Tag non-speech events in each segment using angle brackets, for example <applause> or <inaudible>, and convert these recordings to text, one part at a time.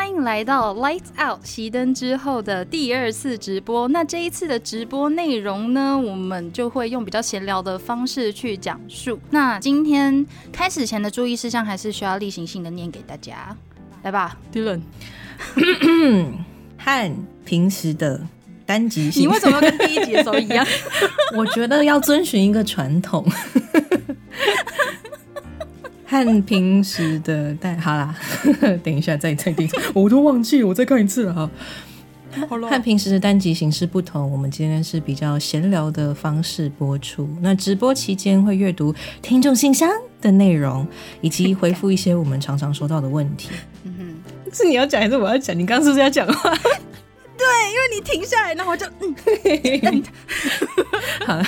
欢迎来到 Lights Out 熄灯之后的第二次直播。那这一次的直播内容呢，我们就会用比较闲聊的方式去讲述。那今天开始前的注意事项，还是需要例行性的念给大家。来吧，Dylan。和平时的单集性，你为什么跟第一集的时候一样？<laughs> 我觉得要遵循一个传统。和平时的但好啦，<laughs> 等一下再再听，我都忘记，我再看一次了哈。和平时的单集形式不同，我们今天是比较闲聊的方式播出。那直播期间会阅读听众信箱的内容，以及回复一些我们常常收到的问题。嗯哼，是你要讲还是我要讲？你刚刚是不是要讲话？对，因为你停下来，然后我就嗯。<laughs> 好，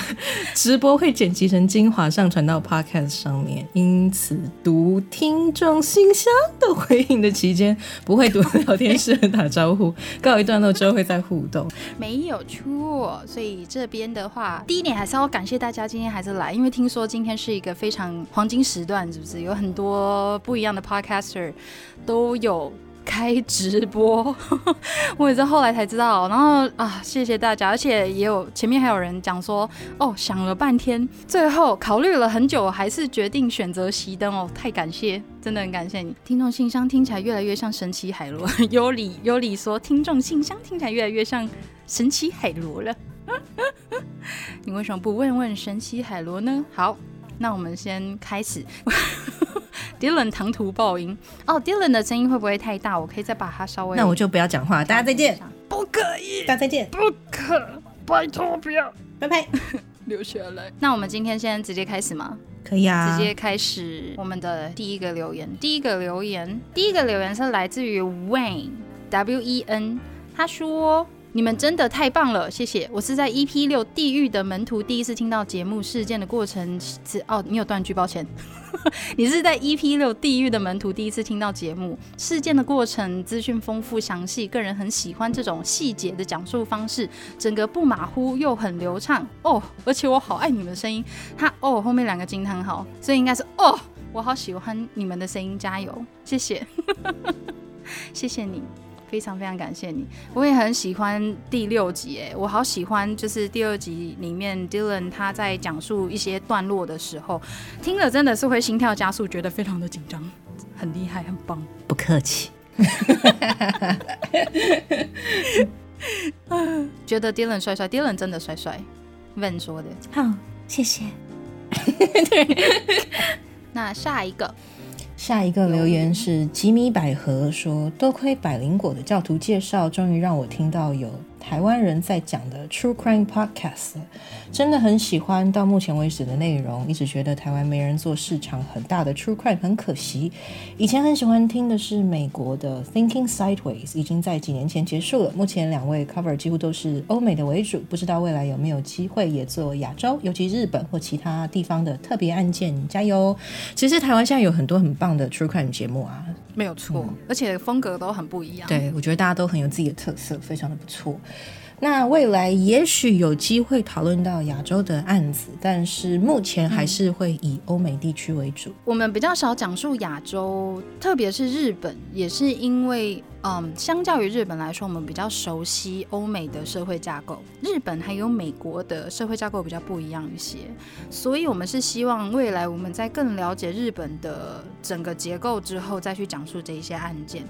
直播会剪辑成精华上传到 Podcast 上面，因此读听众信箱的回应的期间不会读聊天室打招呼，告一段落之后会再互动。没有错，所以这边的话，第一点还是要感谢大家今天还是来，因为听说今天是一个非常黄金时段，是不是？有很多不一样的 Podcaster 都有。开直播，<laughs> 我也是后来才知道。然后啊，谢谢大家，而且也有前面还有人讲说，哦，想了半天，最后考虑了很久，还是决定选择熄灯哦，太感谢，真的很感谢你。听众信箱听起来越来越像神奇海螺，<laughs> 有理有理说听众信箱听起来越来越像神奇海螺了。<laughs> 你为什么不问问神奇海螺呢？好，那我们先开始。<laughs> Dylan 唐突爆音哦，Dylan 的声音会不会太大？我可以再把它稍微……那我就不要讲话，大家再见。不可以，大家再见。不可，拜托不要，拜拜。留下来。那我们今天先直接开始吗？可以啊，直接开始我们的第一个留言。第一个留言，第一个留言是来自于 Wayne W E N，他说。你们真的太棒了，谢谢。我是在 EP 六《地狱的门徒》第一次听到节目事件的过程是哦，你有断句，抱歉。<laughs> 你是在 EP 六《地狱的门徒》第一次听到节目事件的过程，资讯丰富详细，个人很喜欢这种细节的讲述方式，整个不马虎又很流畅哦。而且我好爱你们的声音，他哦后面两个惊叹号，所以应该是哦，我好喜欢你们的声音，加油，谢谢，<laughs> 谢谢你。非常非常感谢你，我也很喜欢第六集，哎，我好喜欢，就是第二集里面 Dylan 他在讲述一些段落的时候，听了真的是会心跳加速，觉得非常的紧张，很厉害，很棒，不客气。<laughs> 觉得 Dylan 帅帅，Dylan 真的帅帅，Van 说的，好，谢谢。<laughs> <laughs> 那下一个。下一个留言是吉米百合说：“多亏百灵果的教徒介绍，终于让我听到有。”台湾人在讲的 True Crime Podcast，真的很喜欢。到目前为止的内容，一直觉得台湾没人做市场很大的 True Crime，很可惜。以前很喜欢听的是美国的 Thinking Sideways，已经在几年前结束了。目前两位 cover 几乎都是欧美的为主，不知道未来有没有机会也做亚洲，尤其日本或其他地方的特别案件。加油！其实台湾现在有很多很棒的 True Crime 节目啊，没有错，而且风格都很不一样。对，我觉得大家都很有自己的特色，非常的不错。那未来也许有机会讨论到亚洲的案子，但是目前还是会以欧美地区为主。我们比较少讲述亚洲，特别是日本，也是因为。嗯，相较于日本来说，我们比较熟悉欧美的社会架构，日本还有美国的社会架构比较不一样一些，所以我们是希望未来我们在更了解日本的整个结构之后，再去讲述这一些案件。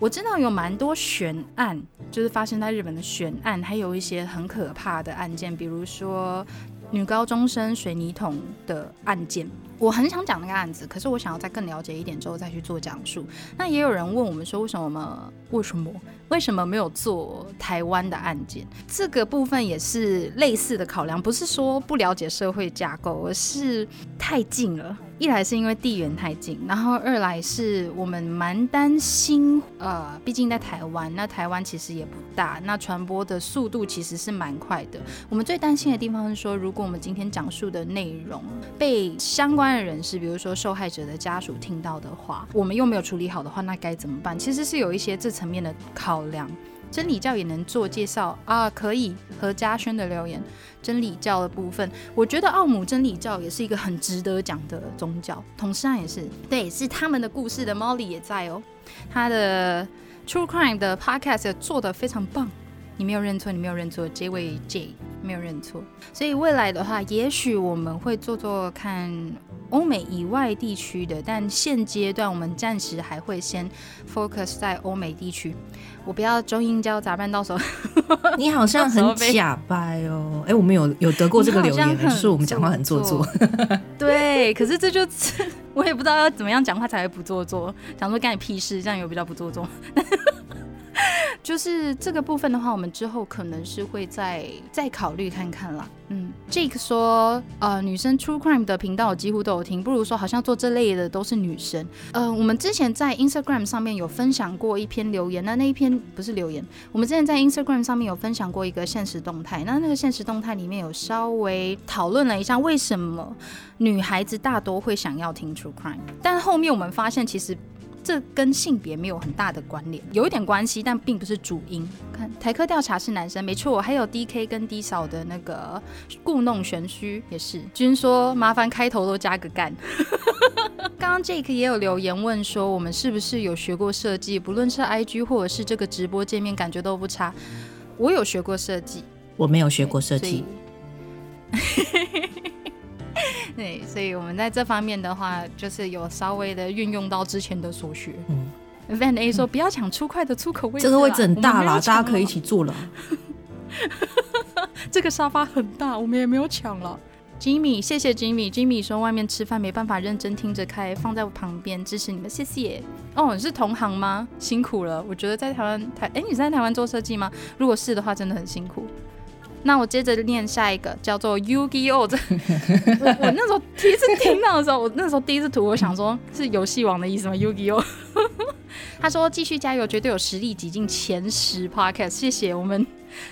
我知道有蛮多悬案，就是发生在日本的悬案，还有一些很可怕的案件，比如说女高中生水泥桶的案件。我很想讲那个案子，可是我想要再更了解一点之后再去做讲述。那也有人问我们说，为什么？为什么？为什么没有做台湾的案件？这个部分也是类似的考量，不是说不了解社会架构，而是太近了。一来是因为地缘太近，然后二来是我们蛮担心，呃，毕竟在台湾，那台湾其实也不大，那传播的速度其实是蛮快的。我们最担心的地方是说，如果我们今天讲述的内容被相关的人士，比如说受害者的家属听到的话，我们又没有处理好的话，那该怎么办？其实是有一些这层面的考量。真理教也能做介绍啊，可以和嘉轩的留言。真理教的部分，我觉得奥姆真理教也是一个很值得讲的宗教。同时上也是，对，是他们的故事的。Molly 也在哦，他的 True Crime 的 Podcast 做的非常棒，你没有认错，你没有认错，这位 J 没有认错。所以未来的话，也许我们会做做看欧美以外地区的，但现阶段我们暂时还会先 focus 在欧美地区。我不要中英交杂办，到时候你好像很假掰哦。哎，我们有有得过这个留言，就是我们讲话很做作。<laughs> 对，可是这就我也不知道要怎么样讲话才会不做作。想说干你屁事，这样有比较不做作。<laughs> 就是这个部分的话，我们之后可能是会再再考虑看看啦。嗯，Jake 说，呃，女生 True Crime 的频道我几乎都有听，不如说好像做这类的都是女生。呃，我们之前在 Instagram 上面有分享过一篇留言，那那一篇不是留言，我们之前在 Instagram 上面有分享过一个现实动态，那那个现实动态里面有稍微讨论了一下为什么女孩子大多会想要听 True Crime，但后面我们发现其实。这跟性别没有很大的关联，有一点关系，但并不是主因。看台科调查是男生，没错，还有 D K 跟 D 嫂的那个故弄玄虚也是。君说麻烦开头都加个干。<laughs> 刚刚 Jake 也有留言问说，我们是不是有学过设计？不论是 I G 或者是这个直播界面，感觉都不差。我有学过设计，我没有学过设计。<laughs> 对，所以我们在这方面的话，就是有稍微的运用到之前的所学。嗯，Van A 说不要抢粗快的粗口位置，这个位置很大啦，大家可以一起坐了。<laughs> 这个沙发很大，我们也没有抢了。Jimmy，谢谢 Jimmy，Jimmy 说外面吃饭没办法认真听着开，放在我旁边支持你们，谢谢。哦，你是同行吗？辛苦了，我觉得在台湾台，哎，你在台湾做设计吗？如果是的话，真的很辛苦。那我接着念下一个，叫做 Yu-Gi-Oh！这 <laughs> 我我那时候第一次听到的时候，我那时候第一次读，我想说是游戏王的意思吗？Yu-Gi-Oh！<laughs> 他说继续加油，绝对有实力挤进前十 Podcast。谢谢我们。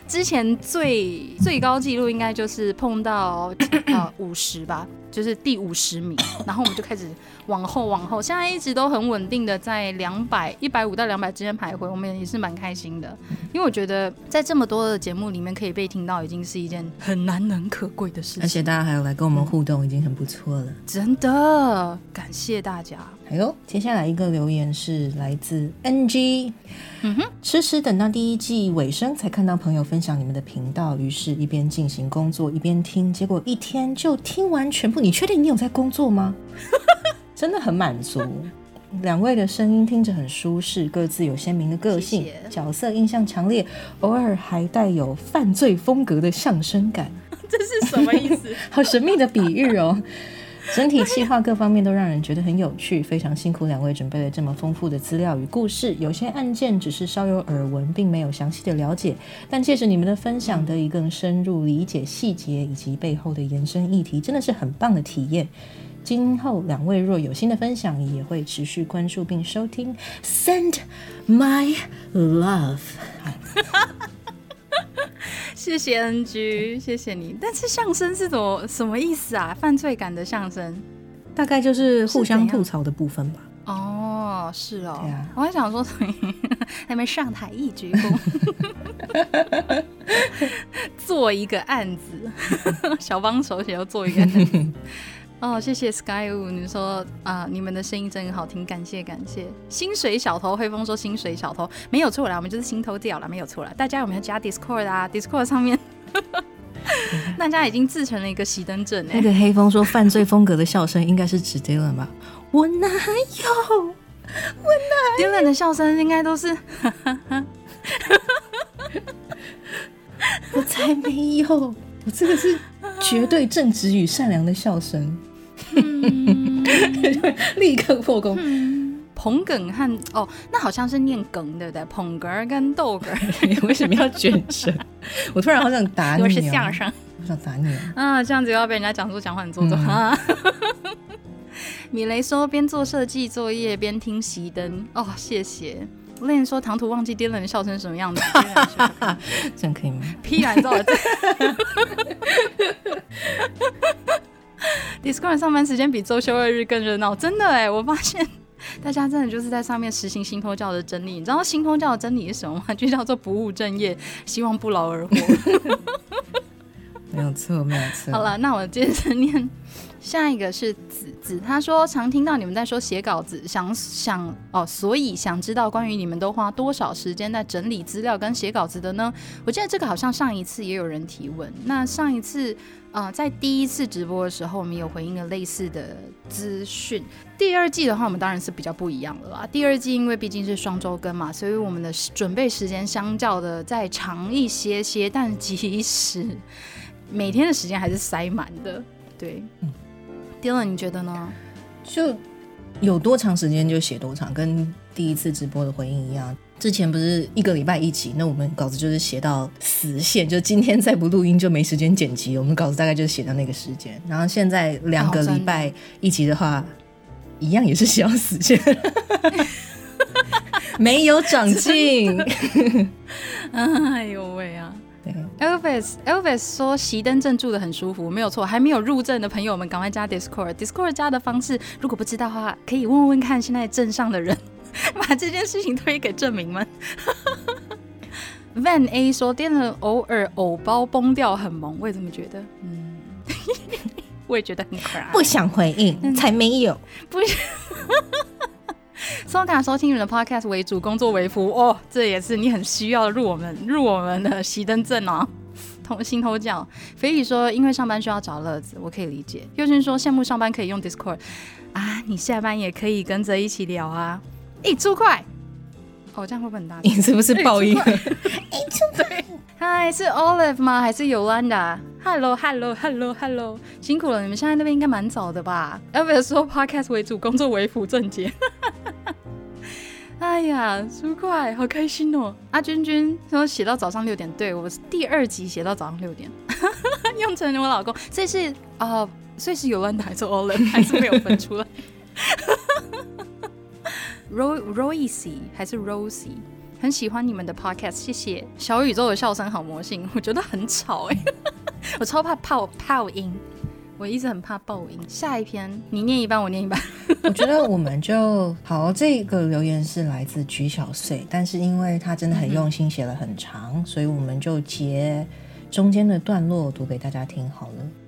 之前最最高纪录应该就是碰到呃五十吧，<coughs> 就是第五十名，然后我们就开始往后往后，现在一直都很稳定的在两百一百五到两百之间徘徊，我们也是蛮开心的，因为我觉得在这么多的节目里面可以被听到，已经是一件很难能可贵的事情，而且大家还有来跟我们互动，已经很不错了，真的感谢大家。还有接下来一个留言是来自 NG，嗯哼，迟迟等到第一季尾声才看到朋友分享你们的频道，于是一边进行工作一边听，结果一天就听完全部。你确定你有在工作吗？<laughs> 真的很满足。两位的声音听着很舒适，各自有鲜明的个性，角色印象强烈，偶尔还带有犯罪风格的相声感。<laughs> 这是什么意思？<laughs> 好神秘的比喻哦。整体企划各方面都让人觉得很有趣，非常辛苦两位准备了这么丰富的资料与故事。有些案件只是稍有耳闻，并没有详细的了解，但借着你们的分享，得以更深入理解细节以及背后的延伸议题，真的是很棒的体验。今后两位若有新的分享，也会持续关注并收听。Send my love。谢谢 NG，谢谢你。但是相声是怎么什么意思啊？犯罪感的相声，大概就是互相吐槽的部分吧。哦，是哦。啊，我还想说，<laughs> 还没上台一鞠躬，<laughs> 做一个案子，<laughs> 小帮手也要做一个。哦，谢谢 Sky 五，你说啊，你们的声音真好听，感谢感谢。薪水小偷黑风说薪水小偷没有错啦，我们就是心偷掉了，没有错啦。大家有没有加 Discord 啊？Discord 上面，<laughs> 大家已经自成了一个熄灯阵。那个黑风说犯罪风格的笑声应该是指 Dylan 吧？我哪有？我哪？Dylan 的笑声应该都是，<laughs> 我才没有，我这个是绝对正直与善良的笑声。<laughs> 立刻破功。捧梗和哦，那好像是念梗对不对？捧哏跟逗哏，<laughs> 为什么要卷舌？<laughs> 我突然好想打你哦！是相声，我想打你啊！这样子又要被人家讲说讲话很做作啊！米雷说边做设计作业边听熄灯哦，谢谢。Len 说唐突忘记 Dylan 笑成什么样子？这样可以吗？批然照了。<laughs> Discord 上班时间比周休二日更热闹，真的哎！我发现大家真的就是在上面实行新通教的真理。你知道新通教的真理是什么吗？就叫做不务正业，希望不劳而获。<laughs> 没有错，没有错。好了，那我接着念。下一个是子子，他说常听到你们在说写稿子，想想哦，所以想知道关于你们都花多少时间在整理资料跟写稿子的呢？我记得这个好像上一次也有人提问。那上一次呃，在第一次直播的时候，我们有回应了类似的资讯。第二季的话，我们当然是比较不一样的啦。第二季因为毕竟是双周更嘛，所以我们的准备时间相较的再长一些些，但即使每天的时间还是塞满的。对，嗯。Dylan，你觉得呢？就有多长时间就写多长，跟第一次直播的回应一样。之前不是一个礼拜一集，那我们稿子就是写到死线，就今天再不录音就没时间剪辑。我们稿子大概就是写到那个时间。然后现在两个礼拜一集的话，一样也是写到死线，<laughs> 没有长进。<laughs> 哎呦喂啊！Elvis Elvis 说熄灯镇住的很舒服，没有错。还没有入证的朋友们，赶快加 Discord。Discord 加的方式，如果不知道的话，可以问问看现在镇上的人，<laughs> 把这件事情推给证明们。<laughs> Van A 说，电了偶尔偶包崩掉很萌，我也这么觉得。嗯，<laughs> 我也觉得很可爱。不想回应，才没有。不。<laughs> 收卡收听你的 podcast 为主，工作为辅哦，这也是你很需要入我们入我们的熄灯证哦。头心头教，菲比说因为上班需要找乐子，我可以理解。佑勋说羡慕上班可以用 Discord 啊，你下班也可以跟着一起聊啊。一出快，哦这样会不会很大？你是不是报应？一出对，<laughs> <laughs> 嗨是 Olive 吗？还是 Yolanda？Hello，Hello，Hello，Hello，辛苦了，你们现在那边应该蛮早的吧？Elvis 说 podcast 为主，工作为辅，正结。哎呀，舒快，好开心哦！阿君君说写到早上六点，对我是第二集写到早上六点，<laughs> 用成我老公，所以是啊，所以是有乱的还是 all <laughs> in，还是没有分出来？<laughs> Ro Royce 还是 Rosie，很喜欢你们的 podcast，谢谢。小宇宙的笑声好魔性，<laughs> 我觉得很吵哎，<laughs> 我超怕泡泡音。我一直很怕爆音。下一篇你念一半，我念一半。<laughs> 我觉得我们就好。这个留言是来自菊小碎，但是因为他真的很用心，写了很长，所以我们就截中间的段落读给大家听好了。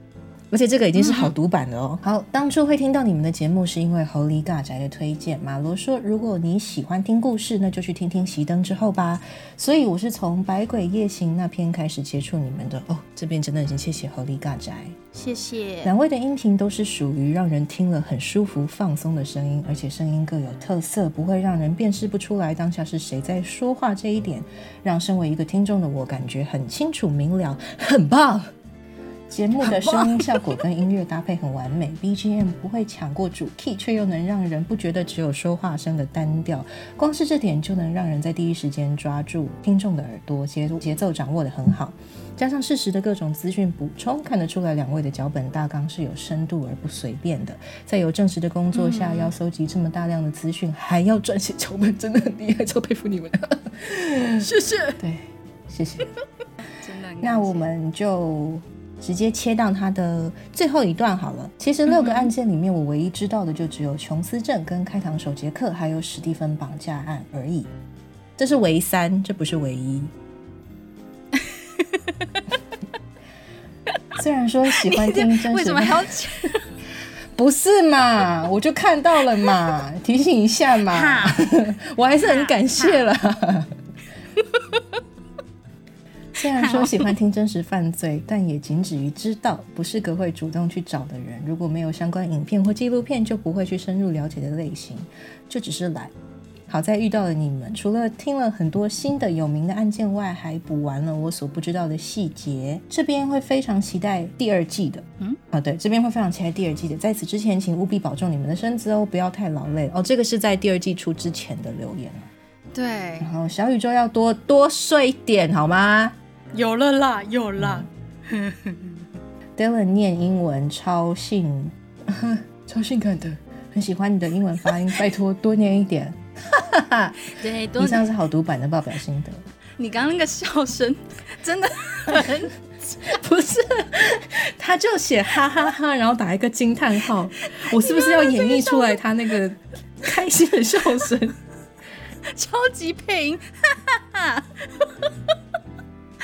而且这个已经是好读版的哦。好，当初会听到你们的节目，是因为猴狸大宅的推荐。马罗说，如果你喜欢听故事，那就去听听熄灯之后吧。所以我是从《百鬼夜行》那篇开始接触你们的哦。这边真的已经谢谢猴狸大宅，谢谢两位的音频都是属于让人听了很舒服、放松的声音，而且声音各有特色，不会让人辨识不出来当下是谁在说话。这一点让身为一个听众的我感觉很清楚明了，很棒。节目的声音效果跟音乐搭配很完美，<laughs> BGM 不会抢过主 key，却又能让人不觉得只有说话声的单调。光是这点就能让人在第一时间抓住听众的耳朵，节节奏掌握的很好。加上适时的各种资讯补充，看得出来两位的脚本大纲是有深度而不随便的。在有正式的工作下，要搜集这么大量的资讯，还要撰写脚本，真的很厉害，超佩服你们。<laughs> 谢谢，对，谢谢。<laughs> 真的，那我们就。直接切到他的最后一段好了。其实六个案件里面，我唯一知道的就只有琼斯镇、跟开膛手杰克，还有史蒂芬绑架案而已。这是唯三，这不是唯一。<laughs> 虽然说喜欢听真实，<laughs> 为什么还要？不是嘛？我就看到了嘛，提醒一下嘛。<laughs> 我还是很感谢了。虽然说 <laughs> 喜欢听真实犯罪，但也仅止于知道，不是个会主动去找的人。如果没有相关影片或纪录片，就不会去深入了解的类型，就只是来。好在遇到了你们，除了听了很多新的有名的案件外，还补完了我所不知道的细节。这边会非常期待第二季的。嗯，啊对，这边会非常期待第二季的。在此之前，请务必保重你们的身子哦，不要太劳累哦。这个是在第二季出之前的留言对，然后小宇宙要多多睡一点好吗？有了啦，有了。Dylan 念英文超性，<laughs> 超性感的，很喜欢你的英文发音，拜托多念一点。<laughs> 对，以上是好读版的报表心得。你刚刚那个笑声真的很 <laughs> 不是，他就写哈哈哈，然后打一个惊叹号。我是不是要演绎出来他那个开心的笑声？超级配音，哈哈哈。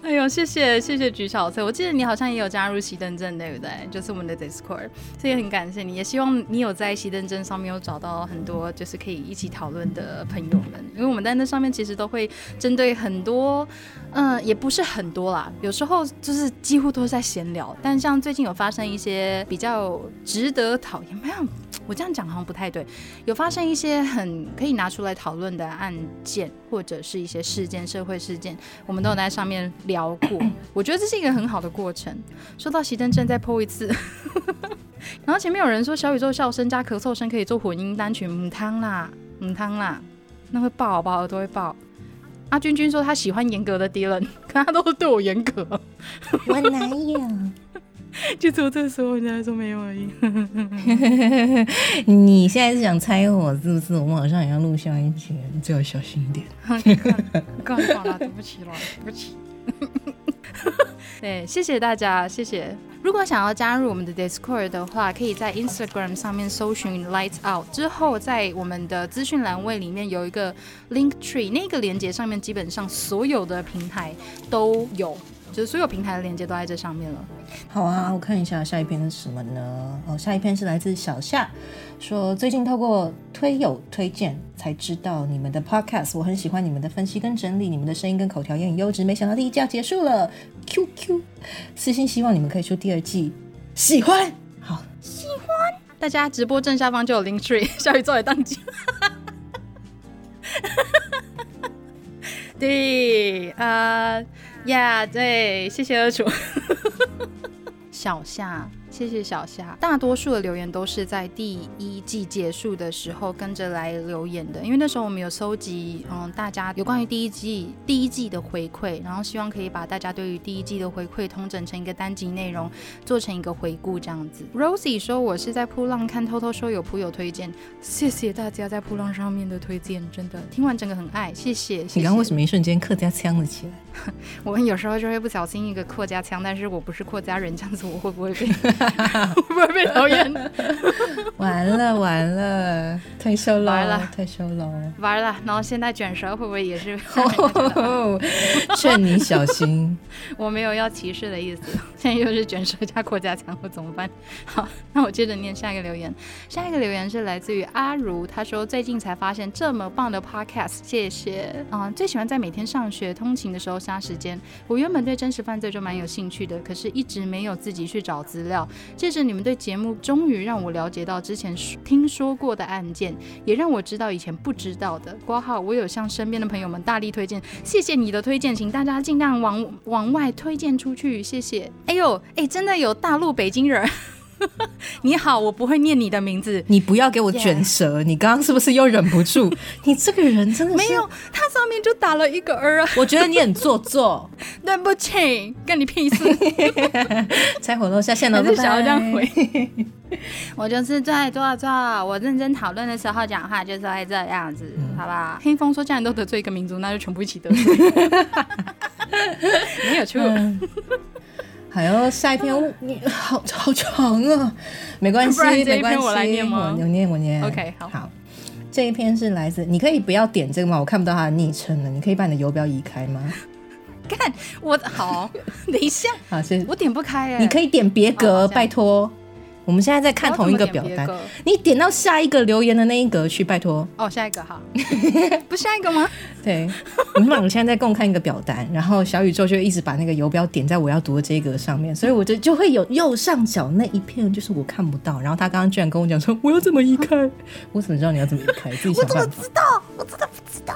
<laughs> 哎呦，谢谢谢谢菊小翠，我记得你好像也有加入熄灯镇，对不对？就是我们的 Discord，所以很感谢你，也希望你有在熄灯镇上面有找到很多就是可以一起讨论的朋友们，因为我们在那上面其实都会针对很多，嗯，也不是很多啦，有时候就是几乎都是在闲聊，但像最近有发生一些比较值得讨厌，没有，我这样讲好像不太对，有发生一些很可以拿出来讨论的案件或者是一些事件，社会事件，我们都有在上面。聊过，<coughs> 我觉得这是一个很好的过程。说到熄灯阵，再播一次。<laughs> 然后前面有人说小宇宙笑声加咳嗽声可以做混音单曲，母汤啦，母汤啦，那会爆好不好？耳朵会爆。阿君君说他喜欢严格的敌人，可他都是对我严格。我哪有？就只有这时候人家说没有而已。<laughs> 你现在是想猜我是不是？我们好像也要录下一集，你最好小心一点。<laughs> 刚好了，对不起了，对不起。<laughs> 对，谢谢大家，谢谢。如果想要加入我们的 Discord 的话，可以在 Instagram 上面搜寻 Lights Out，之后在我们的资讯栏位里面有一个 Link Tree，那个连接上面基本上所有的平台都有。就是所有平台的连接都在这上面了。好啊，我看一下下一篇是什么呢？哦，下一篇是来自小夏，说最近透过推友推荐才知道你们的 podcast，我很喜欢你们的分析跟整理，你们的声音跟口条也很优质。没想到第一季要结束了，QQ 私信希望你们可以出第二季，喜欢，好喜欢。大家直播正下方就有 link tree，<laughs> 小宇宙也宕机。<laughs> 对啊。呀，对，谢谢二楚，<laughs> 小夏。谢谢小夏，大多数的留言都是在第一季结束的时候跟着来留言的，因为那时候我们有收集，嗯，大家有关于第一季第一季的回馈，然后希望可以把大家对于第一季的回馈通整成一个单集内容，做成一个回顾这样子。Rosie 说我是在扑浪看，偷偷说有铺友推荐，谢谢大家在铺浪上面的推荐，真的听完整个很爱，谢谢。你刚为什么一瞬间客家腔了起来？<laughs> 我们有时候就会不小心一个客家腔，但是我不是客家人，这样子我会不会被？会不会被讨厌？<laughs> 完了完了，太羞了，完了太羞了，完了。然后现在卷舌会不会也是？劝你小心。<laughs> 我没有要歧视的意思。现在又是卷舌加扩加强，我怎么办？<laughs> 好，那我接着念下一个留言。下一个留言是来自于阿如，他说最近才发现这么棒的 podcast，谢谢。啊，最喜欢在每天上学通勤的时候杀时间。我原本对真实犯罪就蛮有兴趣的，可是一直没有自己去找资料。借着你们对节目，终于让我了解到之前听说过的案件，也让我知道以前不知道的。括号，我有向身边的朋友们大力推荐，谢谢你的推荐，请大家尽量往往外推荐出去，谢谢。哎呦，哎，真的有大陆北京人。<laughs> 你好，我不会念你的名字，你不要给我卷舌。你刚刚是不是又忍不住？<laughs> 你这个人真的没有，他上面就打了一个儿啊。我觉得你很做作，<laughs> 对不起，跟你屁事。拆火楼下线了，是想要这样回。我就是在做做，我认真讨论的时候讲话就是会这样子，好不好？黑风说，既然都得罪一个民族，那就全部一起得罪。没有错。还要下一篇，你好好长啊，没关系，<laughs> 没关系，我来念吗？我念，我念。OK，好。好，这一篇是来自，你可以不要点这个吗？我看不到他的昵称了，你可以把你的游标移开吗？<laughs> 看我好，等一下，<laughs> 好，谢谢。我点不开哎，你可以点别格，拜托。我们现在在看同一个表单，你点到下一个留言的那一格去，拜托。哦，下一个哈，<laughs> 不下一个吗？<laughs> 对，我们两个现在在共看一个表单，然后小宇宙就一直把那个游标点在我要读的这一格上面，所以我就就会有右上角那一片就是我看不到。然后他刚刚居然跟我讲说我要怎么移开，<laughs> 我怎么知道你要怎么移开？自己想办法。我怎么知道？我真的不知道。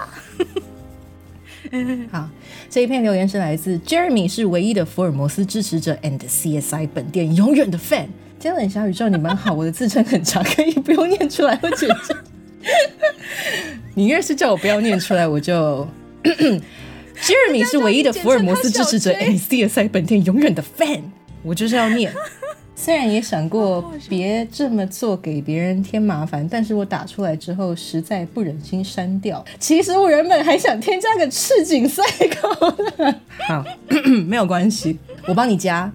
好，这一篇留言是来自 Jeremy，是唯一的福尔摩斯支持者，and CSI 本店永远的 fan。天冷小宇宙，你们好，我的自称很长，可以不用念出来，我觉得。<laughs> 你越是叫我不要念出来，我就。<coughs> Jeremy 是唯一的福尔摩斯支持者，and CSI 本店永远的 fan，我就是要念。<laughs> 虽然也想过别这么做给别人添麻烦，但是我打出来之后实在不忍心删掉。其实我原本还想添加个赤井赛高的，好，<coughs> 没有关系，我帮你加。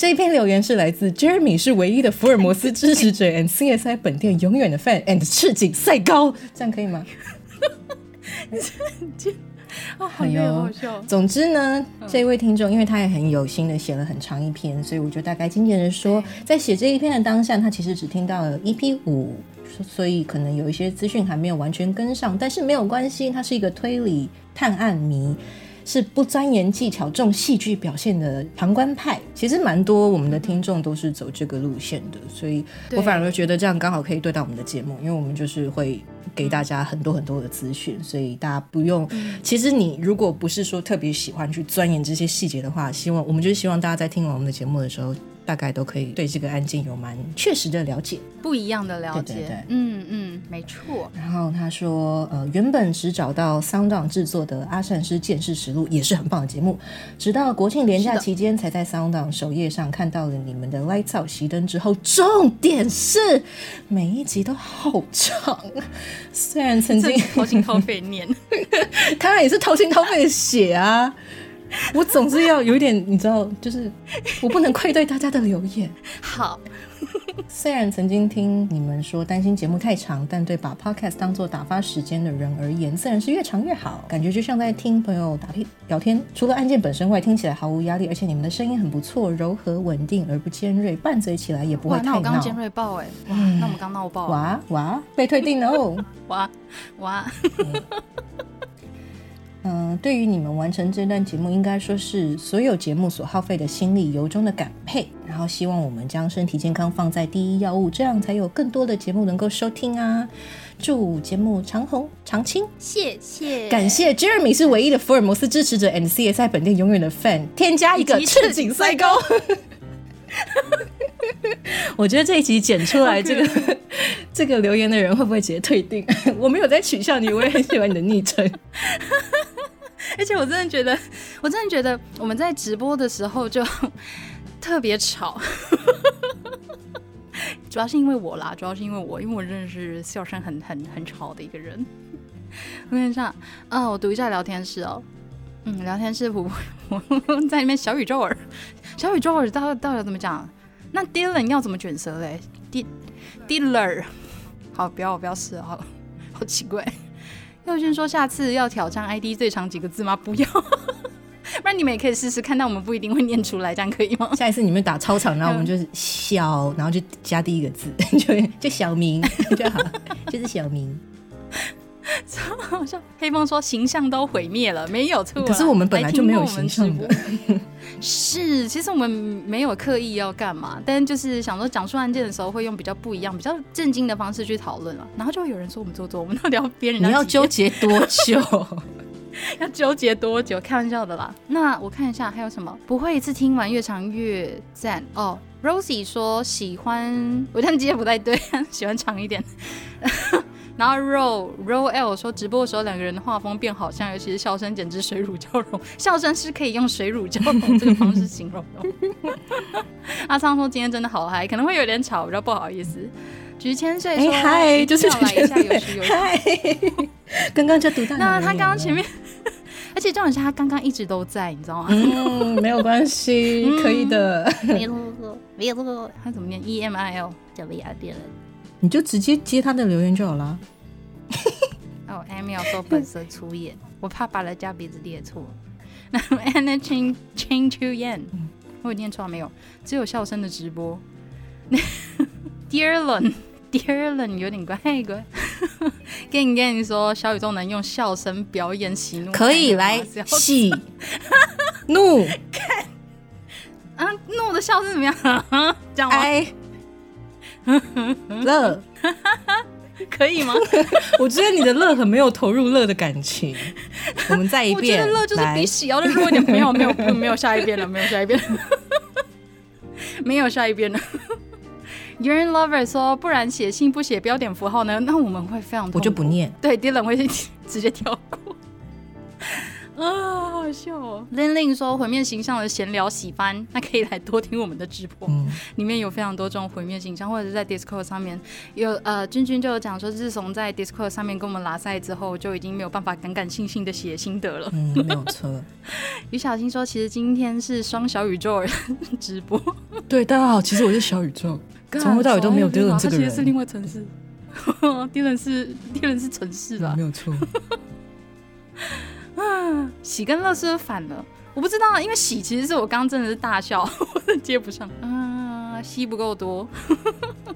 这一篇留言是来自 Jeremy，是唯一的福尔摩斯支持者，and CSI 本店永远的 fan，and 赤井赛高，这样可以吗？<laughs> 好有好笑。总之呢，这位听众因为他也很有心的写了很长一篇，所以我就大概经纪人说，在写这一篇的当下，他其实只听到了 EP 五，所以可能有一些资讯还没有完全跟上，但是没有关系，他是一个推理探案迷。是不钻研技巧、重戏剧表现的旁观派，其实蛮多我们的听众都是走这个路线的，所以我反而觉得这样刚好可以对到我们的节目，因为我们就是会给大家很多很多的资讯，所以大家不用。其实你如果不是说特别喜欢去钻研这些细节的话，希望我们就是希望大家在听完我们的节目的时候。大概都可以对这个案件有蛮确实的了解，不一样的了解。对对对，嗯嗯，没错。然后他说，呃，原本只找到 Sound On 制作的《阿善师见识实录》也是很棒的节目，直到国庆连假期间才在 Sound On 首页上看到了你们的 Lights Out 熄灯之后，重点是每一集都好长，虽然曾经掏心掏肺念，<laughs> 他也是掏心掏肺的写啊。<laughs> 我总是要有一点，你知道，就是我不能愧对大家的留言。好，虽然曾经听你们说担心节目太长，但对把 podcast 当做打发时间的人而言，自然是越长越好。感觉就像在听朋友打屁聊天，除了案件本身外，听起来毫无压力，而且你们的声音很不错，柔和稳定而不尖锐，拌嘴起来也不会太闹。那我刚尖锐爆哎，哇，那我们刚闹爆。哇哇，被退订了哦。哇哇。嗯，对于你们完成这段节目，应该说是所有节目所耗费的心力由衷的感佩。然后希望我们将身体健康放在第一要务，这样才有更多的节目能够收听啊！祝节目长红长青，谢谢，感谢 Jeremy 是唯一的福尔摩斯支持者，and CSI 本店永远的 fan，添加一个赤井赛高。<laughs> 我觉得这一集剪出来，这个 <laughs> 这个留言的人会不会直接退订？<laughs> 我没有在取笑你，我也很喜欢你的昵称。而且我真的觉得，我真的觉得我们在直播的时候就特别吵，主要是因为我啦，主要是因为我，因为我真的是笑声很很很吵的一个人。我跟你讲，啊，我读一下聊天室哦，嗯，聊天室我我在里面小宇宙儿，小宇宙儿到到底怎么讲？那 Dylan 要怎么卷舌嘞？D Dylan，好，不要不要试，好好奇怪。佑轩说：“下次要挑战 ID 最长几个字吗？不要，<laughs> 不然你们也可以试试看。但我们不一定会念出来，这样可以吗？下一次你们打超长，然后我们就是小，然后就加第一个字，<laughs> 就就小明就好，就是小明。<laughs> 超好笑。黑风说形象都毁灭了，没有错。可是我们本来就没有形象的。是，其实我们没有刻意要干嘛，但就是想说讲述案件的时候会用比较不一样、比较震惊的方式去讨论了。然后就会有人说我们做作，我们到底要编人？你要纠结多久？<laughs> 要纠结多久？开玩笑的啦。那我看一下还有什么？不会一次听完越长越赞哦。Rosie 说喜欢，我但接不太对，<laughs> 喜欢长一点。然后 roll roll l 说直播的时候两个人的画风变好像，尤其是笑声简直水乳交融，<laughs> 笑声是可以用水乳交融这个方式形容的。<laughs> 阿昌说今天真的好嗨，可能会有点吵，比较不好意思。菊千岁说嗨，就是要来一下有时有嗨。刚刚就读到那他刚刚前面，<laughs> 而且重点是他刚刚一直都在，你知道吗？嗯，没有关系，可以的。没错没错，他怎么念 e m i l 叫维亚变了。你就直接接他的留言就好了。<laughs> 哦，Amy 说本色出演，<laughs> 我怕把人家鼻子列错。<laughs> 那 Anna Ching Ching Chu Yan，我有念错没有？只有笑声的直播。Dear Lun，Dear Lun 有点怪怪。跟你跟你说，小宇宙能用笑声表演喜怒，可以来喜怒。看，啊，怒的笑是怎么样？这样吗？<laughs> 乐，<laughs> 可以吗？<laughs> 我觉得你的乐很没有投入乐的感情。我们再一遍，我觉得乐就是比喜要的弱一点。没有，没有，没有下一遍了，没有下一遍，没有下一遍了。有人 lover 说，不然写信不写标点符号呢？那我们会非常，我就不念。对，Dylan 会直接跳过。啊，好笑哦！Lin Lin 说毁灭形象的闲聊喜欢，那可以来多听我们的直播，里面有非常多这种毁灭形象，或者是在 Discord 上面有呃，君君就有讲说，自从在 Discord 上面跟我们拉赛之后，就已经没有办法感感性性的写心得了。嗯，没有错。<laughs> 于小新说，其实今天是双小宇宙直播。对，大家好，其实我是小宇宙，<laughs> 从头到尾都没有 Dylan 这个人，是另外城市。<laughs> Dylan 是 Dylan 是城市吧，没有错。啊。喜跟乐是不是反了？我不知道，因为喜其实是我刚刚真的是大笑，<laughs> 我接不上啊，吸不够多。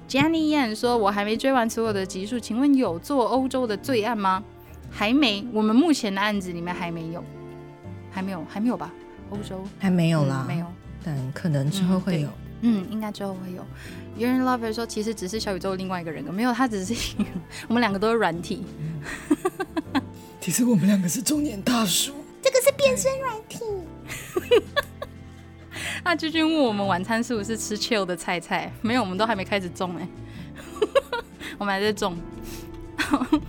Jenny Yan 说：“我还没追完所有的集数，请问有做欧洲的罪案吗？还没，我们目前的案子里面还没有，还没有，还没有吧？欧洲还没有啦，没有，但可能之后会有。嗯，应该之后会有。有人 Lover 说，其实只是小宇宙另外一个人格，没有，他只是我们两个都是软体。<laughs> 其实我们两个是中年大叔。”变身软体。<laughs> 那君君问我们晚餐是不是吃 chill 的菜菜？没有，我们都还没开始种哎，<laughs> 我们还在种。<laughs>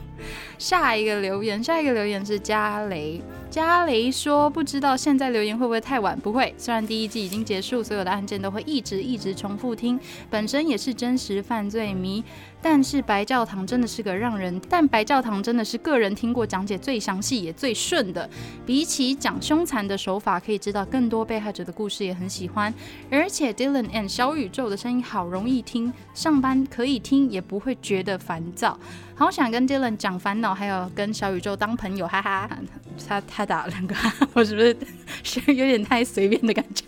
下一个留言，下一个留言是加雷。加雷说：“不知道现在留言会不会太晚？不会，虽然第一季已经结束，所有的案件都会一直一直重复听。本身也是真实犯罪迷，但是白教堂真的是个让人……但白教堂真的是个人听过讲解最详细也最顺的。比起讲凶残的手法，可以知道更多被害者的故事，也很喜欢。而且 Dylan and 小宇宙的声音好容易听，上班可以听，也不会觉得烦躁。好想跟 Dylan 讲烦恼，还有跟小宇宙当朋友，哈哈。他他。”打了两个，<laughs> 我是不是 <laughs> 是有点太随便的感觉？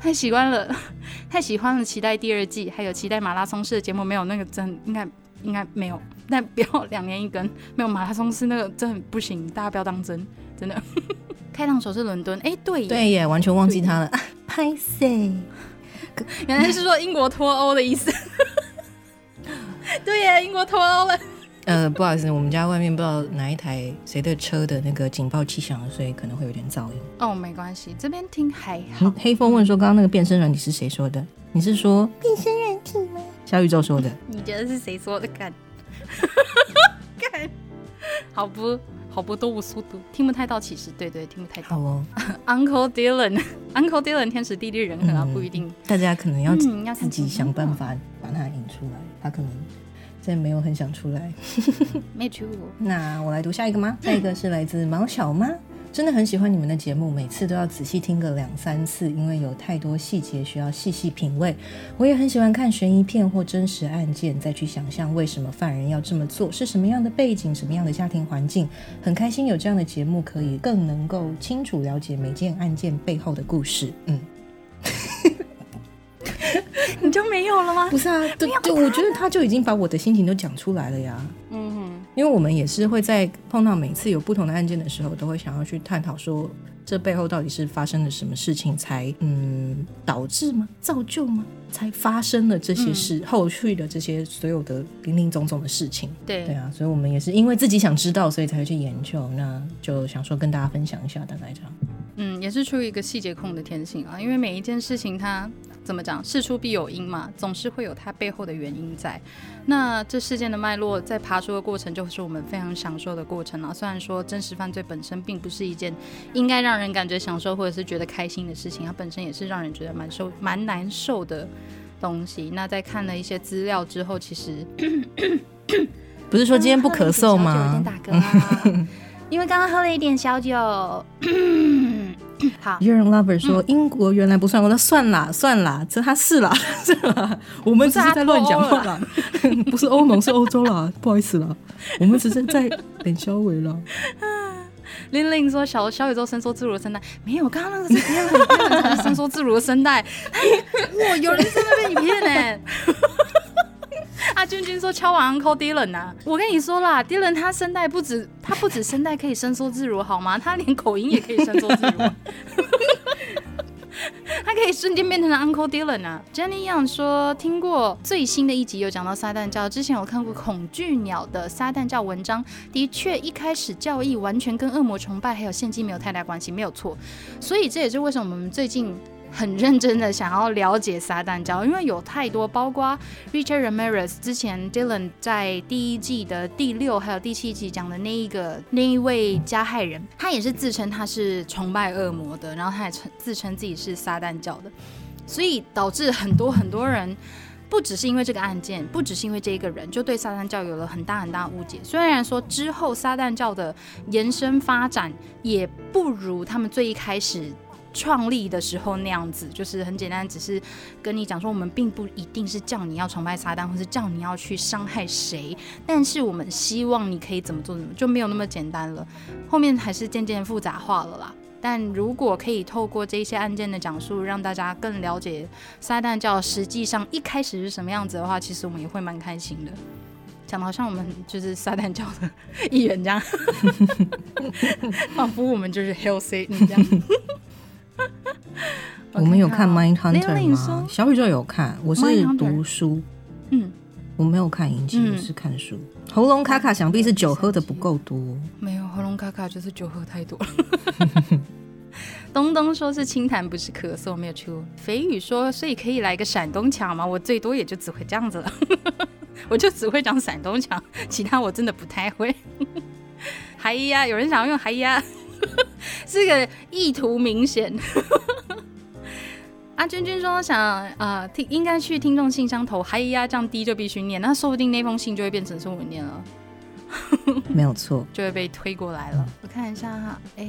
太喜欢了，<laughs> 太喜欢了！期待第二季，还有期待马拉松式的节目。没有那个真应该应该没有，但不要两年一根。没有马拉松式那个真不行，大家不要当真，真的。开膛手是伦敦，哎，对对耶，完全忘记他了。<laughs> 拍谁？原来是说英国脱欧的意思。<laughs> 对耶，英国脱欧了。呃，不好意思，我们家外面不知道哪一台谁的车的那个警报器响了，所以可能会有点噪音。哦，没关系，这边听还好。黑风问说，刚刚那个变身软体是谁说的？你是说变身软体吗？小宇宙说的。你觉得是谁说的？干，<laughs> 干，好不，好不，都无速度，听不太到，其实对对，听不太到。好哦，<laughs> Uncle Dylan，Uncle <laughs> Dylan，天时地利人和啊，不一定。大家可能要自己想办法把它引出来，他可能。现在没有很想出来，<laughs> 没出。那我来读下一个吗？下一个是来自毛小妈，真的很喜欢你们的节目，每次都要仔细听个两三次，因为有太多细节需要细细品味。我也很喜欢看悬疑片或真实案件，再去想象为什么犯人要这么做，是什么样的背景，什么样的家庭环境。很开心有这样的节目，可以更能够清楚了解每件案件背后的故事。嗯。<laughs> 你就没有了吗？不是啊，对对，我觉得他就已经把我的心情都讲出来了呀。嗯哼，因为我们也是会在碰到每次有不同的案件的时候，都会想要去探讨说，这背后到底是发生了什么事情，才嗯导致吗？造就吗？才发生了这些事，后续的这些所有的零零总总的事情。对对啊，所以我们也是因为自己想知道，所以才会去研究。那就想说跟大家分享一下，大概这样。嗯，也是出于一个细节控的天性啊，因为每一件事情它。怎么讲？事出必有因嘛，总是会有它背后的原因在。那这事件的脉络，在爬出的过程，就是我们非常享受的过程了。虽然说真实犯罪本身并不是一件应该让人感觉享受或者是觉得开心的事情，它本身也是让人觉得蛮受、蛮难受的东西。那在看了一些资料之后，其实不是说今天不咳嗽吗？有点打嗝，<laughs> 因为刚刚喝了一点小酒。<coughs> 好，有人 lover 说英国原来不算，我说算啦算啦，这他是啦 <laughs> 是啦，我们只是在乱讲话啦，不是 <laughs> 欧盟是欧洲啦，不好意思啦，我们只是在等消维了。<laughs> 玲玲说小小宇宙伸缩自如的声带，没有，刚刚那个是别人别人才是伸缩自如的声带，哇，有人在那被你骗呢。阿 <laughs> 君君说敲完 Uncle Dylan 啊，我跟你说啦，Dylan 他声带不止，他不止声带可以伸缩自如，好吗？他连口音也可以伸缩自如，<laughs> 他可以瞬间变成 Uncle Dylan 啊。Jenny Young 说听过最新的一集有讲到撒旦教，之前有看过恐惧鸟的撒旦教文章，的确一开始教义完全跟恶魔崇拜还有献祭没有太大关系，没有错。所以这也是为什么我们最近。很认真的想要了解撒旦教，因为有太多，包括 Richard Ramirez 之前 Dylan 在第一季的第六还有第七集讲的那一个那一位加害人，他也是自称他是崇拜恶魔的，然后他也称自称自己是撒旦教的，所以导致很多很多人不只是因为这个案件，不只是因为这一个人，就对撒旦教有了很大很大的误解。虽然说之后撒旦教的延伸发展也不如他们最一开始。创立的时候那样子，就是很简单，只是跟你讲说，我们并不一定是叫你要崇拜撒旦，或是叫你要去伤害谁，但是我们希望你可以怎么做，怎么就没有那么简单了。后面还是渐渐复杂化了啦。但如果可以透过这些案件的讲述，让大家更了解撒旦教实际上一开始是什么样子的话，其实我们也会蛮开心的。讲的好像我们就是撒旦教的一员这样，<laughs> 仿佛我们就是 Hell Satan 这样。<laughs> 我们有看《Mind Hunter》吗？小宇宙有看，我是读书，嗯，我没有看影集，嗯我是看书。喉咙卡卡，想必是酒喝的不够多。没有喉咙卡卡，就是酒喝太多了。<laughs> 东东说是清痰，不是咳嗽，没有出。肥宇说，所以可以来个闪东腔吗？我最多也就只会这样子了，<laughs> 我就只会讲闪东腔，其他我真的不太会。嗨呀，有人想要用嗨呀，<laughs> 这个意图明显。阿君君说想啊、听应该去听众信箱投嗨呀，这样低就必须念，那说不定那封信就会变成是我念了。<laughs> 没有错，就会被推过来了。我看一下哈，哎，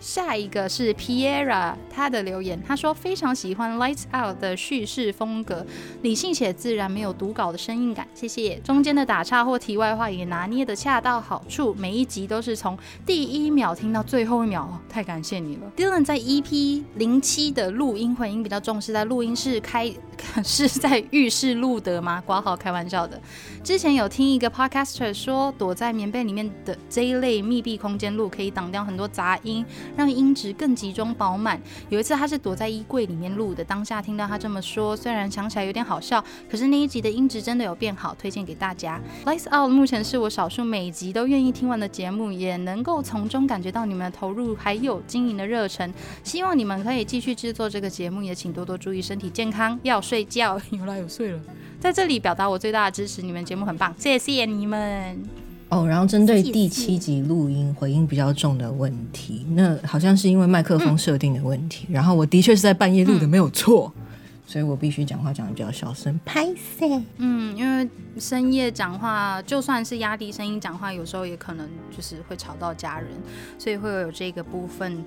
下一个是 Piera，他的留言，他说非常喜欢 Lights Out 的叙事风格，理性且自然，没有读稿的生硬感。谢谢，中间的打岔或题外话也拿捏的恰到好处，每一集都是从第一秒听到最后一秒，哦太感谢你了。Dylan 在 EP 零七的录音混音比较重，是在录音室开，<laughs> 是在浴室录的吗？挂号开玩笑的。之前有听一个 podcaster 说，躲在棉被里面的这一类密闭空间录可以挡掉很多杂音，让音质更集中饱满。有一次他是躲在衣柜里面录的，当下听到他这么说，虽然想起来有点好笑，可是那一集的音质真的有变好，推荐给大家。Lights Out 目前是我少数每集都愿意听完的节目，也能够从中感觉到你们的投入还有经营的热忱。希望你们可以继续制作这个节目，也请多多注意身体健康，要睡觉。有啦，有睡了。在这里表达我最大的支持，你们节目很棒，谢谢你们。哦，然后针对第七集录音回音比较重的问题，那好像是因为麦克风设定的问题。然后我的确是在半夜录的，没有错，所以我必须讲话讲的比较小声，拍摄。嗯，因为深夜讲话，就算是压低声音讲话，有时候也可能就是会吵到家人，所以会有这个部分，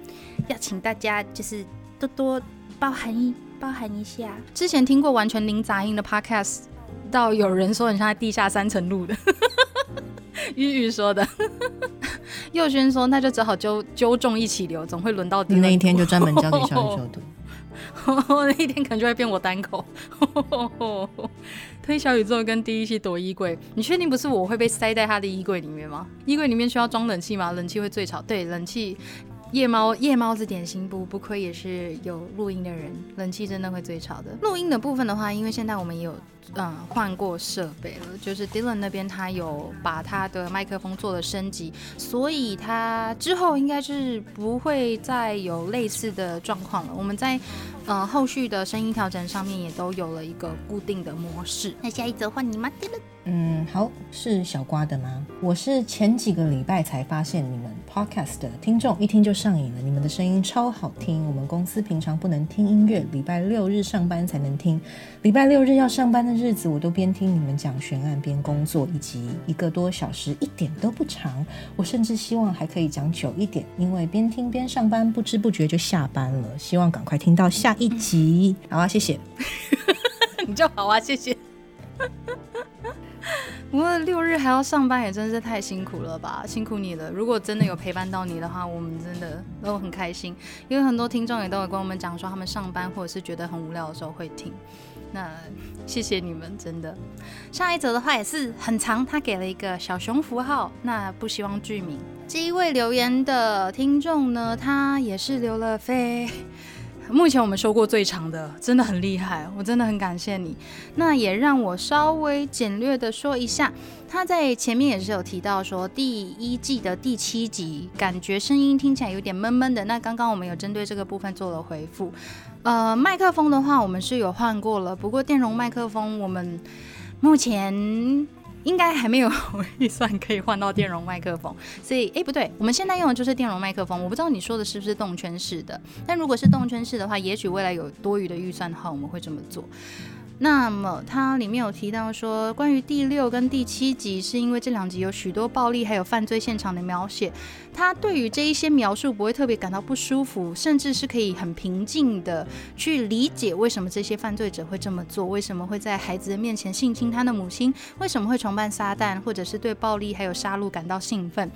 要请大家就是多多包含一包含一下。之前听过完全零杂音的 podcast，到有人说很像在地下三层录的。<laughs> 玉玉说的，<laughs> 佑轩说那就只好揪揪众一起留，总会轮到你那一天就专门交给小宇宙读。<laughs> 那一天可能就会变我单口。推小宇宙跟第一期躲衣柜，你确定不是我会被塞在他的衣柜里面吗？衣柜里面需要装冷气吗？冷气会最吵。对，冷气。夜猫夜猫子点心部不亏也是有录音的人，冷气真的会最吵的。录音的部分的话，因为现在我们也有嗯换过设备了，就是 Dylan 那边他有把他的麦克风做了升级，所以他之后应该是不会再有类似的状况了。我们在呃后续的声音调整上面也都有了一个固定的模式。那下一则换你吗？Dylan。嗯，好，是小瓜的吗？我是前几个礼拜才发现你们 podcast 的听众，一听就上瘾了。你们的声音超好听，我们公司平常不能听音乐，礼拜六日上班才能听。礼拜六日要上班的日子，我都边听你们讲悬案边工作，以及一个多小时，一点都不长。我甚至希望还可以讲久一点，因为边听边上班，不知不觉就下班了。希望赶快听到下一集。好啊，谢谢。你就好啊，谢谢。<laughs> 不过六日还要上班，也真是太辛苦了吧，辛苦你了。如果真的有陪伴到你的话，我们真的都很开心。因为很多听众也都有跟我们讲说，他们上班或者是觉得很无聊的时候会听。那谢谢你们，真的。下一则的话也是很长，他给了一个小熊符号，那不希望剧名。这一位留言的听众呢，他也是留了非。目前我们收过最长的，真的很厉害，我真的很感谢你。那也让我稍微简略的说一下，他在前面也是有提到说第一季的第七集，感觉声音听起来有点闷闷的。那刚刚我们有针对这个部分做了回复。呃，麦克风的话，我们是有换过了，不过电容麦克风我们目前。应该还没有预算可以换到电容麦克风，所以诶不对，我们现在用的就是电容麦克风。我不知道你说的是不是动圈式的，但如果是动圈式的话，也许未来有多余的预算的话，我们会这么做。那么它里面有提到说，关于第六跟第七集，是因为这两集有许多暴力还有犯罪现场的描写，他对于这一些描述不会特别感到不舒服，甚至是可以很平静的去理解为什么这些犯罪者会这么做，为什么会在孩子的面前性侵他的母亲，为什么会崇拜撒旦，或者是对暴力还有杀戮感到兴奋。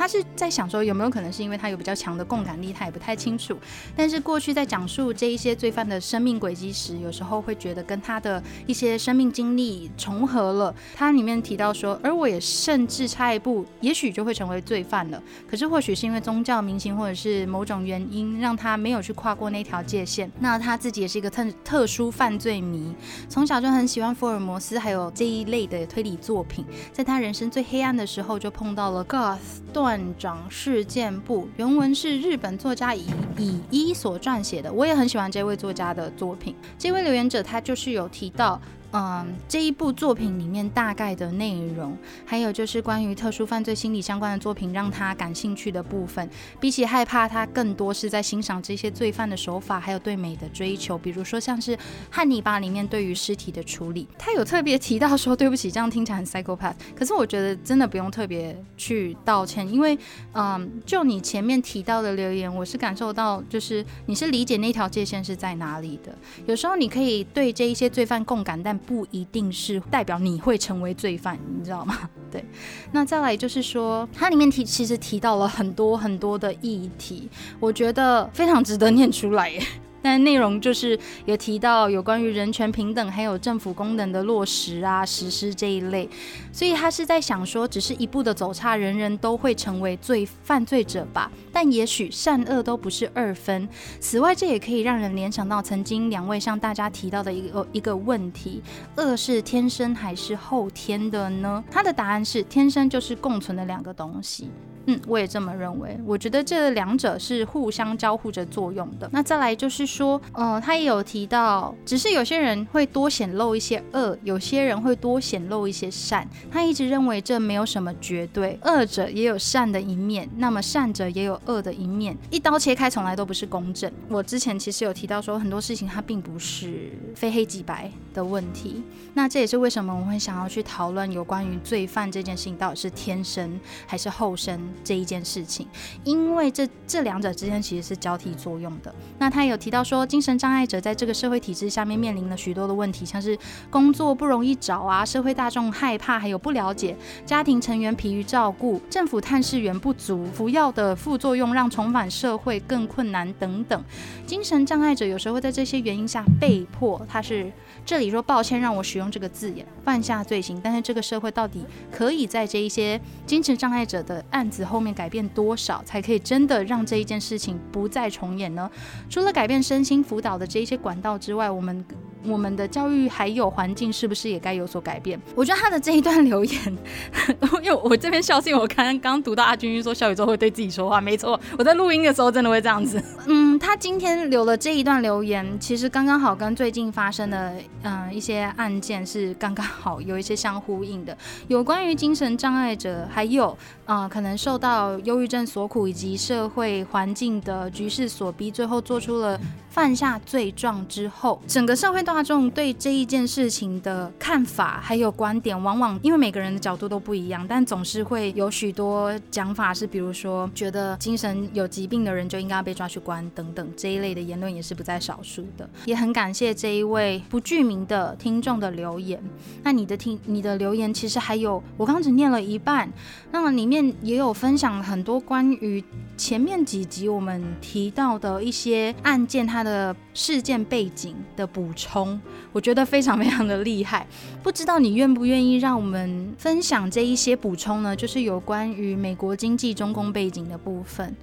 他是在想说有没有可能是因为他有比较强的共感力，他也不太清楚。但是过去在讲述这一些罪犯的生命轨迹时，有时候会觉得跟他的一些生命经历重合了。他里面提到说，而我也甚至差一步，也许就会成为罪犯了。可是或许是因为宗教、明星或者是某种原因，让他没有去跨过那条界限。那他自己也是一个特特殊犯罪迷，从小就很喜欢福尔摩斯还有这一类的推理作品。在他人生最黑暗的时候，就碰到了 Goth。断掌事件簿原文是日本作家以以一所撰写的，我也很喜欢这位作家的作品。这位留言者他就是有提到。嗯，这一部作品里面大概的内容，还有就是关于特殊犯罪心理相关的作品，让他感兴趣的部分，比起害怕，他更多是在欣赏这些罪犯的手法，还有对美的追求。比如说像是《汉尼拔》里面对于尸体的处理，他有特别提到说对不起，这样听起来很 psychopath。可是我觉得真的不用特别去道歉，因为嗯，就你前面提到的留言，我是感受到就是你是理解那条界限是在哪里的。有时候你可以对这一些罪犯共感，但不一定是代表你会成为罪犯，你知道吗？<laughs> 对，那再来就是说，它里面提其实提到了很多很多的议题，我觉得非常值得念出来耶。但内容就是有提到有关于人权平等，还有政府功能的落实啊、实施这一类，所以他是在想说，只是一步的走差，人人都会成为罪犯罪者吧？但也许善恶都不是二分。此外，这也可以让人联想到曾经两位向大家提到的一个一个问题：恶是天生还是后天的呢？他的答案是天生就是共存的两个东西。嗯，我也这么认为。我觉得这两者是互相交互着作用的。那再来就是说，呃，他也有提到，只是有些人会多显露一些恶，有些人会多显露一些善。他一直认为这没有什么绝对，恶者也有善的一面，那么善者也有恶的一面，一刀切开从来都不是公正。我之前其实有提到说，很多事情它并不是非黑即白的问题。那这也是为什么我会想要去讨论有关于罪犯这件事情到底是天生还是后生。这一件事情，因为这这两者之间其实是交替作用的。那他有提到说，精神障碍者在这个社会体制下面面临了许多的问题，像是工作不容易找啊，社会大众害怕，还有不了解，家庭成员疲于照顾，政府探视员不足，服药的副作用让重返社会更困难等等。精神障碍者有时候会在这些原因下被迫，他是。这里说抱歉，让我使用这个字眼，犯下罪行。但是这个社会到底可以在这一些精神障碍者的案子后面改变多少，才可以真的让这一件事情不再重演呢？除了改变身心辅导的这一些管道之外，我们。我们的教育还有环境是不是也该有所改变？我觉得他的这一段留言，<laughs> 因为我这边笑是因为我刚刚读到阿君君说小宇宙会对自己说话，没错，我在录音的时候真的会这样子。嗯，他今天留了这一段留言，其实刚刚好跟最近发生的嗯一些案件是刚刚好有一些相呼应的，有关于精神障碍者，还有啊可能受到忧郁症所苦，以及社会环境的局势所逼，最后做出了。犯下罪状之后，整个社会大众对这一件事情的看法还有观点，往往因为每个人的角度都不一样，但总是会有许多讲法是，比如说觉得精神有疾病的人就应该被抓去关等等这一类的言论也是不在少数的。也很感谢这一位不具名的听众的留言。那你的听你的留言其实还有，我刚只念了一半，那么里面也有分享很多关于前面几集我们提到的一些案件，它。他的事件背景的补充，我觉得非常非常的厉害。不知道你愿不愿意让我们分享这一些补充呢？就是有关于美国经济中共背景的部分。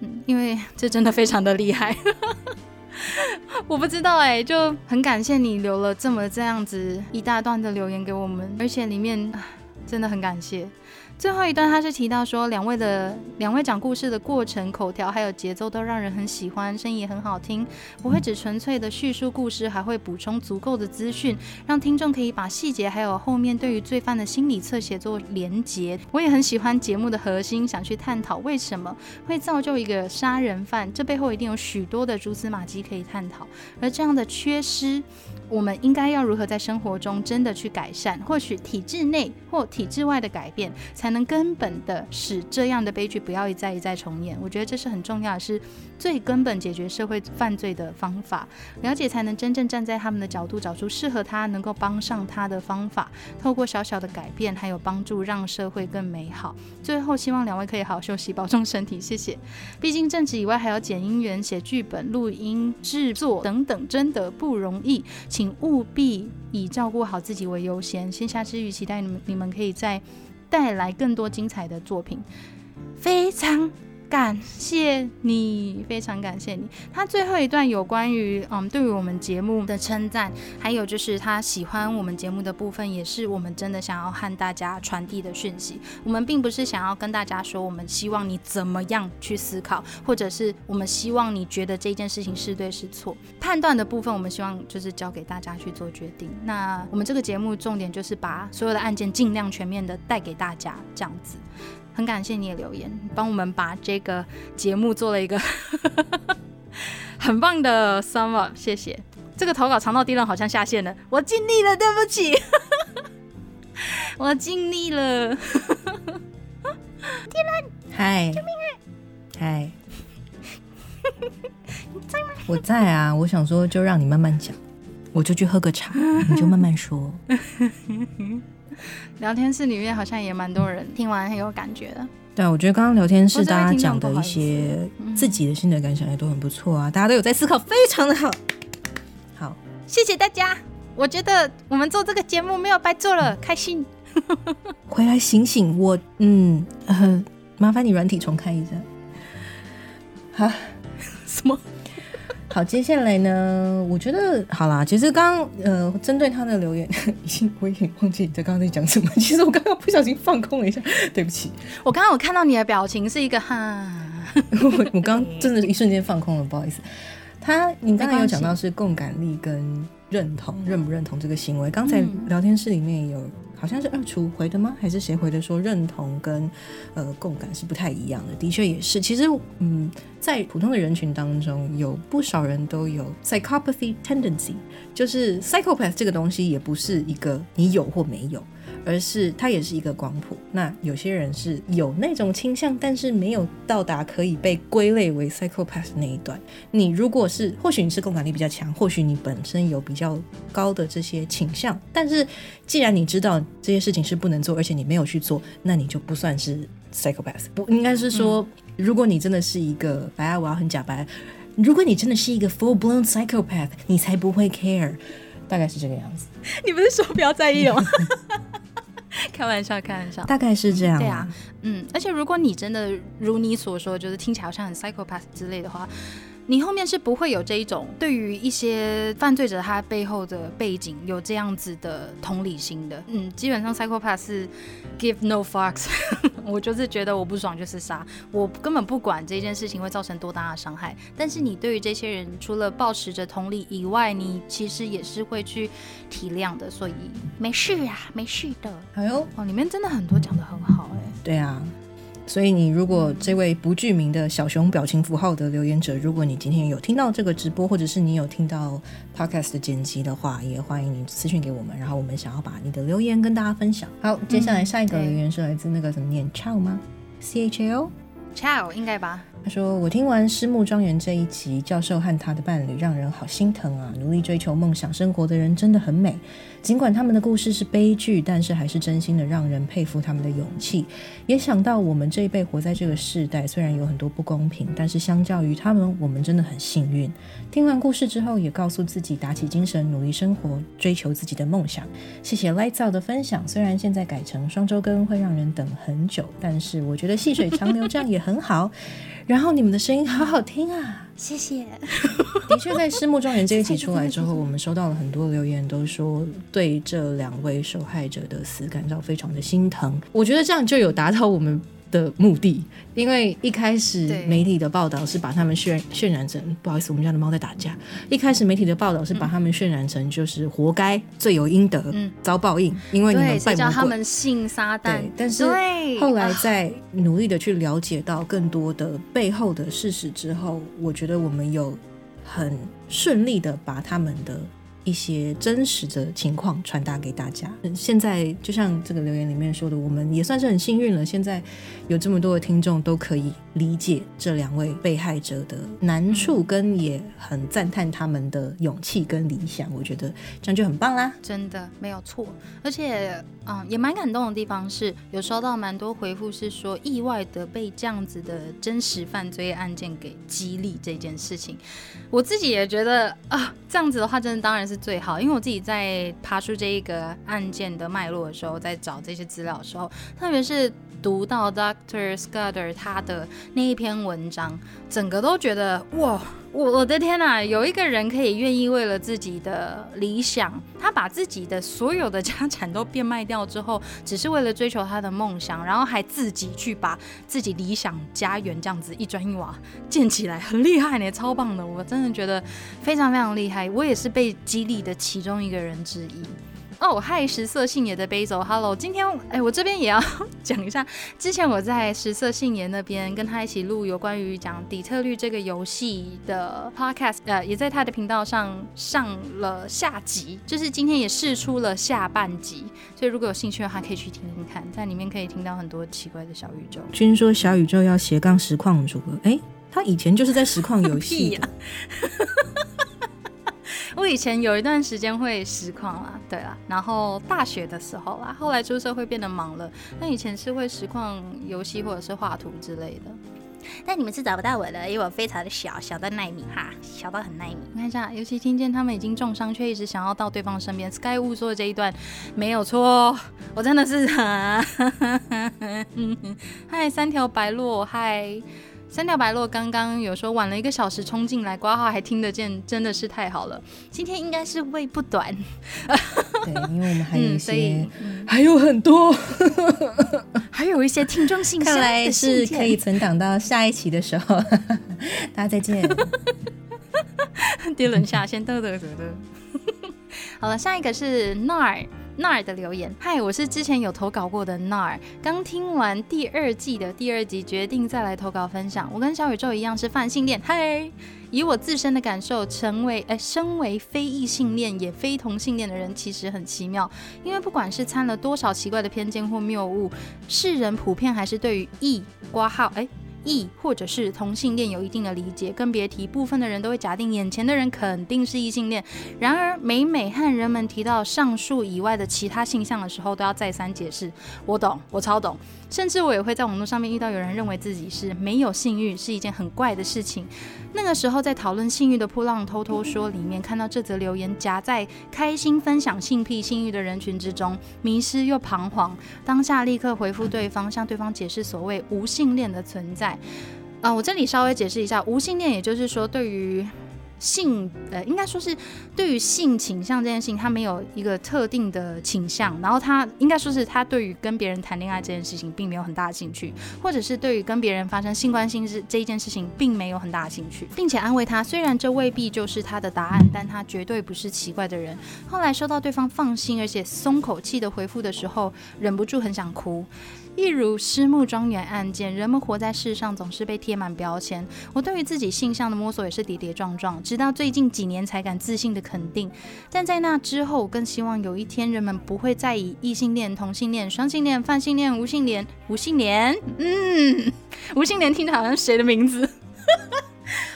嗯，因为这真的非常的厉害。<laughs> 我不知道哎，就很感谢你留了这么这样子一大段的留言给我们，而且里面真的很感谢。最后一段他是提到说，两位的两位讲故事的过程、口条还有节奏都让人很喜欢，声音也很好听，不会只纯粹的叙述故事，还会补充足够的资讯，让听众可以把细节还有后面对于罪犯的心理侧写做连结。我也很喜欢节目的核心，想去探讨为什么会造就一个杀人犯，这背后一定有许多的蛛丝马迹可以探讨，而这样的缺失。我们应该要如何在生活中真的去改善？或许体制内或体制外的改变，才能根本的使这样的悲剧不要一再一再重演。我觉得这是很重要，是最根本解决社会犯罪的方法。了解才能真正站在他们的角度，找出适合他、能够帮上他的方法。透过小小的改变，还有帮助，让社会更美好。最后，希望两位可以好好休息，保重身体，谢谢。毕竟正职以外，还要剪音源、写剧本、录音、制作等等，真的不容易。请务必以照顾好自己为优先。先下之余，期待你们你们可以在带来更多精彩的作品。非常。感谢你，非常感谢你。他最后一段有关于嗯，对于我们节目的称赞，还有就是他喜欢我们节目的部分，也是我们真的想要和大家传递的讯息。我们并不是想要跟大家说，我们希望你怎么样去思考，或者是我们希望你觉得这件事情是对是错。判断的部分，我们希望就是交给大家去做决定。那我们这个节目重点就是把所有的案件尽量全面的带给大家，这样子。很感谢你的留言，帮我们把这个节目做了一个 <laughs> 很棒的 sum up，谢谢。这个投稿长到低了，好像下线了，我尽力了，对不起，<laughs> 我尽力了。低了，嗨，救命啊！嗨，你在吗？我在啊，我想说就让你慢慢讲，我就去喝个茶，你就慢慢说。<laughs> <laughs> 聊天室里面好像也蛮多人听完很有感觉的。对啊，我觉得刚刚聊天室大家讲的一些自己的心得感想也都很不错啊，大家都有在思考，非常的好。好，谢谢大家。我觉得我们做这个节目没有白做了，开心。回来醒醒，我嗯，麻烦你软体重开一下。啊，<laughs> 什么？好，接下来呢？我觉得好啦。其实刚刚呃，针对他的留言，<laughs> 已经我已经忘记你在刚刚在讲什么。<laughs> 其实我刚刚不小心放空了一下，对不起。我刚刚有看到你的表情是一个哈，<laughs> 我我刚真的一瞬间放空了，不好意思。他，你刚刚有讲到是共感力跟认同，认不认同这个行为？刚才聊天室里面有。好像是二厨回的吗？还是谁回的？说认同跟呃共感是不太一样的。的确也是。其实，嗯，在普通的人群当中，有不少人都有 psychopathy tendency，就是 psychopath 这个东西也不是一个你有或没有。而是它也是一个光谱。那有些人是有那种倾向，但是没有到达可以被归类为 psychopath 那一段。你如果是，或许你是共感力比较强，或许你本身有比较高的这些倾向。但是既然你知道这些事情是不能做，而且你没有去做，那你就不算是 psychopath。不应该是说，如果你真的是一个白啊，我要很假白。如果你真的是一个 full blown psychopath，你才不会 care。大概是这个样子。<laughs> 你不是说不要在意吗？开玩笑，开玩笑，大概是这样。对啊，嗯，而且如果你真的如你所说，就是听起来好像很 psychopath 之类的话。你后面是不会有这一种对于一些犯罪者他背后的背景有这样子的同理心的，嗯，基本上 psychopath 是 give no fucks，<laughs> 我就是觉得我不爽就是杀，我根本不管这件事情会造成多大的伤害。但是你对于这些人除了保持着同理以外，你其实也是会去体谅的，所以没事啊，没事的。哎呦，哦，里面真的很多讲的很好，哎，对啊。所以，你如果这位不具名的小熊表情符号的留言者，如果你今天有听到这个直播，或者是你有听到 podcast 的剪辑的话，也欢迎你私信给我们，然后我们想要把你的留言跟大家分享。好，接下来下一个留言是来自那个怎么念 Chao 吗？C H A O，Chao 应该吧。他说：“我听完《失木庄园》这一集，教授和他的伴侣让人好心疼啊！努力追求梦想生活的人真的很美。尽管他们的故事是悲剧，但是还是真心的让人佩服他们的勇气。也想到我们这一辈活在这个世代，虽然有很多不公平，但是相较于他们，我们真的很幸运。听完故事之后，也告诉自己打起精神，努力生活，追求自己的梦想。谢谢 Lights Out 的分享。虽然现在改成双周更会让人等很久，但是我觉得细水长流这样也很好。”然后你们的声音好好听啊！谢谢。<laughs> 的确，在《失木庄园》这一集出来之后，我们收到了很多留言，都说对这两位受害者的死感到非常的心疼。我觉得这样就有达到我们。的目的，因为一开始媒体的报道是把他们渲渲染成，不好意思，我们家的猫在打架。一开始媒体的报道是把他们渲染成就是活该，罪有应得，遭报应，因为你们拜叫他们信撒旦。对但是后来在努力的去了解到更多的背后的事实之后，我觉得我们有很顺利的把他们的。一些真实的情况传达给大家。现在就像这个留言里面说的，我们也算是很幸运了。现在有这么多的听众都可以理解这两位被害者的难处，跟也很赞叹他们的勇气跟理想。我觉得这样就很棒啦，真的没有错。而且，嗯，也蛮感动的地方是有收到蛮多回复，是说意外的被这样子的真实犯罪案件给激励这件事情。我自己也觉得啊，这样子的话，真的当然是。最好，因为我自己在爬出这一个案件的脉络的时候，在找这些资料的时候，特别是读到 Doctor Scudder 他的那一篇文章，整个都觉得哇，我我的天呐，有一个人可以愿意为了自己的理想，他把自己的所有的家产都变卖掉之后，只是为了追求他的梦想，然后还自己去把自己理想家园这样子一砖一瓦建起来，很厉害呢，超棒的，我真的觉得非常非常厉害，我也是被激励的其中一个人之一。哦，嗨，食色性也的杯走，Hello，今天哎，我这边也要 <laughs> 讲一下，之前我在食色性也那边跟他一起录有关于讲底特律这个游戏的 Podcast，呃，也在他的频道上上了下集，就是今天也试出了下半集，所以如果有兴趣的话，可以去听听看，在里面可以听到很多奇怪的小宇宙。君说小宇宙要斜杠实况主了，哎，他以前就是在实况游戏 <laughs> 呀。我以前有一段时间会实况啦，对啦，然后大学的时候啦，后来出社会变得忙了。那以前是会实况游戏或者是画图之类的。但你们是找不到我的，因为我非常的小，小到耐米哈，小到很耐米。你看一下，尤其听见他们已经重伤，却一直想要到对方身边。Sky 误说的这一段没有错，我真的是。嗨，三条白鹭，嗨。三条白鹭刚刚有说晚了一个小时冲进来挂号还听得见，真的是太好了。今天应该是胃不短，对，因为我们还有一些，<laughs> 还有很多，<laughs> 还有一些听众信看来是可以存档到下一期的时候。<laughs> 大家再见。跌轮下先，嘚嘚嘚嘚。好了，下一个是 Nar。纳尔的留言，嗨，我是之前有投稿过的纳尔，刚听完第二季的第二集，决定再来投稿分享。我跟小宇宙一样是泛性恋，嗨，以我自身的感受，成为哎，身为非异性恋也非同性恋的人，其实很奇妙，因为不管是参了多少奇怪的偏见或谬误，世人普遍还是对于异挂号哎。异或者是同性恋有一定的理解，更别提部分的人都会假定眼前的人肯定是异性恋。然而，每每和人们提到上述以外的其他性向的时候，都要再三解释。我懂，我超懂。甚至我也会在网络上面遇到有人认为自己是没有性欲是一件很怪的事情。那个时候在讨论性欲的破浪偷偷说里面看到这则留言，夹在开心分享性癖性欲的人群之中，迷失又彷徨。当下立刻回复对方，向对方解释所谓无性恋的存在。啊，我这里稍微解释一下，无性恋也就是说对于。性呃，应该说是对于性倾向这件事情，他没有一个特定的倾向，然后他应该说是他对于跟别人谈恋爱这件事情并没有很大的兴趣，或者是对于跟别人发生性关系是这一件事情并没有很大的兴趣，并且安慰他，虽然这未必就是他的答案，但他绝对不是奇怪的人。后来收到对方放心而且松口气的回复的时候，忍不住很想哭。一如失木庄园案件，人们活在世上总是被贴满标签。我对于自己性向的摸索也是跌跌撞撞，直到最近几年才敢自信的肯定。但在那之后，更希望有一天人们不会再以异性恋、同性恋、双性恋、泛性恋、无性恋、无性恋，嗯，无性恋听着好像谁的名字？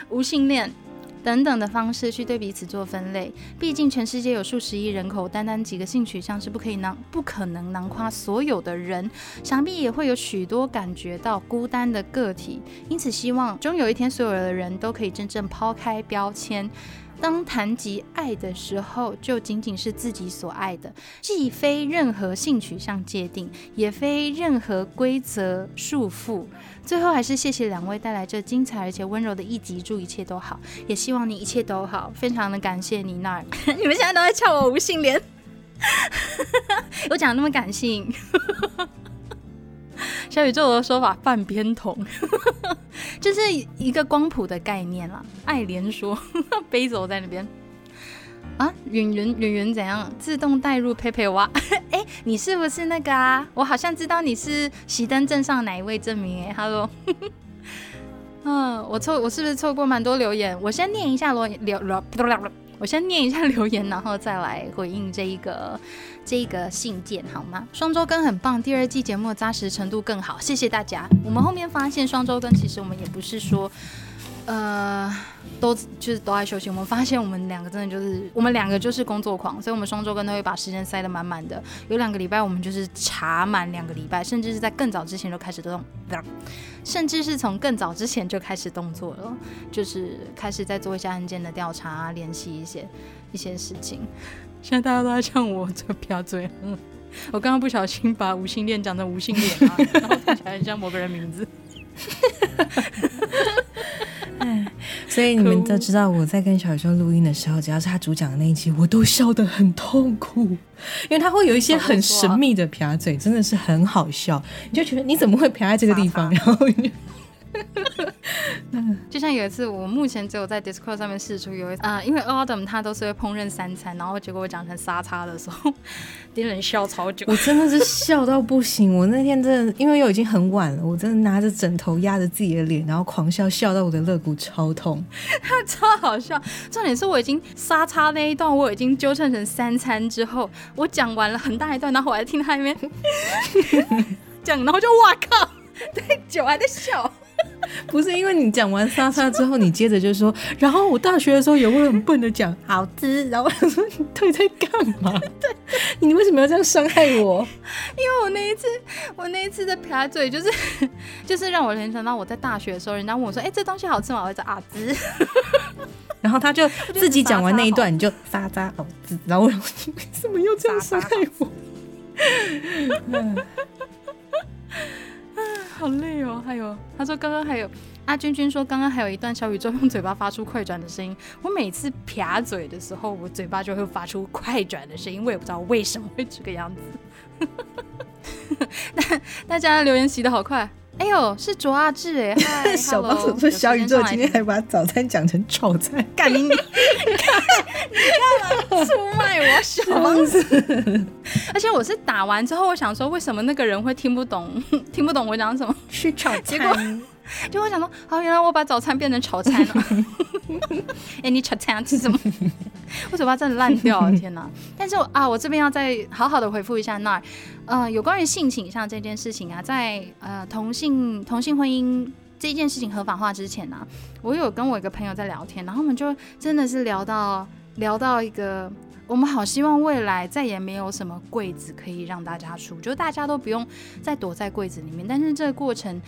无性恋。等等的方式去对彼此做分类，毕竟全世界有数十亿人口，单单几个性取向是不可以囊不可能囊括所有的人，想必也会有许多感觉到孤单的个体。因此，希望终有一天，所有的人都可以真正抛开标签。当谈及爱的时候，就仅仅是自己所爱的，既非任何性取向界定，也非任何规则束缚。最后还是谢谢两位带来这精彩而且温柔的一集，祝一切都好，也希望你一切都好。非常的感谢你那儿，<laughs> 你们现在都在叫我无性恋，<laughs> 我讲那么感性。<laughs> <laughs> 小宇宙的说法半边同，<laughs> 就是一个光谱的概念了。爱莲说，<laughs> 杯走在那边啊，圆圆圆圆怎样？自动带入佩佩蛙？哎，你是不是那个啊？我好像知道你是熄灯镇上哪一位证明？哎，Hello，嗯，我错，我是不是错过蛮多留言？我先念一下留留留，我先念一下留言，然后再来回应这一个。这一个信件好吗？双周更很棒，第二季节目扎实程度更好，谢谢大家。我们后面发现双周更其实我们也不是说，呃，都就是都爱休息。我们发现我们两个真的就是我们两个就是工作狂，所以我们双周更都会把时间塞得满满的。有两个礼拜我们就是查满两个礼拜，甚至是在更早之前就开始动，甚至是从更早之前就开始动作了，就是开始在做一些案件的调查，联系一些一些事情。现在大家都在呛我这撇嘴，<laughs> 我刚刚不小心把无性恋讲成无性恋啊，然后听起来很像某个人名字。哎，<laughs> 所以你们都知道，我在跟小宇宙录音的时候，只要是他主讲的那一期，我都笑得很痛苦，因为他会有一些很神秘的撇嘴，真的是很好笑，你就觉得你怎么会撇在这个地方，然后。就 <laughs> 像有一次，我目前只有在 Discord 上面试出有一啊，因为 Autumn 他都是会烹饪三餐，然后结果我讲成沙叉的时候，<laughs> 丁人笑超久，<laughs> 我真的是笑到不行。我那天真的，因为又已经很晚了，我真的拿着枕头压着自己的脸，然后狂笑，笑到我的肋骨超痛，超好笑。重点是我已经沙叉那一段我已经纠正成三餐之后，我讲完了很大一段，然后我还听他那边讲，然后就哇靠，太久还在笑。<laughs> 不是因为你讲完莎莎之后，你接着就说，然后我大学的时候也会很笨的讲好吃，然后我说你到底在干嘛？<laughs> 对，你为什么要这样伤害我？因为我那一次，我那一次的撇嘴就是 <laughs> 就是让我联想到我在大学的时候，人家问我说，哎，这东西好吃吗？我说啊滋，然后他就自己讲完那一段，你就沙沙好滋，然后我说你为什么要这样伤害我？好累哦，还有他说刚刚还有阿君君说刚刚还有一段小宇宙用嘴巴发出快转的声音，我每次撇嘴的时候，我嘴巴就会发出快转的声音，我也不知道为什么会这个样子。<laughs> 大 <laughs> 大家留言洗的好快，哎呦是卓阿志哎，<laughs> 小帮手说小宇宙今天还把早餐讲成炒菜，干你你干嘛出卖我小帮子？<laughs> 而且我是打完之后，我想说为什么那个人会听不懂，<laughs> 听不懂我讲什么？去炒菜。<laughs> 就我想说，哦，原来我把早餐变成炒菜了。<laughs> 哎，你炒菜要吃什么？<laughs> 我嘴巴真的烂掉了，天哪！但是啊，我这边要再好好的回复一下那儿，呃，有关于性倾向这件事情啊，在呃同性同性婚姻这件事情合法化之前呢，我有跟我一个朋友在聊天，然后我们就真的是聊到聊到一个。我们好希望未来再也没有什么柜子可以让大家出，就大家都不用再躲在柜子里面。但是这个过程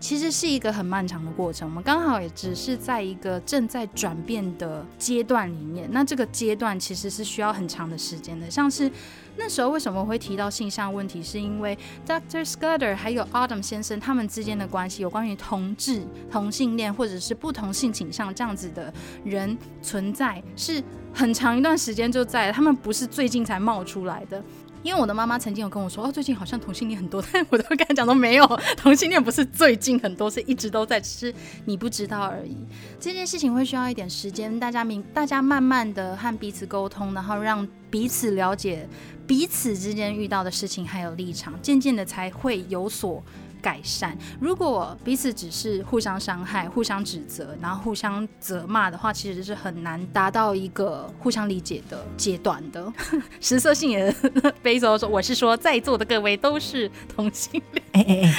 其实是一个很漫长的过程，我们刚好也只是在一个正在转变的阶段里面。那这个阶段其实是需要很长的时间的，像是。那时候为什么会提到性向问题？是因为 Dr. Scudder 还有 Adam 先生他们之间的关系，有关于同志、同性恋或者是不同性倾向这样子的人存在，是很长一段时间就在，他们不是最近才冒出来的。因为我的妈妈曾经有跟我说，哦，最近好像同性恋很多，但我都跟她讲说没有，同性恋不是最近很多，是一直都在，只是你不知道而已。这件事情会需要一点时间，大家明，大家慢慢的和彼此沟通，然后让彼此了解彼此之间遇到的事情还有立场，渐渐的才会有所。改善。如果彼此只是互相伤害、互相指责，然后互相责骂的话，其实是很难达到一个互相理解的阶段的。<laughs> 食色性也 <laughs> 非洲说，我是说，在座的各位都是同性恋。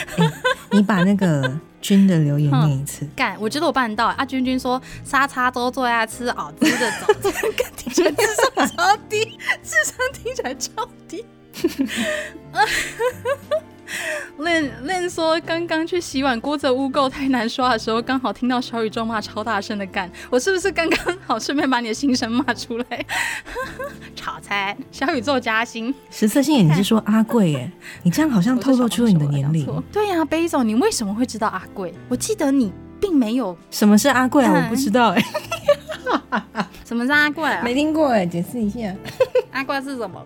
你把那个君的留言念一次。干，我觉得我办得到。阿君君说，沙茶粥最爱吃熬汁的早餐，听起来智商超低，智商听起来超低。<laughs> 练练说刚刚去洗碗，锅子污垢太难刷的时候，刚好听到小宇宙骂超大声的干，我是不是刚刚好顺便把你的心声骂出来？<laughs> 炒菜，小宇宙加薪，实测性你是说阿贵耶？你这样好像透露出了你的年龄。对呀，贝总，你为什么会知道阿贵？我记得你并没有。<laughs> 什么是阿贵啊？我不知道哎。<laughs> 什么是阿贵啊？没听过哎，解释一下。阿贵是什么？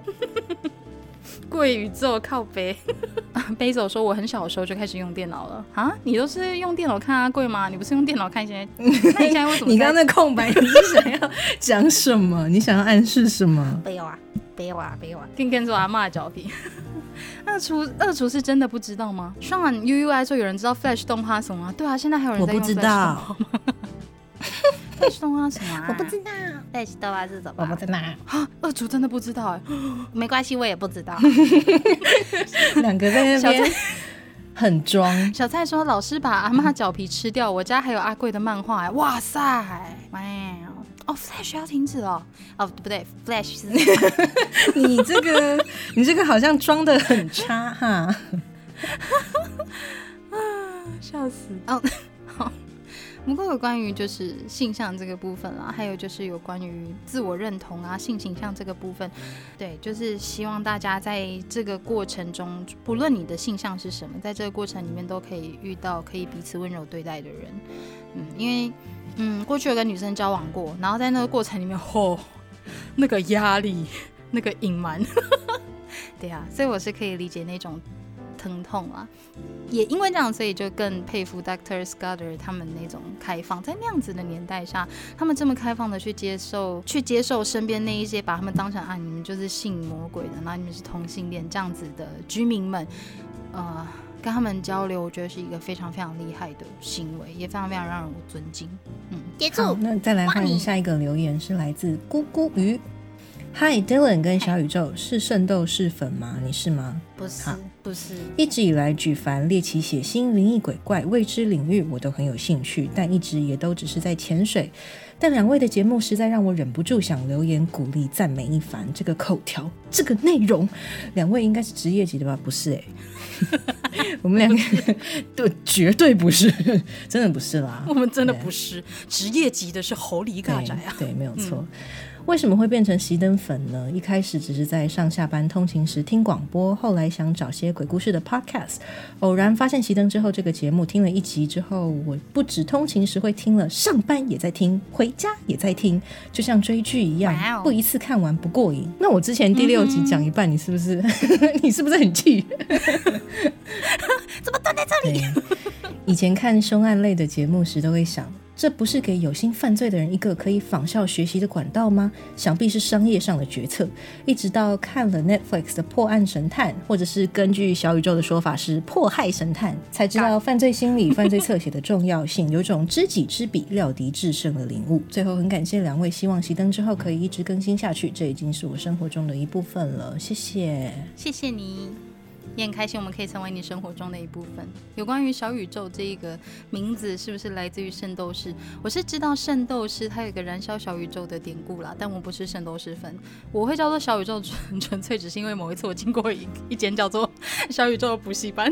贵宇宙靠背，<laughs> 背走说我很小的时候就开始用电脑了啊！你都是用电脑看阿贵吗？你不是用电脑看一些？<laughs> 那你现在为什么？你刚刚那空白，你是想要讲什么？<laughs> 你想要暗示什么？没有啊，没有啊，没有啊！听跟着阿妈的脚皮。二厨二厨是真的不知道吗？上完 U U I 说有人知道 Flash 动画什么？对啊，现在还有人在用 Flash 动画吗？Flash 动画什么？我不知道 Flash 动画是什么？我不知道。啊，二厨真的不知道哎，<laughs> 没关系，我也不知道。<laughs> 两个在那边 <laughs> 很装。小蔡说：“老师把阿妈脚皮吃掉，我家还有阿贵的漫画哎，哇塞，哇哦，Flash 要停止了哦，不对，Flash 是你这个，你这个好像装的很差哈，啊，笑死哦。”不过有关于就是性向这个部分啦，还有就是有关于自我认同啊、性倾向这个部分，对，就是希望大家在这个过程中，不论你的性向是什么，在这个过程里面都可以遇到可以彼此温柔对待的人。嗯，因为嗯，过去有跟女生交往过，然后在那个过程里面，<laughs> 吼，那个压力，那个隐瞒，<laughs> 对啊，所以我是可以理解那种。疼痛啊，也因为这样，所以就更佩服 Doctor Scudder 他们那种开放，在那样子的年代下，他们这么开放的去接受，去接受身边那一些把他们当成啊，你们就是性魔鬼的，然后你们是同性恋这样子的居民们，呃，跟他们交流，我觉得是一个非常非常厉害的行为，也非常非常让人尊敬。嗯，结束。那再来欢迎下一个留言，是来自咕咕鱼。Hi Dylan 跟小宇宙是圣斗士粉吗？你是吗？不是，不是。一直以来，举凡猎奇、血腥、灵异、鬼怪、未知领域，我都很有兴趣，但一直也都只是在潜水。但两位的节目实在让我忍不住想留言鼓励、赞美一番。这个口条，这个内容，两位应该是职业级的吧？不是哎，<laughs> 我们两个 <laughs> 对，绝对不是，真的不是啦。我们真的不是职业级的，是猴狸嘎宅啊。对，没有错。为什么会变成熄灯粉呢？一开始只是在上下班通勤时听广播，后来想找些鬼故事的 podcast，偶然发现熄灯之后这个节目，听了一集之后，我不止通勤时会听了，上班也在听，回家也在听，就像追剧一样，不一次看完不过瘾。那我之前第六集讲一半，你是不是 <laughs> 你是不是很气？<laughs> 怎么断在这里？以前看凶案类的节目时，都会想。这不是给有心犯罪的人一个可以仿效学习的管道吗？想必是商业上的决策。一直到看了 Netflix 的《破案神探》，或者是根据小宇宙的说法是《迫害神探》，才知道犯罪心理、犯罪侧写的重要性，有种知己知彼、料敌制胜的领悟。最后，很感谢两位，希望熄灯之后可以一直更新下去。这已经是我生活中的一部分了。谢谢，谢谢你。也很开心，我们可以成为你生活中的一部分。有关于小宇宙这一个名字，是不是来自于圣斗士？我是知道圣斗士它有一个燃烧小宇宙的典故啦，但我不是圣斗士粉。我会叫做小宇宙，纯 <laughs> 纯粹只是因为某一次我经过一一间叫做小宇宙的补习班，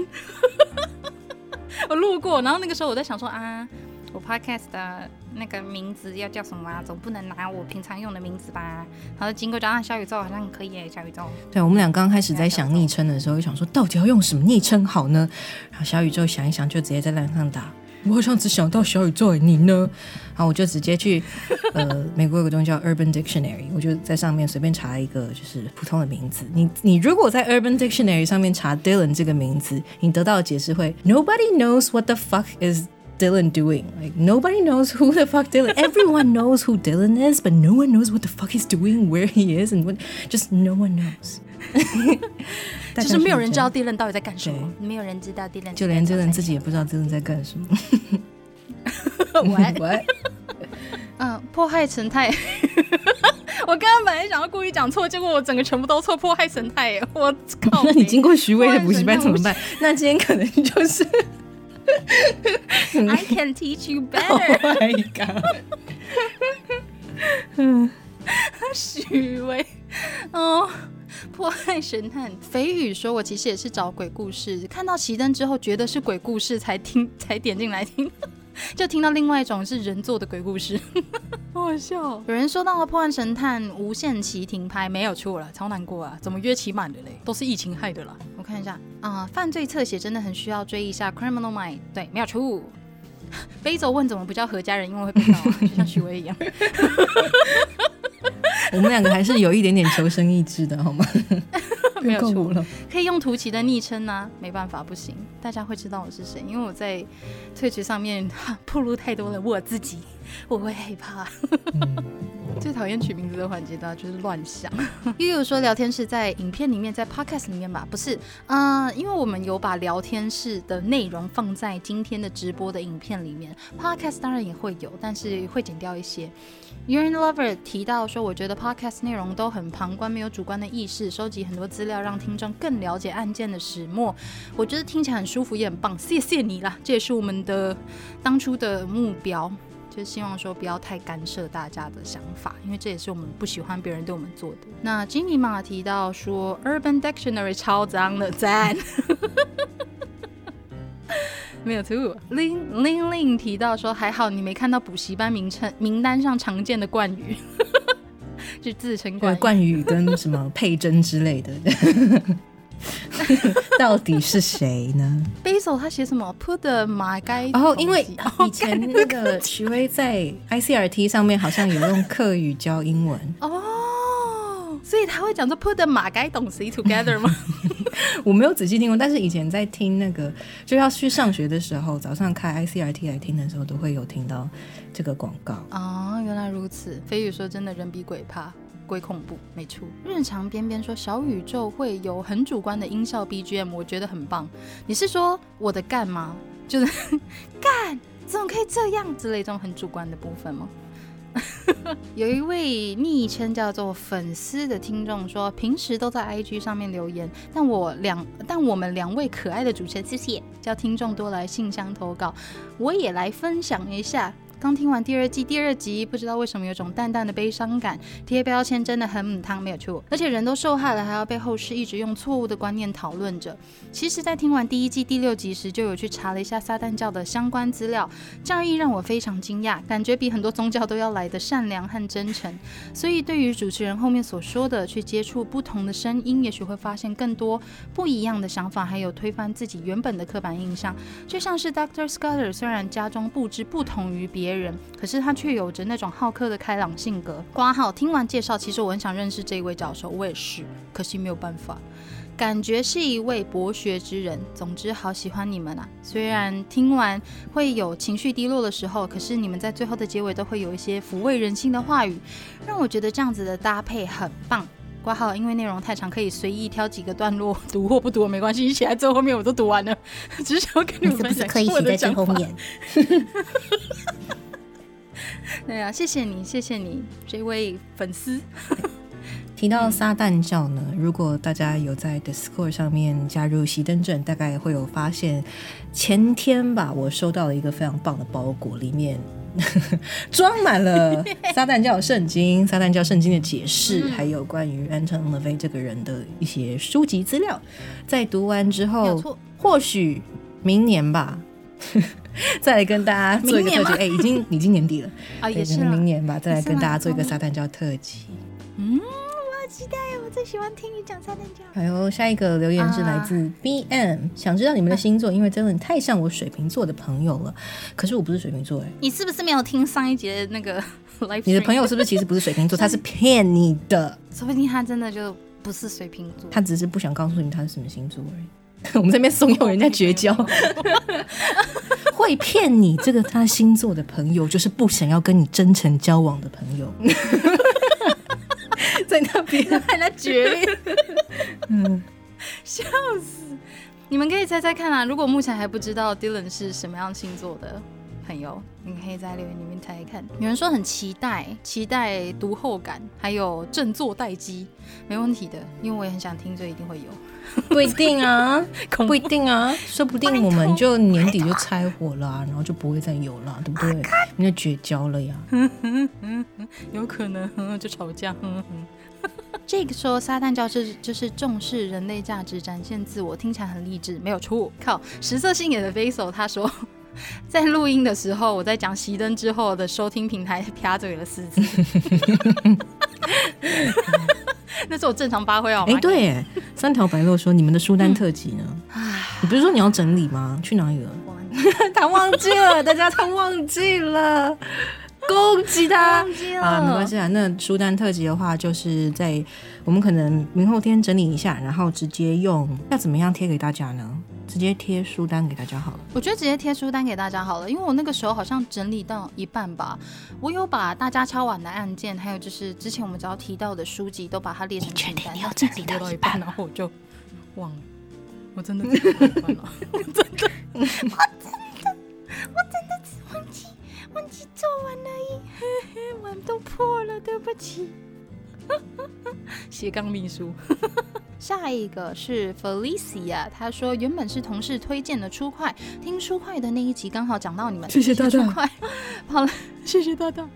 <laughs> 我路过，然后那个时候我在想说啊。我 podcast 的那个名字要叫什么啊？总不能拿我平常用的名字吧？然后经过加上，小宇宙好像可以耶，小宇宙。对，我们俩刚开始在想昵称的时候，就想说到底要用什么昵称好呢？然后小宇宙想一想，就直接在栏上打。我好像只想到小宇宙，你呢？然后我就直接去 <laughs> 呃，美国有个东西叫 Urban Dictionary，我就在上面随便查一个就是普通的名字。你你如果在 Urban Dictionary 上面查 Dylan 这个名字，你得到的解释会 Nobody knows what the fuck is。Dylan doing? Like nobody knows who the fuck Dylan. Everyone knows who Dylan is, but no one knows what the fuck he's doing, where he is, and what. Just no one knows. 就是没有人知道 Dylan 到底在干什么，没有人知道 Dylan，就连 Dylan 自己也不知道 Dylan 在干什么。喂喂，嗯，迫害神态。我刚刚本来想要故意讲错，结果我整个全部都错。迫害神态，我靠！那你经过徐威的补习班怎么办？那今天可能就是。 I can teach you <laughs> better. Oh my god. 嗯，<laughs> 许巍，哦，破案神探肥宇说：“我其实也是找鬼故事，看到熄灯之后觉得是鬼故事才听，才点进来听，就听到另外一种是人做的鬼故事，<laughs> 好好笑。有人说到了破案神探无限期停拍，没有错了，超难过啊！怎么约期满的嘞？都是疫情害的啦。我看一下啊，犯罪侧写真的很需要追一下 Criminal Mind，对，没有错。<laughs> 飞走问怎么不叫何家人，因为会被告，就像许巍一样。<laughs> 我们两个还是有一点点求生意志的，好吗？<laughs> 没有错了，可以用图奇的昵称呢？没办法，不行，大家会知道我是谁，因为我在退群上面 <laughs> 暴露太多了我自己，我会害怕。最讨厌取名字的环节呢就是乱想。<laughs> 又有说聊天室在影片里面，在 podcast 里面吧？不是，嗯，因为我们有把聊天室的内容放在今天的直播的影片里面，podcast 当然也会有，但是会剪掉一些。Urine Lover 提到说，我觉得 podcast 内容都很旁观，没有主观的意识，收集很多资料，让听众更了解案件的始末。我觉得听起来很舒服，也很棒。谢谢你啦，这也是我们的当初的目标，就希望说不要太干涉大家的想法，因为这也是我们不喜欢别人对我们做的。那 Jimmy 马提到说，Urban Dictionary 超脏的，赞。没有错。林林林提到说，还好你没看到补习班名称名单上常见的冠语，<laughs> 就自称冠冠语跟什么佩珍之类的，<laughs> 到底是谁呢？Basil 他写什么？Put the 马该。然后因为 <laughs> 以前那个徐威在 ICRT 上面好像有用客语教英文 <laughs> 哦，所以他会讲说 Put the 马该懂 see together 吗？我没有仔细听过，但是以前在听那个就要去上学的时候，早上开 ICRT 来听的时候，都会有听到这个广告。哦，原来如此。飞宇说：“真的人比鬼怕，会恐怖，没错。”日常边边说：“小宇宙会有很主观的音效 BGM，我觉得很棒。”你是说我的干吗？就是 <laughs> 干，怎么可以这样之类这种很主观的部分吗？<laughs> 有一位昵称叫做粉丝的听众说，平时都在 IG 上面留言，但我两但我们两位可爱的主持人，谢谢，叫听众多来信箱投稿，我也来分享一下。刚听完第二季第二集，不知道为什么有种淡淡的悲伤感。贴标签真的很母汤，没有错。而且人都受害了，还要被后世一直用错误的观念讨论着。其实，在听完第一季第六集时，就有去查了一下撒旦教的相关资料，教义让我非常惊讶，感觉比很多宗教都要来的善良和真诚。所以，对于主持人后面所说的去接触不同的声音，也许会发现更多不一样的想法，还有推翻自己原本的刻板印象。就像是 Doctor Scudder，虽然家中布置不同于别人，可是他却有着那种好客的开朗性格。挂号听完介绍，其实我很想认识这一位教授，我也是，可惜没有办法。感觉是一位博学之人。总之，好喜欢你们啊！虽然听完会有情绪低落的时候，可是你们在最后的结尾都会有一些抚慰人心的话语，让我觉得这样子的搭配很棒。挂号，因为内容太长，可以随意挑几个段落读或不读没关系，一起来最后面我都读完了，只是想跟你们分享我的最后面。<laughs> <laughs> 对啊，谢谢你，谢谢你，这位粉丝。<laughs> 提到撒旦教呢，如果大家有在 Discord 上面加入熄灯阵，大概会有发现，前天吧，我收到了一个非常棒的包裹，里面 <laughs> 装满了撒旦教圣经、撒旦教圣经的解释，还有关于 Anton LaVey 这个人的一些书籍资料。在读完之后，或许明年吧。<laughs> 再来跟大家做一个特辑，哎，已经已经年底了啊，也是明年吧，再来跟大家做一个撒旦教特辑。嗯，我好期待哦，我最喜欢听你讲撒旦教。还有下一个留言是来自 B M，想知道你们的星座，因为真的太像我水瓶座的朋友了。可是我不是水瓶座，哎，你是不是没有听上一节那个？<laughs> 你的朋友是不是其实不是水瓶座？<laughs> 他是骗你的，说不定他真的就不是水瓶座，他只是不想告诉你他是什么星座而已。<laughs> 我们这边怂恿人家绝交，<laughs> 会骗你这个他星座的朋友，就是不想要跟你真诚交往的朋友，<laughs> 在那边。还在决裂，嗯，笑死！你们可以猜猜看啊，如果目前还不知道 Dylan 是什么样星座的。朋友，你可以在留言里面猜一看。有人说很期待，期待读后感，还有振作待机，没问题的，因为我也很想听，所以一定会有。不一定啊，<laughs> 不一定啊，说不定我们就年底就拆伙了，然后就不会再有了，对不对？那就绝交了呀？<laughs> 有可能就吵架。<laughs> 这个说撒旦教是就是重视人类价值，展现自我，听起来很励志，没有错。靠，实色性也的 Vessel 他说，<laughs> 在录音的时候，我在讲熄灯之后的收听平台啪嘴了四次。<laughs> 那是我正常发挥哦。哎，对，哎，三条白鹭说你们的书单特辑呢？你不是说你要整理吗？去哪里了？他忘记了，大家他忘记了。攻击他啊，没关系啊。那书单特辑的话，就是在我们可能明后天整理一下，然后直接用要怎么样贴给大家呢？直接贴书单给大家好了。我觉得直接贴书单给大家好了，因为我那个时候好像整理到一半吧，我有把大家敲完的案件，还有就是之前我们只要提到的书籍，都把它列成清单。你要整理到一半，然后我就忘了。我真的真的，<laughs> 我真的，我真的，我真的只忘记。忘记做完而已，<laughs> 碗都破了，对不起。<laughs> 斜杠秘书。下一个是 Felicia，他说原本是同事推荐的初快，听初快的那一集刚好讲到你们，<laughs> <laughs> 谢谢大家。跑来，谢谢大家。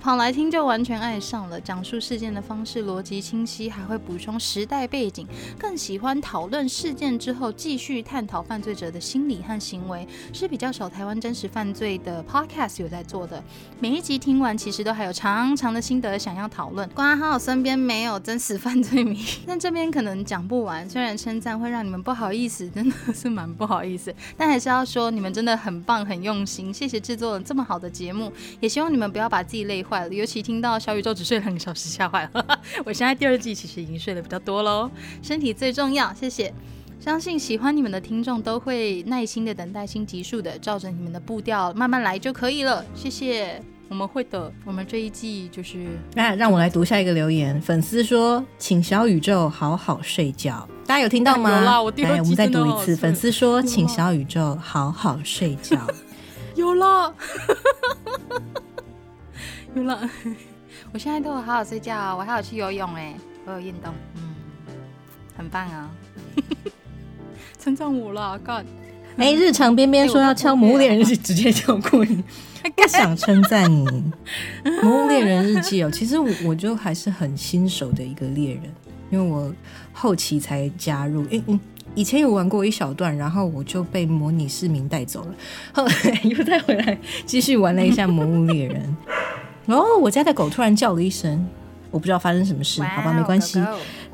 跑来听就完全爱上了，讲述事件的方式逻辑清晰，还会补充时代背景，更喜欢讨论事件之后继续探讨犯罪者的心理和行为，是比较少台湾真实犯罪的 podcast 有在做的。每一集听完，其实都还有长长的心得想要讨论。关好身边没有真实犯罪迷，那这边可能。讲不完，虽然称赞会让你们不好意思，<laughs> 真的是蛮不好意思，但还是要说你们真的很棒，很用心，谢谢制作了这么好的节目，也希望你们不要把自己累坏了，尤其听到小宇宙只睡两个小时，吓坏了。<laughs> 我现在第二季其实已经睡得比较多喽，身体最重要，谢谢。相信喜欢你们的听众都会耐心的等待新集数的，照着你们的步调慢慢来就可以了，谢谢。我们会的，我们这一季就是那让我来读下一个留言。粉丝说，请小宇宙好好睡觉。大家有听到吗？<laughs> 有啦，我来，我们再读一次。粉丝说，请小宇宙好好睡觉。<laughs> 有了，<laughs> 有了。我现在都有好好睡觉，我还有去游泳哎，我有运动，嗯，很棒啊。称赞我了，God。哎，日常边边说要敲《魔物猎人日记》，直接跳过你。不想称赞你，《魔物猎人日记》哦，其实我我就还是很新手的一个猎人，因为我后期才加入，嗯嗯，以前有玩过一小段，然后我就被模拟市民带走了，后来 <laughs> 又再回来继续玩了一下《魔物猎人》，<laughs> 然后我家的狗突然叫了一声，我不知道发生什么事，好吧，没关系。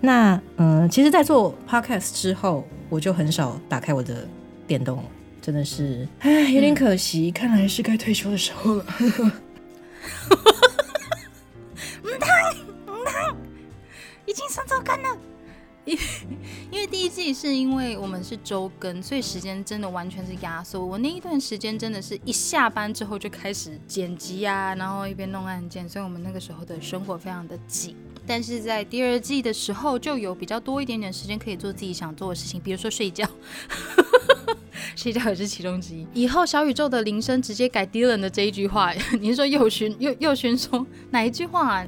那嗯，其实，在做 podcast 之后，我就很少打开我的电动。真的是，唉，有点可惜。看来是该退休的时候了。唔烫唔烫，已经上周更了。因因为第一季是因为我们是周更，所以时间真的完全是压缩。我那一段时间真的是一下班之后就开始剪辑啊，然后一边弄案件，所以我们那个时候的生活非常的紧。但是在第二季的时候，就有比较多一点点时间可以做自己想做的事情，比如说睡觉。<laughs> 睡觉也是其中之一。以后小宇宙的铃声直接改 Dylan 的这一句话。你是说右勋右右勋说哪一句话？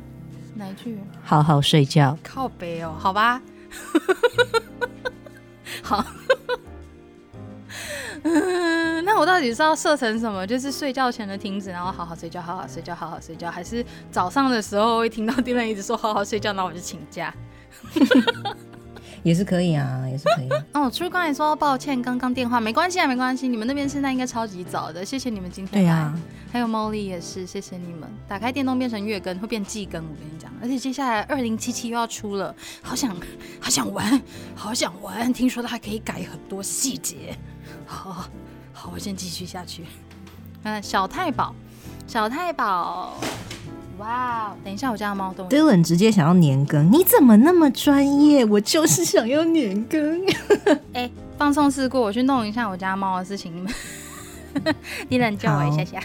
哪一句？好好睡觉。靠背哦，好吧。<laughs> 好。嗯，<laughs> 那我到底是要设成什么？就是睡觉前的停止，然后好好睡觉，好好睡觉，好好睡觉，还是早上的时候会听到 Dylan 一直说好好睡觉，那我就请假。也是可以啊，也是可以。<laughs> 哦，初刚才说抱歉，刚刚电话没关系啊，没关系。你们那边现在应该超级早的，谢谢你们今天。对呀，还有 Molly 也是，谢谢你们。打开电动变成月更，会变季更，我跟你讲。而且接下来二零七七又要出了，好想好想玩，好想玩。听说它还可以改很多细节。好，好，我先继续下去。<laughs> 嗯，小太保，小太保。哇，等一下，我家的猫都。Dylan 直接想要年更，你怎么那么专业？我就是想要年更。<laughs> 哎，放送事故，我去弄一下我家猫的事情。你 <laughs> 们，Dylan 叫我一下下。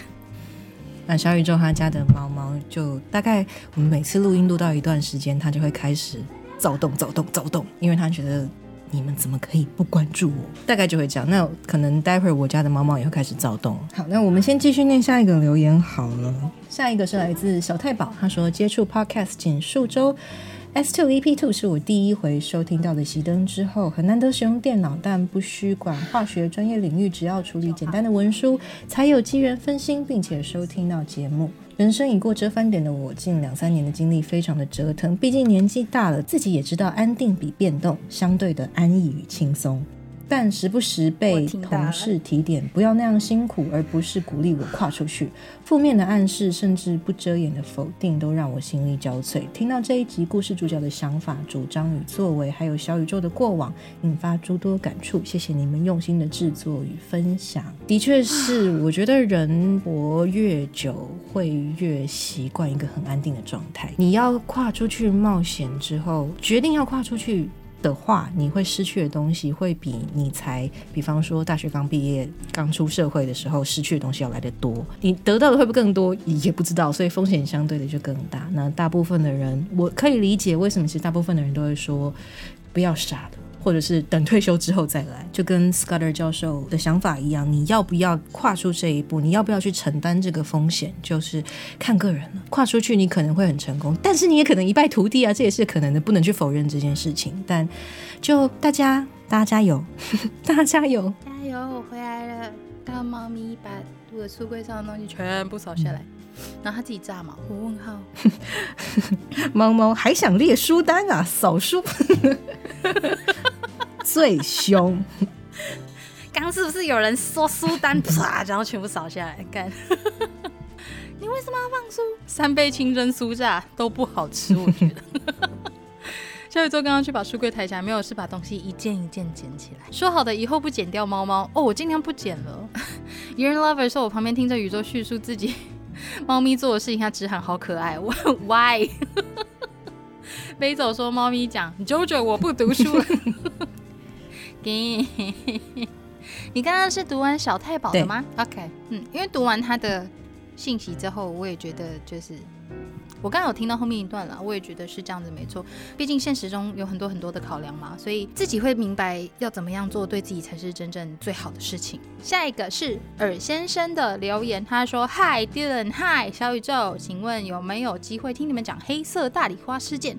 那小宇宙他家的猫猫就大概，我们每次录音录到一段时间，它就会开始躁动、躁动、躁动，因为它觉得。你们怎么可以不关注我？大概就会这样。那可能待会儿我家的猫猫也会开始躁动。好，那我们先继续念下一个留言好了。下一个是来自小太保，他说接触 podcast 仅数周，S Two EP Two 是我第一回收听到的熄灯之后，很难得使用电脑，但不需管化学专业领域，只要处理简单的文书，才有机缘分心，并且收听到节目。人生已过折返点的我，近两三年的经历非常的折腾，毕竟年纪大了，自己也知道安定比变动相对的安逸与轻松。但时不时被同事提点不要那样辛苦，而不是鼓励我跨出去。负面的暗示，甚至不遮掩的否定，都让我心力交瘁。听到这一集故事主角的想法、主张与作为，还有小宇宙的过往，引发诸多感触。谢谢你们用心的制作与分享。的确是，我觉得人活越久，会越习惯一个很安定的状态。你要跨出去冒险之后，决定要跨出去。的话，你会失去的东西会比你才，比方说大学刚毕业、刚出社会的时候失去的东西要来得多。你得到的会不会更多，也不知道，所以风险相对的就更大。那大部分的人，我可以理解为什么，其实大部分的人都会说，不要傻了。或者是等退休之后再来，就跟 Scudder 教授的想法一样，你要不要跨出这一步？你要不要去承担这个风险？就是看个人了。跨出去，你可能会很成功，但是你也可能一败涂地啊，这也是可能的，不能去否认这件事情。但就大家，大家加油，大家加油，加油！我回来了，大猫咪把我的书柜上的东西全部扫下来，然后他自己炸嘛？我问号。<laughs> 猫猫还想列书单啊？扫书。<laughs> 最凶！刚是不是有人说书单 <laughs> 啪，然后全部扫下来？干！你为什么要放书？三杯清蒸酥炸都不好吃，我觉得。小宇宙刚刚去把书柜抬起来，没有是把东西一件一件捡起来。说好的以后不剪掉猫猫，哦，我尽量不剪了。有人 lover 说，我旁边听着宇宙叙述自己 <laughs> 猫咪做的事情，他只喊好可爱。我 <laughs> why？<laughs> 飞走说猫咪讲 JoJo 我不读书了。你刚刚是读完小太保的吗？OK，嗯，因为读完他的信息之后，我也觉得就是。我刚有听到后面一段了，我也觉得是这样子，没错。毕竟现实中有很多很多的考量嘛，所以自己会明白要怎么样做，对自己才是真正最好的事情。下一个是尔先生的留言，他说：“Hi Dylan，Hi 小宇宙，请问有没有机会听你们讲黑色大礼花事件？”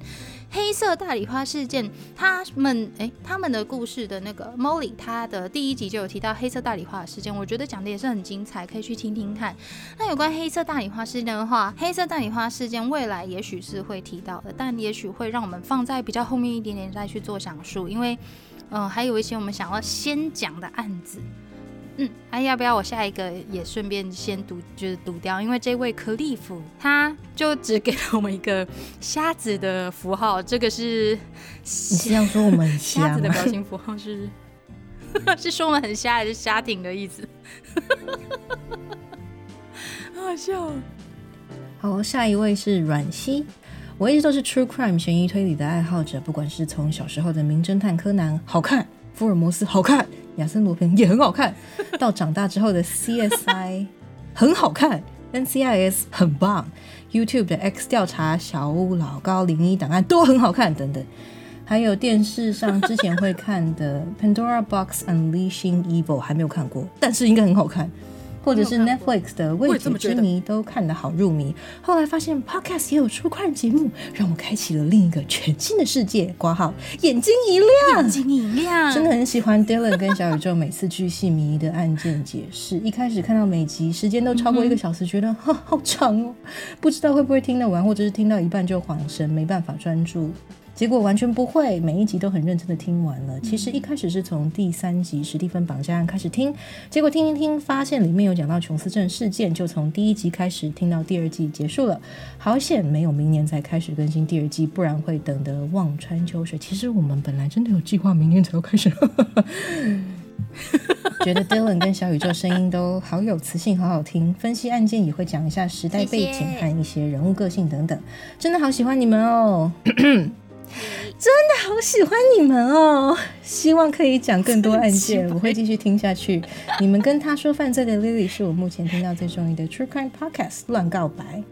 黑色大礼花事件，他们哎，他们的故事的那个 Molly，他的第一集就有提到黑色大礼花事件，我觉得讲的也是很精彩，可以去听听看。那有关黑色大礼花事件的话，黑色大礼花事件未来也许是会提到的，但也许会让我们放在比较后面一点点再去做讲述，因为嗯，还有一些我们想要先讲的案子。嗯，哎，要不要我下一个也顺便先读，就是读掉？因为这位克利夫他就只给了我们一个瞎子的符号，这个是你这样说我们瞎子的表情符号是 <laughs> 是说我们很瞎还是瞎挺的意思？<laughs> 好笑。好，下一位是阮熙，我一直都是 True Crime 悬疑推理的爱好者，不管是从小时候的名侦探柯南好看，福尔摩斯好看。亚森罗平也很好看，<laughs> 到长大之后的 CSI <laughs> 很好看，NCIS 很棒，YouTube 的 X 调查、小屋老高灵异档案都很好看，等等，还有电视上之前会看的 Pandora Box Unleashing Evil 还没有看过，但是应该很好看。或者是 Netflix 的《未解之谜》都看得好入迷，后来发现 Podcast 也有出快节目，让我开启了另一个全新的世界。挂号眼睛一亮，眼睛一亮，真的很喜欢 Dylan 跟小宇宙每次巨细迷的案件解释。一开始看到每集时间都超过一个小时，觉得哈好长哦，不知道会不会听得完，或者是听到一半就恍神，没办法专注。结果完全不会，每一集都很认真的听完了。其实一开始是从第三集史蒂芬绑架案开始听，结果听一听发现里面有讲到琼斯镇事件，就从第一集开始听到第二季结束了。好险没有明年才开始更新第二季，不然会等得望穿秋水。其实我们本来真的有计划明年才要开始。<laughs> 觉得 Dylan 跟小宇宙声音都好有磁性，好好听。分析案件也会讲一下时代背景和一些人物个性等等，真的好喜欢你们哦。<coughs> <coughs> <coughs> 真的好喜欢你们哦！希望可以讲更多案件，我会继续听下去。你们跟他说犯罪的 Lily 是我目前听到最中意的 True Crime Podcast。乱告白，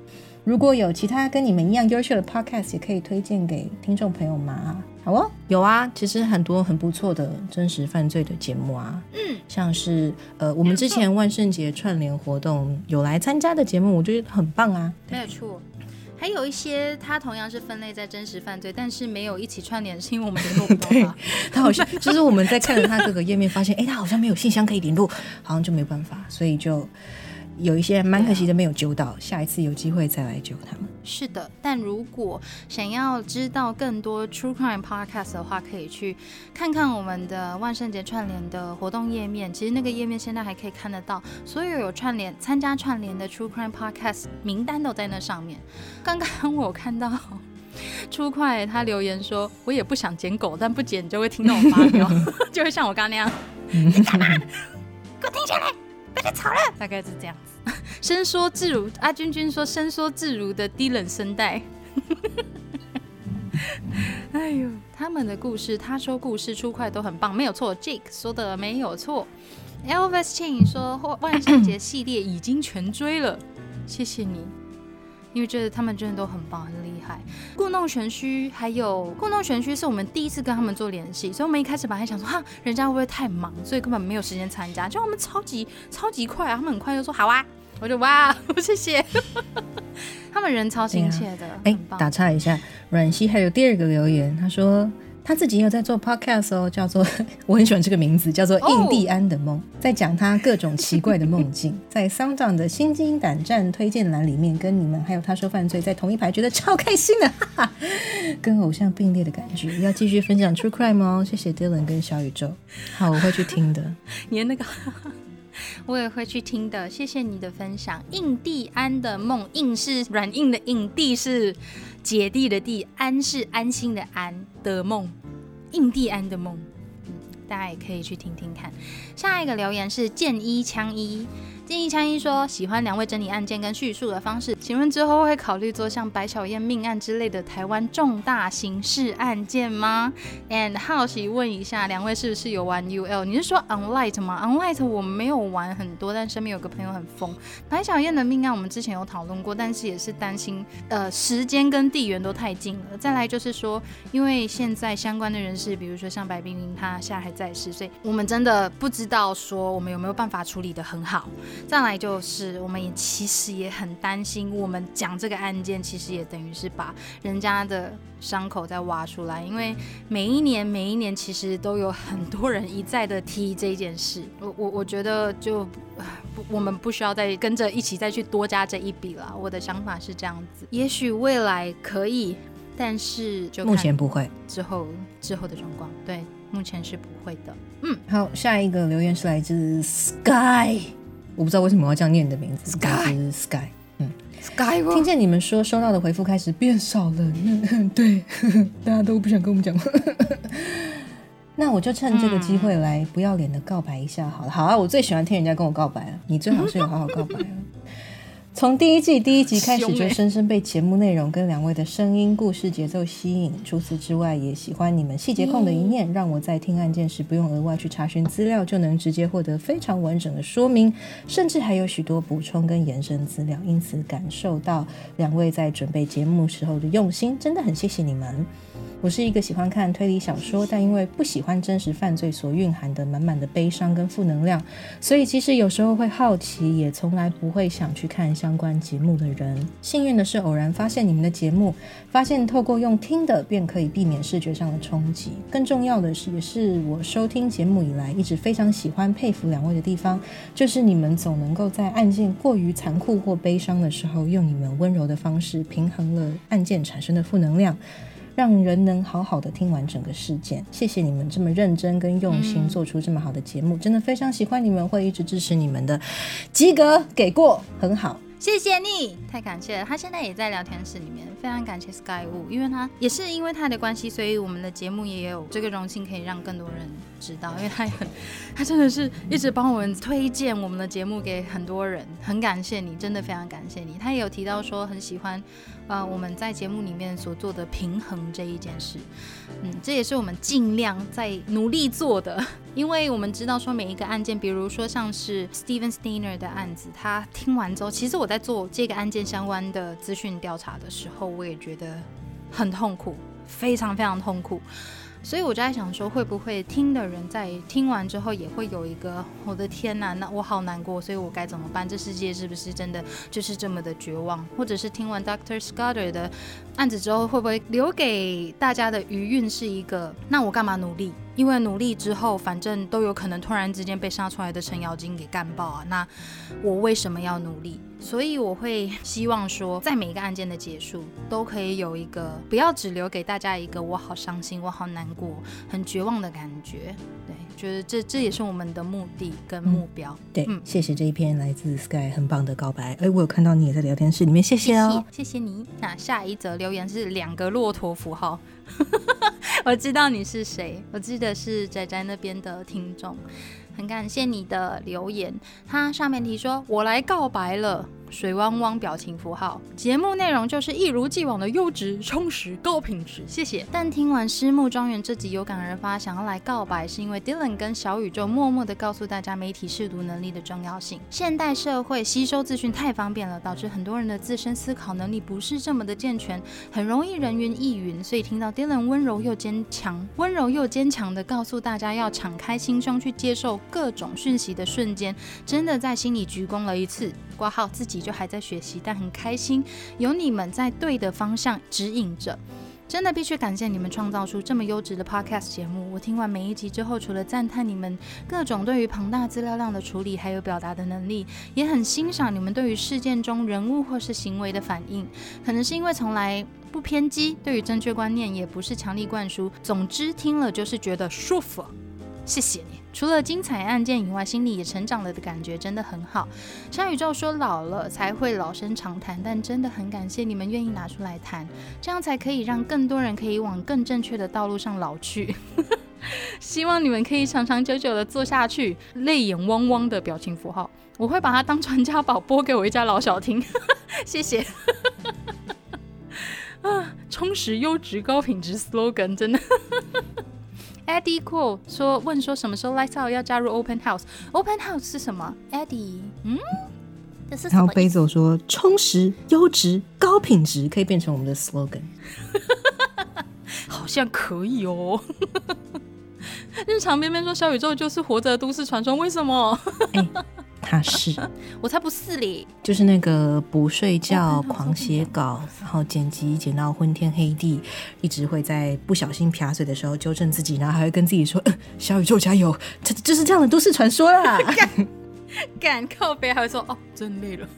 如果有其他跟你们一样优秀的 Podcast，也可以推荐给听众朋友们啊？好哦，有啊，其实很多很不错的真实犯罪的节目啊，嗯，像是呃，我们之前万圣节串联活动有来参加的节目，我觉得很棒啊，没有错。还有一些它同样是分类在真实犯罪，但是没有一起串联，是因为我们联络不到他。<laughs> 他好像就是我们在看了他各个页面，发现哎，他好像没有信箱可以联络，好像就没有办法，所以就。有一些蛮可惜的没有揪到，下一次有机会再来揪他们。是的，但如果想要知道更多 True Crime Podcast 的话，可以去看看我们的万圣节串联的活动页面。其实那个页面现在还可以看得到，所有有串联参加串联的 True Crime Podcast 名单都在那上面。刚刚我看到 <laughs> 初快他留言说：“我也不想捡狗，但不捡就会听到我发飙，<laughs> 就会像我刚刚那样，你干嘛？给我停下来！”不要吵了，大概是这样子。<laughs> 伸缩自如，阿君君说伸缩自如的低冷声带。<laughs> 哎呦，他们的故事，他说故事出快都很棒，没有错。Jake 说的没有错。Elvis Chain 说万圣节系列已经全追了，谢谢你。因为觉得他们真的都很棒，很厉害。故弄玄虚，还有故弄玄虚是我们第一次跟他们做联系，所以我们一开始本来想说，哈，人家会不会太忙，所以根本没有时间参加。就我们超级超级快啊，他们很快就说好啊，我就哇，<laughs> 谢谢。<laughs> 他们人超亲切的，哎，打岔一下，阮熙还有第二个留言，他说。他自己也有在做 podcast 哦，叫做 <laughs> 我很喜欢这个名字，叫做《印第安的梦》，在讲他各种奇怪的梦境。<laughs> 在桑长的心惊胆战推荐栏里面，跟你们还有他说犯罪在同一排，觉得超开心的，哈哈，跟偶像并列的感觉。要继续分享 True Crime 哦，谢谢 Dylan 跟小宇宙。好，我会去听的。<laughs> 你的那个，我也会去听的。谢谢你的分享，《印第安的梦》，印是软硬的印，地是。姐弟的弟，安是安心的安的梦，印第安的梦，大家也可以去听听看。下一个留言是剑一枪一。建议枪一说喜欢两位整理案件跟叙述的方式，请问之后会考虑做像白小燕命案之类的台湾重大刑事案件吗？And 好奇问一下，两位是不是有玩 UL？你是说 Unlight 吗？Unlight 我没有玩很多，但身边有个朋友很疯。白小燕的命案我们之前有讨论过，但是也是担心呃时间跟地缘都太近了。再来就是说，因为现在相关的人士，比如说像白冰冰，他现在还在世，所以我们真的不知道说我们有没有办法处理的很好。再来就是，我们也其实也很担心，我们讲这个案件，其实也等于是把人家的伤口再挖出来，因为每一年每一年，其实都有很多人一再的提这件事。我我我觉得就不，我们不需要再跟着一起再去多加这一笔了。我的想法是这样子，也许未来可以，但是就目前不会，之后之后的状况，对，目前是不会的。嗯，好，下一个留言是来自 Sky。我不知道为什么要这样念你的名字，Sky Sky，嗯，Sky。听见你们说收到的回复开始变少了，<laughs> 对，<laughs> 大家都不想跟我们讲话。<laughs> 那我就趁这个机会来不要脸的告白一下好了。好啊，我最喜欢听人家跟我告白了，你最好是有好好告白了。从第一季第一集开始，就深深被节目内容跟两位的声音、故事节奏吸引。除此之外，也喜欢你们细节控的一面，让我在听案件时不用额外去查询资料，就能直接获得非常完整的说明，甚至还有许多补充跟延伸资料。因此，感受到两位在准备节目时候的用心，真的很谢谢你们。我是一个喜欢看推理小说，但因为不喜欢真实犯罪所蕴含的满满的悲伤跟负能量，所以其实有时候会好奇，也从来不会想去看相关节目的人。幸运的是，偶然发现你们的节目，发现透过用听的便可以避免视觉上的冲击。更重要的是，也是我收听节目以来一直非常喜欢、佩服两位的地方，就是你们总能够在案件过于残酷或悲伤的时候，用你们温柔的方式平衡了案件产生的负能量。让人能好好的听完整个事件，谢谢你们这么认真跟用心做出这么好的节目，真的非常喜欢你们，会一直支持你们的，及格给过，很好。谢谢你，太感谢了。他现在也在聊天室里面，非常感谢 Sky Wu，因为他也是因为他的关系，所以我们的节目也有这个荣幸可以让更多人知道。因为他也很，<laughs> 他真的是一直帮我们推荐我们的节目给很多人，很感谢你，真的非常感谢你。他也有提到说很喜欢，呃，我们在节目里面所做的平衡这一件事，嗯，这也是我们尽量在努力做的。因为我们知道说每一个案件，比如说像是 Steven Steiner 的案子，他听完之后，其实我在做这个案件相关的资讯调查的时候，我也觉得很痛苦，非常非常痛苦。所以我就在想说，会不会听的人在听完之后也会有一个我的天呐，那我好难过，所以我该怎么办？这世界是不是真的就是这么的绝望？<laughs> 或者是听完 Doctor Scudder 的案子之后，会不会留给大家的余韵是一个，那我干嘛努力？因为努力之后，反正都有可能突然之间被杀出来的程咬金给干爆啊！那我为什么要努力？所以我会希望说，在每一个案件的结束，都可以有一个，不要只留给大家一个我好伤心、我好难过、很绝望的感觉。对，觉得这这也是我们的目的跟目标。对，嗯谢谢这一篇来自 Sky 很棒的告白。哎，我有看到你也在聊天室里面，谢谢哦，谢谢你。那下一则留言是两个骆驼符号。<laughs> 我知道你是谁，我记得是仔仔那边的听众，很感谢你的留言。他上面提说：“我来告白了。”水汪汪表情符号，节目内容就是一如既往的优质、充实、高品质，谢谢。但听完《失木庄园》这集有感而发，想要来告白，是因为 Dylan 跟小宇宙默默的告诉大家媒体试读能力的重要性。现代社会吸收资讯太方便了，导致很多人的自身思考能力不是这么的健全，很容易人云亦云。所以听到 Dylan 温柔又坚强、温柔又坚强的告诉大家要敞开心胸去接受各种讯息的瞬间，真的在心里鞠躬了一次。挂号自己就还在学习，但很开心有你们在对的方向指引着。真的必须感谢你们创造出这么优质的 podcast 节目。我听完每一集之后，除了赞叹你们各种对于庞大资料量的处理，还有表达的能力，也很欣赏你们对于事件中人物或是行为的反应。可能是因为从来不偏激，对于正确观念也不是强力灌输。总之听了就是觉得舒服。谢谢你。除了精彩案件以外，心里也成长了的感觉真的很好。小宇宙说老了才会老生常谈，但真的很感谢你们愿意拿出来谈，这样才可以让更多人可以往更正确的道路上老去。希望你们可以长长久久的做下去。泪眼汪汪的表情符号，我会把它当传家宝播给我一家老小听。<laughs> 谢谢。<laughs> 啊，充实、优质、高品质 slogan，真的。Eddie Cool 说：“问说什么时候 Lights Out 要加入 Open House？Open House 是什么？Eddie，嗯，这是然后飞走说：充实、优质、高品质可以变成我们的 slogan，<laughs> 好像可以哦。<laughs> 日常边边说小宇宙就是活着都市传说，为什么？” <laughs> 他是，<laughs> 我才不是嘞！就是那个不睡觉、狂写稿，然后剪辑剪到昏天黑地，一直会在不小心撇嘴的时候纠正自己，然后还会跟自己说：“小宇宙加油！”这就是这样的都市传说啦。<laughs> 敢靠背还会说：“哦，真累了。<laughs> ”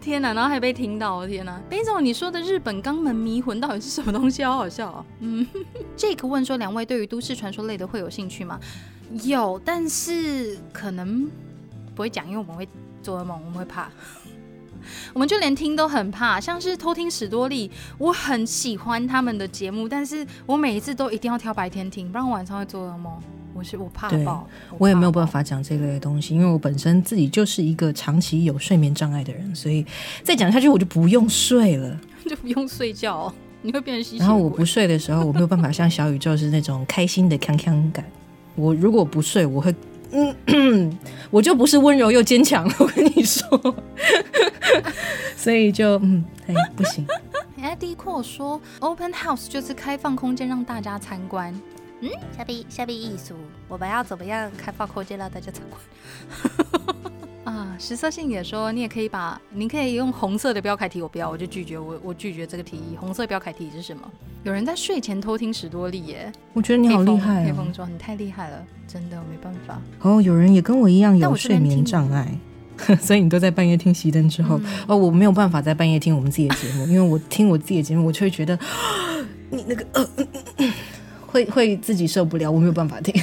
天哪！然后还被听到，天哪！贝总，你说的日本肛门迷魂到底是什么东西？好好笑啊！嗯，这个问说，两位对于都市传说类的会有兴趣吗？有，但是可能不会讲，因为我们会做噩梦，我们会怕，<laughs> 我们就连听都很怕。像是偷听史多利，我很喜欢他们的节目，但是我每一次都一定要挑白天听，不然晚上会做噩梦。我是我怕爆，我也没有办法讲这类东西，因为我本身自己就是一个长期有睡眠障碍的人，所以再讲下去我就不用睡了，<laughs> 就不用睡觉，你会变成吸血然后我不睡的时候，我没有办法像小宇宙是那种开心的锵锵感。我如果不睡，我会，嗯，<clears throat> 我就不是温柔又坚强了。<laughs> 我跟你说，<laughs> 所以就嗯，哎，不行。Eddie 说，Open House 就是开放空间让大家参观。嗯，下笔下笔艺术，我们要怎么样开放空间让大家参观？啊，实色性也说，你也可以把，你可以用红色的标楷体，我不要，我就拒绝，我我拒绝这个提议。红色标楷体是什么？有人在睡前偷听史多利耶，我觉得你好厉害，黑风装，你太厉害了，真的，我没办法。哦，有人也跟我一样有睡眠障碍，<laughs> 所以你都在半夜听熄灯之后。哦，我没有办法在半夜听我们自己的节目，因为我听我自己的节目，我就会觉得你那个呃，会会自己受不了，我没有办法听。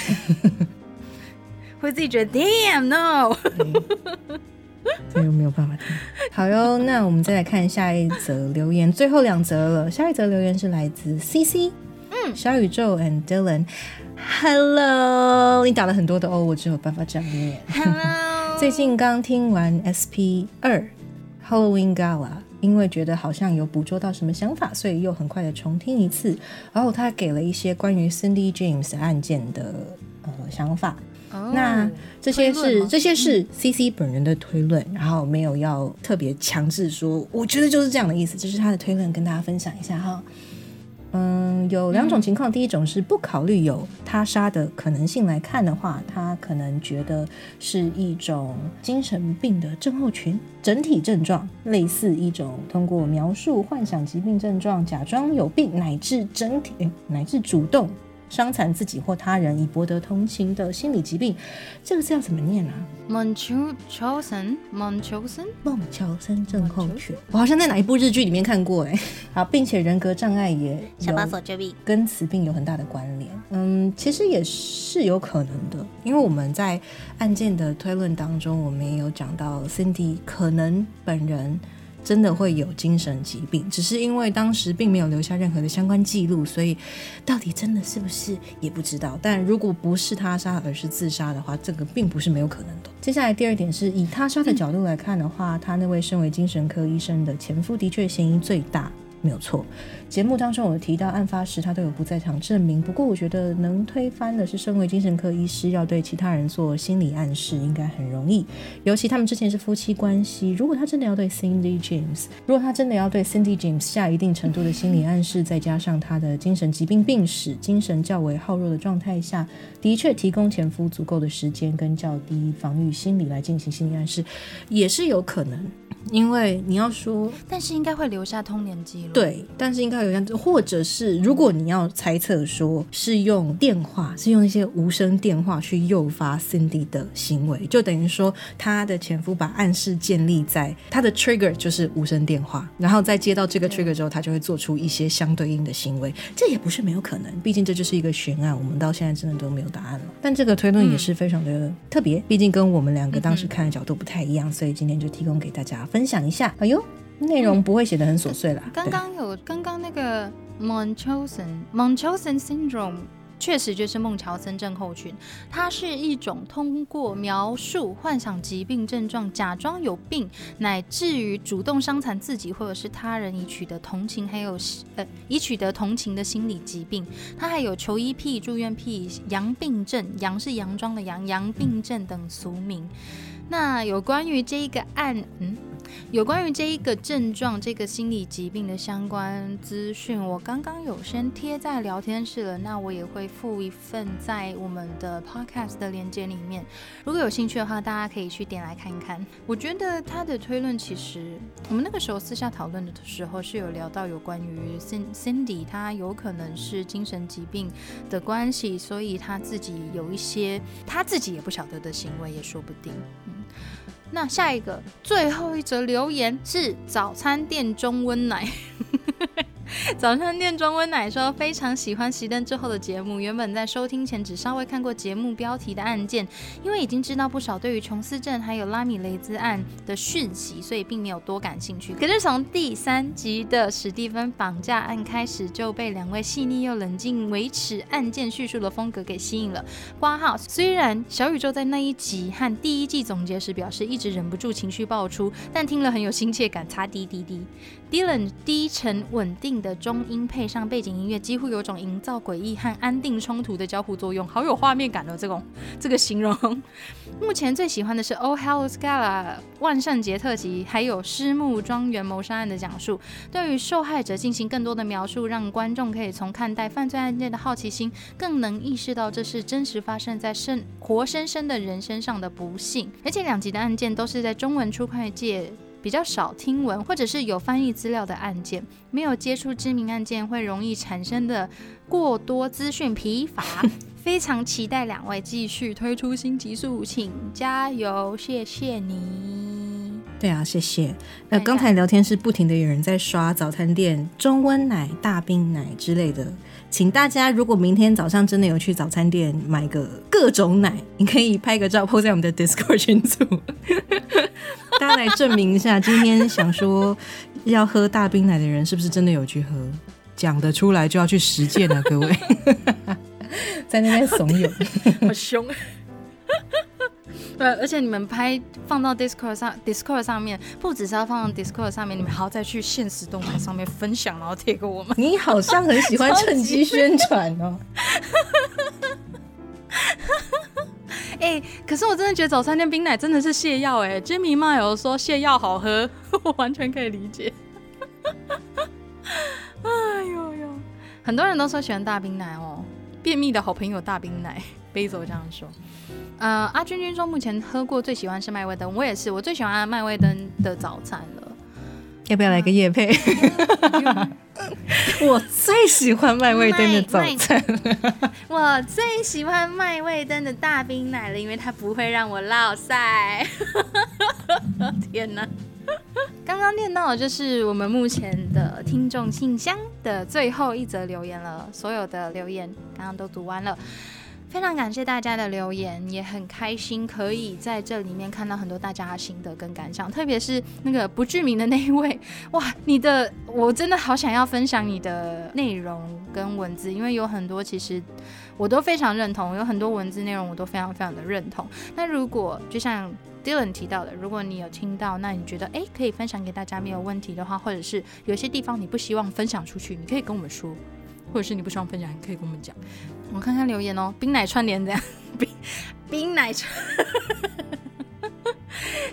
会自己觉得 damn no，这 <laughs> 又没有办法听。好哟，那我们再来看下一则留言，最后两则了。下一则留言是来自 CC，嗯，小宇宙 and Dylan，Hello，你打了很多的 O，我只有办法这样念。Hello，<laughs> 最近刚听完 SP 二 Halloween Gala，因为觉得好像有捕捉到什么想法，所以又很快的重听一次。然后他给了一些关于 Cindy James 案件的呃想法。那这些是这些是 C C 本人的推论，然后没有要特别强制说，我觉得就是这样的意思，这是他的推论，跟大家分享一下哈。嗯，有两种情况，第一种是不考虑有他杀的可能性来看的话，他可能觉得是一种精神病的症候群，整体症状类似一种通过描述幻想疾病症状，假装有病，乃至整体乃至主动。伤残自己或他人以博得同情的心理疾病，这个字要怎么念啊？Munchausen Munchausen 孟乔森症候群，我好像在哪一部日剧里面看过哎。<laughs> 好，并且人格障碍也 <laughs> 小把手绝病跟此病有很大的关联。嗯，其实也是有可能的，因为我们在案件的推论当中，我们也有讲到 Cindy 可能本人。真的会有精神疾病，只是因为当时并没有留下任何的相关记录，所以到底真的是不是也不知道。但如果不是他杀而是自杀的话，这个并不是没有可能的。接下来第二点是以他杀的角度来看的话，他那位身为精神科医生的前夫的确嫌疑最大。没有错，节目当中我提到案发时他都有不在场证明。不过我觉得能推翻的是，身为精神科医师要对其他人做心理暗示，应该很容易。尤其他们之前是夫妻关系，如果他真的要对 Cindy James，如果他真的要对 Cindy James 下一定程度的心理暗示，再加上他的精神疾病病史，精神较为耗弱的状态下，的确提供前夫足够的时间跟较低防御心理来进行心理暗示，也是有可能。因为你要说，但是应该会留下通年记录。对，但是应该或者是如果你要猜测说是用电话，是用一些无声电话去诱发 Cindy 的行为，就等于说他的前夫把暗示建立在他的 trigger 就是无声电话，然后再接到这个 trigger 之后，他就会做出一些相对应的行为。这也不是没有可能，毕竟这就是一个悬案，我们到现在真的都没有答案了。但这个推论也是非常的特别，毕竟跟我们两个当时看的角度不太一样，所以今天就提供给大家。分享一下，哎呦，内容不会写的很琐碎啦。刚刚有刚刚那个 Munchausen Munchausen syndrome，确实就是孟乔森症候群。它是一种通过描述幻想疾病症状，假装有病，乃至于主动伤残自己或者是他人以取得同情，还有呃以取得同情的心理疾病。它还有求医癖、住院癖、阳病症，阳是佯装的阳，阳病症等俗名。那有关于这一个案，嗯。有关于这一个症状、这个心理疾病的相关资讯，我刚刚有先贴在聊天室了。那我也会附一份在我们的 podcast 的链接里面。如果有兴趣的话，大家可以去点来看一看。我觉得他的推论其实，我们那个时候私下讨论的时候是有聊到有关于 Cindy，他有可能是精神疾病的关系，所以他自己有一些他自己也不晓得的行为也说不定。嗯。那下一个最后一则留言是早餐店中温奶。<laughs> 早餐店中温奶说非常喜欢熄灯之后的节目。原本在收听前只稍微看过节目标题的案件，因为已经知道不少对于琼斯镇还有拉米雷兹案的讯息，所以并没有多感兴趣。可是从第三集的史蒂芬绑架案开始，就被两位细腻又冷静维持案件叙述的风格给吸引了。挂号虽然小宇宙在那一集和第一季总结时表示一直忍不住情绪爆出，但听了很有亲切感。擦滴滴滴。Dylan 低沉稳定的中音配上背景音乐，几乎有种营造诡异和安定冲突的交互作用，好有画面感哦这种这个形容。目前最喜欢的是《Oh Hello Scala》万圣节特辑，还有狮木庄园谋杀案的讲述，对于受害者进行更多的描述，让观众可以从看待犯罪案件的好奇心，更能意识到这是真实发生在生活生生的人身上的不幸。而且两集的案件都是在中文出快界。比较少听闻，或者是有翻译资料的案件，没有接触知名案件，会容易产生的过多资讯疲乏。<laughs> 非常期待两位继续推出新集数，请加油，谢谢你。对啊，谢谢。那刚才聊天是不停的有人在刷早餐店中温奶、大冰奶之类的，请大家如果明天早上真的有去早餐店买个各种奶，你可以拍个照 po 在我们的 <laughs> Discord 群组。<laughs> 大家来证明一下，今天想说要喝大冰奶的人是不是真的有去喝？讲得出来就要去实践了，各位，<laughs> 在那边怂恿，好凶。对，而且你们拍放到 Discord 上，Discord 上面不只是要放到 Discord 上面，你们还要再去现实动态上面分享，然后贴给我们。你好像很喜欢 <laughs> 趁机宣传哦。<laughs> 哎，可是我真的觉得早餐店冰奶真的是泻药哎！Jimmy 妈有说泻药好喝，<laughs> 我完全可以理解。哎呦呦，很多人都说喜欢大冰奶哦，便秘的好朋友大冰奶，杯走这样说。呃，阿君君说目前喝过最喜欢是麦味登，我也是，我最喜欢麦味登的早餐了。要不要来个夜配？<laughs> 我最喜欢麦味登的早餐，<laughs> 我最喜欢麦味登的大冰奶了，因为它不会让我落晒。<laughs> 天哪！刚刚念到的就是我们目前的听众信箱的最后一则留言了，所有的留言刚刚都读完了。非常感谢大家的留言，也很开心可以在这里面看到很多大家的心得跟感想，特别是那个不具名的那一位，哇，你的我真的好想要分享你的内容跟文字，因为有很多其实我都非常认同，有很多文字内容我都非常非常的认同。那如果就像 Dylan 提到的，如果你有听到，那你觉得哎可以分享给大家没有问题的话，或者是有些地方你不希望分享出去，你可以跟我们说。或者是你不希望分享，你可以跟我们讲。我看看留言哦，冰奶串联这样，<laughs> 冰冰奶串。<laughs>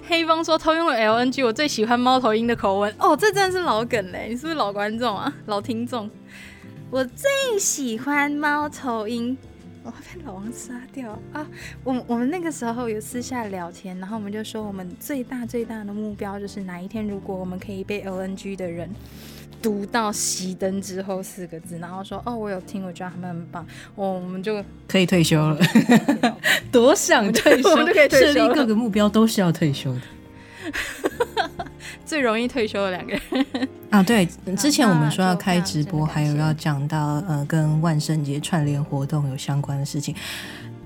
黑方说偷用了 LNG，我最喜欢猫头鹰的口吻。哦，这真的是老梗嘞，你是不是老观众啊？老听众。我最喜欢猫头鹰。我被老王杀掉啊！我我们那个时候有私下聊天，然后我们就说我们最大最大的目标就是哪一天如果我们可以被 LNG 的人。读到熄灯之后四个字，然后说哦，我有听，我觉得他们很棒，我我们就可以退休了，<laughs> 多想退休，设立各个目标都是要退休的，<laughs> 最容易退休的两个人。啊，对，之前我们说要开直播，还有要讲到呃跟万圣节串联活动有相关的事情。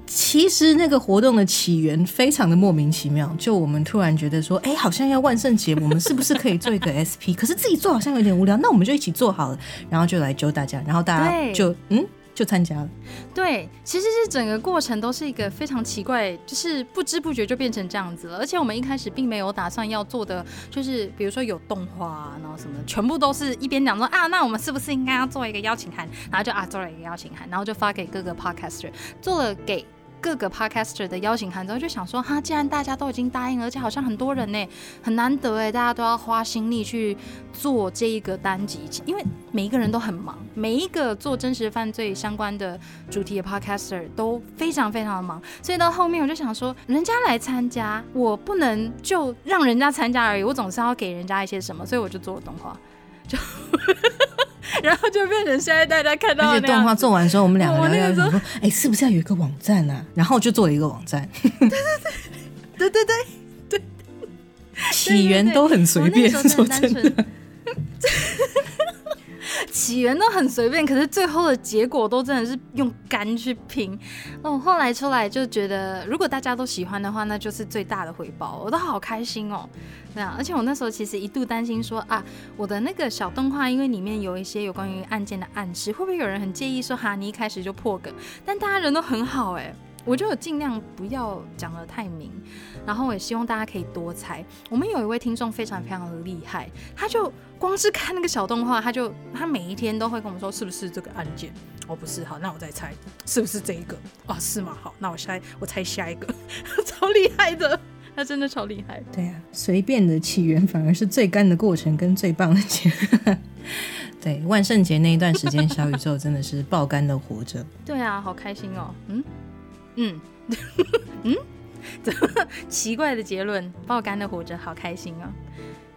其实那个活动的起源非常的莫名其妙，就我们突然觉得说，哎，好像要万圣节，我们是不是可以做一个 <laughs> SP？可是自己做好像有点无聊，那我们就一起做好了，然后就来揪大家，然后大家就嗯就参加了。对，其实是整个过程都是一个非常奇怪，就是不知不觉就变成这样子了。而且我们一开始并没有打算要做的，就是比如说有动画，然后什么，全部都是一边讲说啊，那我们是不是应该要做一个邀请函？然后就啊做了一个邀请函，然后就发给各个 podcaster，做了给。各个 podcaster 的邀请函之后，就想说哈，既然大家都已经答应了，而且好像很多人呢，很难得哎，大家都要花心力去做这一个单集，因为每一个人都很忙，每一个做真实犯罪相关的主题的 podcaster 都非常非常的忙，所以到后面我就想说，人家来参加，我不能就让人家参加而已，我总是要给人家一些什么，所以我就做了动画，就。然后就变成现在大家看到，那些动画做完之后，我们两个聊聊说，哎，是不是要有一个网站啊？然后就做了一个网站。对对对对对对对，<laughs> 起源都很随便，说真的。<laughs> 起源都很随便，可是最后的结果都真的是用肝去拼哦。后来出来就觉得，如果大家都喜欢的话，那就是最大的回报，我都好开心哦。对啊，而且我那时候其实一度担心说啊，我的那个小动画，因为里面有一些有关于案件的暗示，会不会有人很介意说哈，你一开始就破梗？但大家人都很好哎。我就尽量不要讲的太明，然后我也希望大家可以多猜。我们有一位听众非常非常的厉害，他就光是看那个小动画，他就他每一天都会跟我们说是不是这个案件？哦，不是，好，那我再猜是不是这一个？啊，是吗？好，那我猜我猜下一个，<laughs> 超厉害的，他真的超厉害。对啊，随便的起源反而是最干的过程跟最棒的结。对，万圣节那一段时间，小宇宙真的是爆肝的活着。对啊，好开心哦。嗯。嗯嗯，<laughs> 怎么奇怪的结论？爆肝的活着，好开心哦！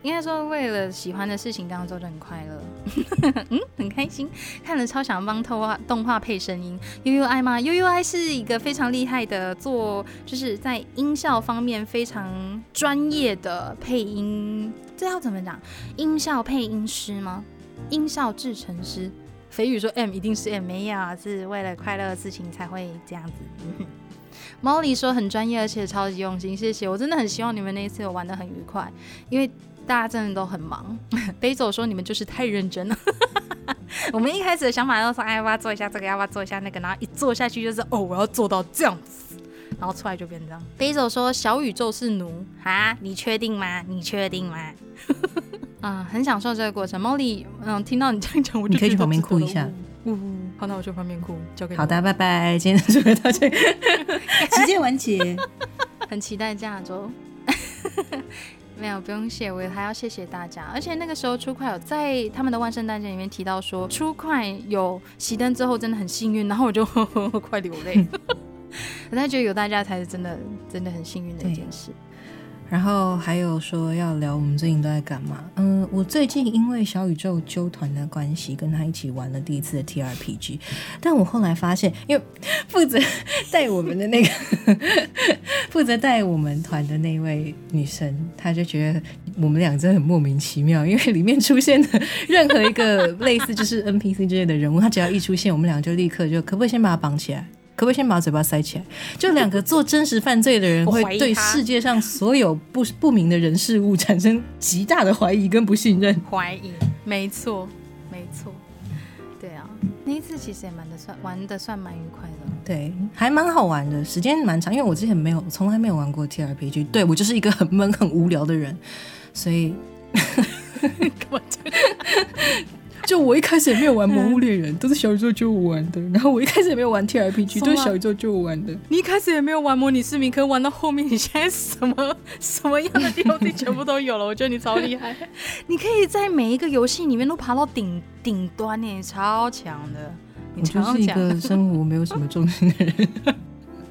应该说，为了喜欢的事情，这样做就很快乐。<laughs> 嗯，很开心，看了超想帮动画动画配声音。U U I 吗？U U I 是一个非常厉害的做，就是在音效方面非常专业的配音。这要怎么讲？音效配音师吗？音效制成师？肥宇说：“M 一定是 M，没有，是为了快乐的事情才会这样子。”猫里说：“很专业，而且超级用心，谢谢。我真的很希望你们那一次有玩的很愉快，因为大家真的都很忙。<laughs> ”飞走说：“你们就是太认真了。<laughs> ”我们一开始的想法都是：“哎，要不要做一下这个？要不要做一下那个？”然后一做下去就是：“哦，我要做到这样子。”然后出来就变这样。飞走说：“小宇宙是奴 <laughs> 啊，你确定吗？你确定吗？”啊，很享受这个过程。Molly，嗯，听到你这样讲，我你可以去旁边哭一下。嗯，好，那我去旁边哭，交给你。好的，拜拜。今天就到这，<laughs> 直接完结。很期待这样周。<laughs> 没有，不用谢，我还要谢谢大家。而且那个时候初快有在他们的万圣诞节里面提到说，初快有熄灯之后真的很幸运，然后我就 <laughs> 快流泪。我才觉得有大家才是真的，真的很幸运的一件事。然后还有说要聊我们最近都在干嘛？嗯，我最近因为小宇宙纠团的关系，跟他一起玩了第一次的 T R P G。但我后来发现，因为负责带我们的那个 <laughs> 负责带我们团的那位女生，她就觉得我们俩真的很莫名其妙，因为里面出现的任何一个类似就是 N P C 之类的人物，他只要一出现，我们俩就立刻就可不可以先把他绑起来？可不可以先把嘴巴塞起来？就两个做真实犯罪的人，会对世界上所有不不明的人事物产生极大的怀疑跟不信任。怀疑，没错，没错。对啊，那一次其实也蛮的算玩的算蛮愉快的。对，还蛮好玩的，时间蛮长，因为我之前没有从来没有玩过 T R P G。对我就是一个很闷很无聊的人，所以。<laughs> <laughs> 就我一开始也没有玩《魔物猎人》，都是小宇宙救我玩的。然后我一开始也没有玩 <laughs> T R P G，都是小宇宙救我玩的。你一开始也没有玩模拟市民，可玩到后面，你现在什么什么样的 D O D 全部都有了。我觉得你超厉害，<laughs> 你可以在每一个游戏里面都爬到顶顶端呢，超强的。我就是一个生活没有什么重心的人。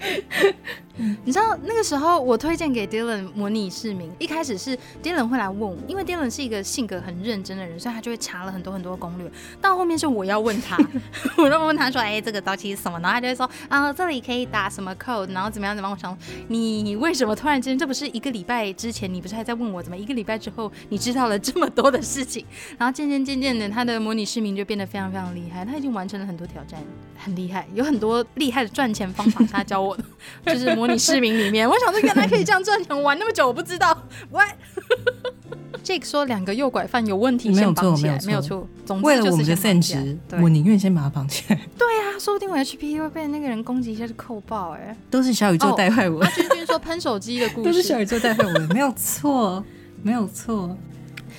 <laughs> 你知道那个时候，我推荐给 Dylan 模拟市民，一开始是 Dylan 会来问我，因为 Dylan 是一个性格很认真的人，所以他就会查了很多很多攻略。到后面是我要问他，<laughs> 我就问他说：“哎，这个刀器是什么？”然后他就会说：“啊，这里可以打什么 code，然后怎么样怎么样。”我想，你为什么突然间？这不是一个礼拜之前，你不是还在问我，怎么一个礼拜之后你知道了这么多的事情？<laughs> 然后渐渐渐渐的，他的模拟市民就变得非常非常厉害，他已经完成了很多挑战，很厉害，有很多厉害的赚钱方法，他教我的，<laughs> 就是模拟市民里面。我想说，原来可以这样赚钱，玩那么久我不知道。喂，<laughs> Jake 说两个诱拐犯有问题，没有错，没有错，没有错。为了我们的善值，我宁愿先把他绑起来。对啊，说不定我 HP 会被那个人攻击一下就扣爆哎。都是小宇宙带坏我。君君说喷手机的故事，都是小宇宙带坏我，没有错，没有错，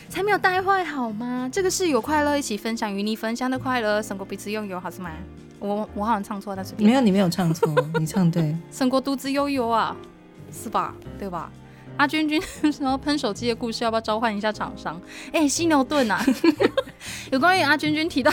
才没有带坏好吗？这个是有快乐一起分享，与你分享的快乐胜过彼此拥有，好是吗？我我好像唱错，但是没有，你没有唱错，<laughs> 你唱对，胜过独自悠悠啊。是吧？对吧？阿君君 <laughs> 说喷手机的故事，要不要召唤一下厂商？哎，犀牛盾啊！<laughs> 有关于阿君君提到，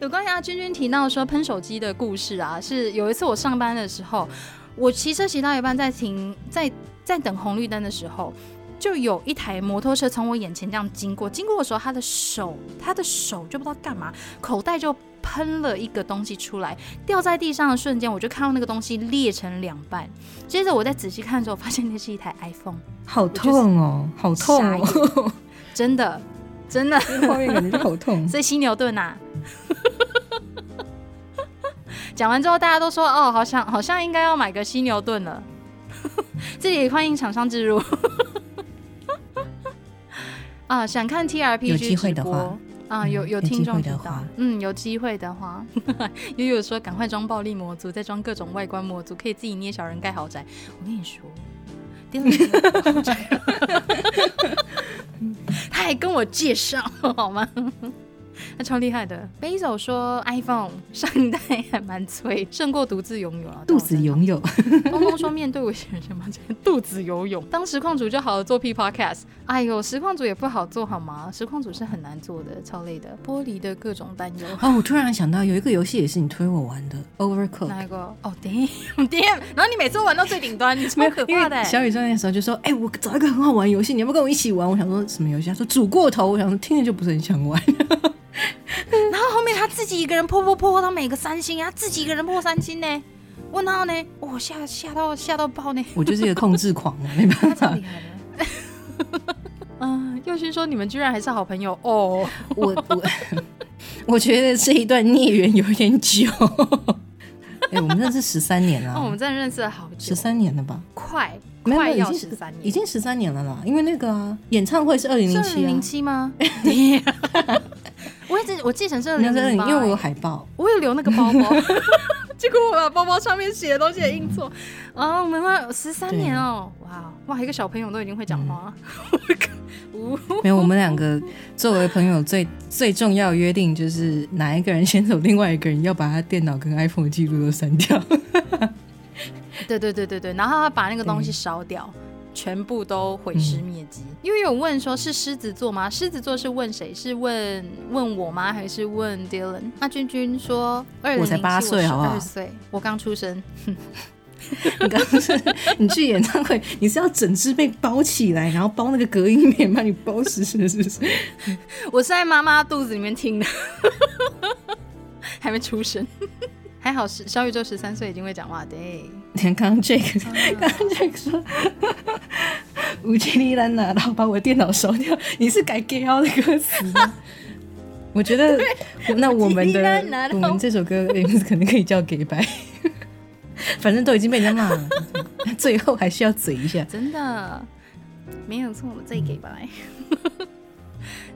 有关于阿君君提到说喷手机的故事啊，是有一次我上班的时候，我骑车骑到一半，在停在在等红绿灯的时候，就有一台摩托车从我眼前这样经过，经过的时候，他的手他的手就不知道干嘛，口袋就。喷了一个东西出来，掉在地上的瞬间，我就看到那个东西裂成两半。接着我再仔细看的时候，发现那是一台 iPhone，好痛哦，好痛哦，真的，真的，画面感觉好痛。所以犀牛盾呐，讲完之后大家都说哦，好像好像应该要买个犀牛盾了。这里欢迎厂商置入。啊，想看 T R P G 有机会的话。啊，有有听众知道，嗯，有机会的话，<laughs> 悠悠说赶快装暴力模组，再装各种外观模组，可以自己捏小人盖豪宅。我跟你说，<laughs> <laughs> 他还跟我介绍好吗？<laughs> 他超厉害的。Basil 说 iPhone 上一代还蛮脆，胜过独自拥有啊。<laughs> 肚子拥有。东东说面对危险什么？<laughs> 肚子游泳。当实况组就好了，做 P Podcast。哎呦，实况组也不好做好吗？实况组是很难做的，超累的。玻璃的各种担忧。哦，我突然想到有一个游戏也是你推我玩的，Overcook。哪一个？哦，Damn，Damn。然后你每次玩到最顶端，你超可怕的。小雨在那时候就说：“哎，我找一个很好玩游戏，你要不要跟我一起玩？”我想说什么游戏？他说煮过头。我想说听着就不是很想玩。<laughs> 然后后面他自己一个人破破破到每个三星啊，自己一个人破三星呢？问号呢？我，吓吓到吓到爆呢！我就是一个控制狂啊，没办法。厉害的。嗯，佑勋说你们居然还是好朋友哦。我我 <laughs> 我觉得这一段孽缘有点久。<laughs> 哎，我们认识十三年了。哦，我们真的认识了好久，十三年了吧？快快要十三年，已经十三年了啦。因为那个演唱会是二零零七，零七吗？我一直我继承这个，因为我有海报，我有留那个包包，<laughs> 结果我把包包上面写的东西也印错。啊！我们十三年哦，哇哇，一个小朋友都已经会讲话，<laughs> 没有，我们两个作为朋友最最重要约定就是哪一个人先走，另外一个人要把他电脑跟 iPhone 的记录都删掉。<laughs> 对对对对对，然后他把那个东西烧掉。全部都毁尸灭迹。因为有问说是狮子座吗？狮子座是问谁？是问问我吗？还是问 Dylan？那君君说我才八岁好不好二岁，我刚出生。<laughs> 你刚刚是你去演唱会，你是要整只被包起来，然后包那个隔音棉把你包实实，是不是？<laughs> 我是在妈妈肚子里面听的，<laughs> 还没出生。还好是小宇宙十三岁已经会讲话，对。你看刚刚 Jake，<laughs> 刚刚 Jake 说吴奇力兰拿到把我电脑烧掉，你是改 gay 的歌词吗？<laughs> 我觉得那我们的我们这首歌名字可能可以叫 gay 白，<laughs> 反正都已经被人家骂了，最后还是要嘴一下。真的没有错，我最给白。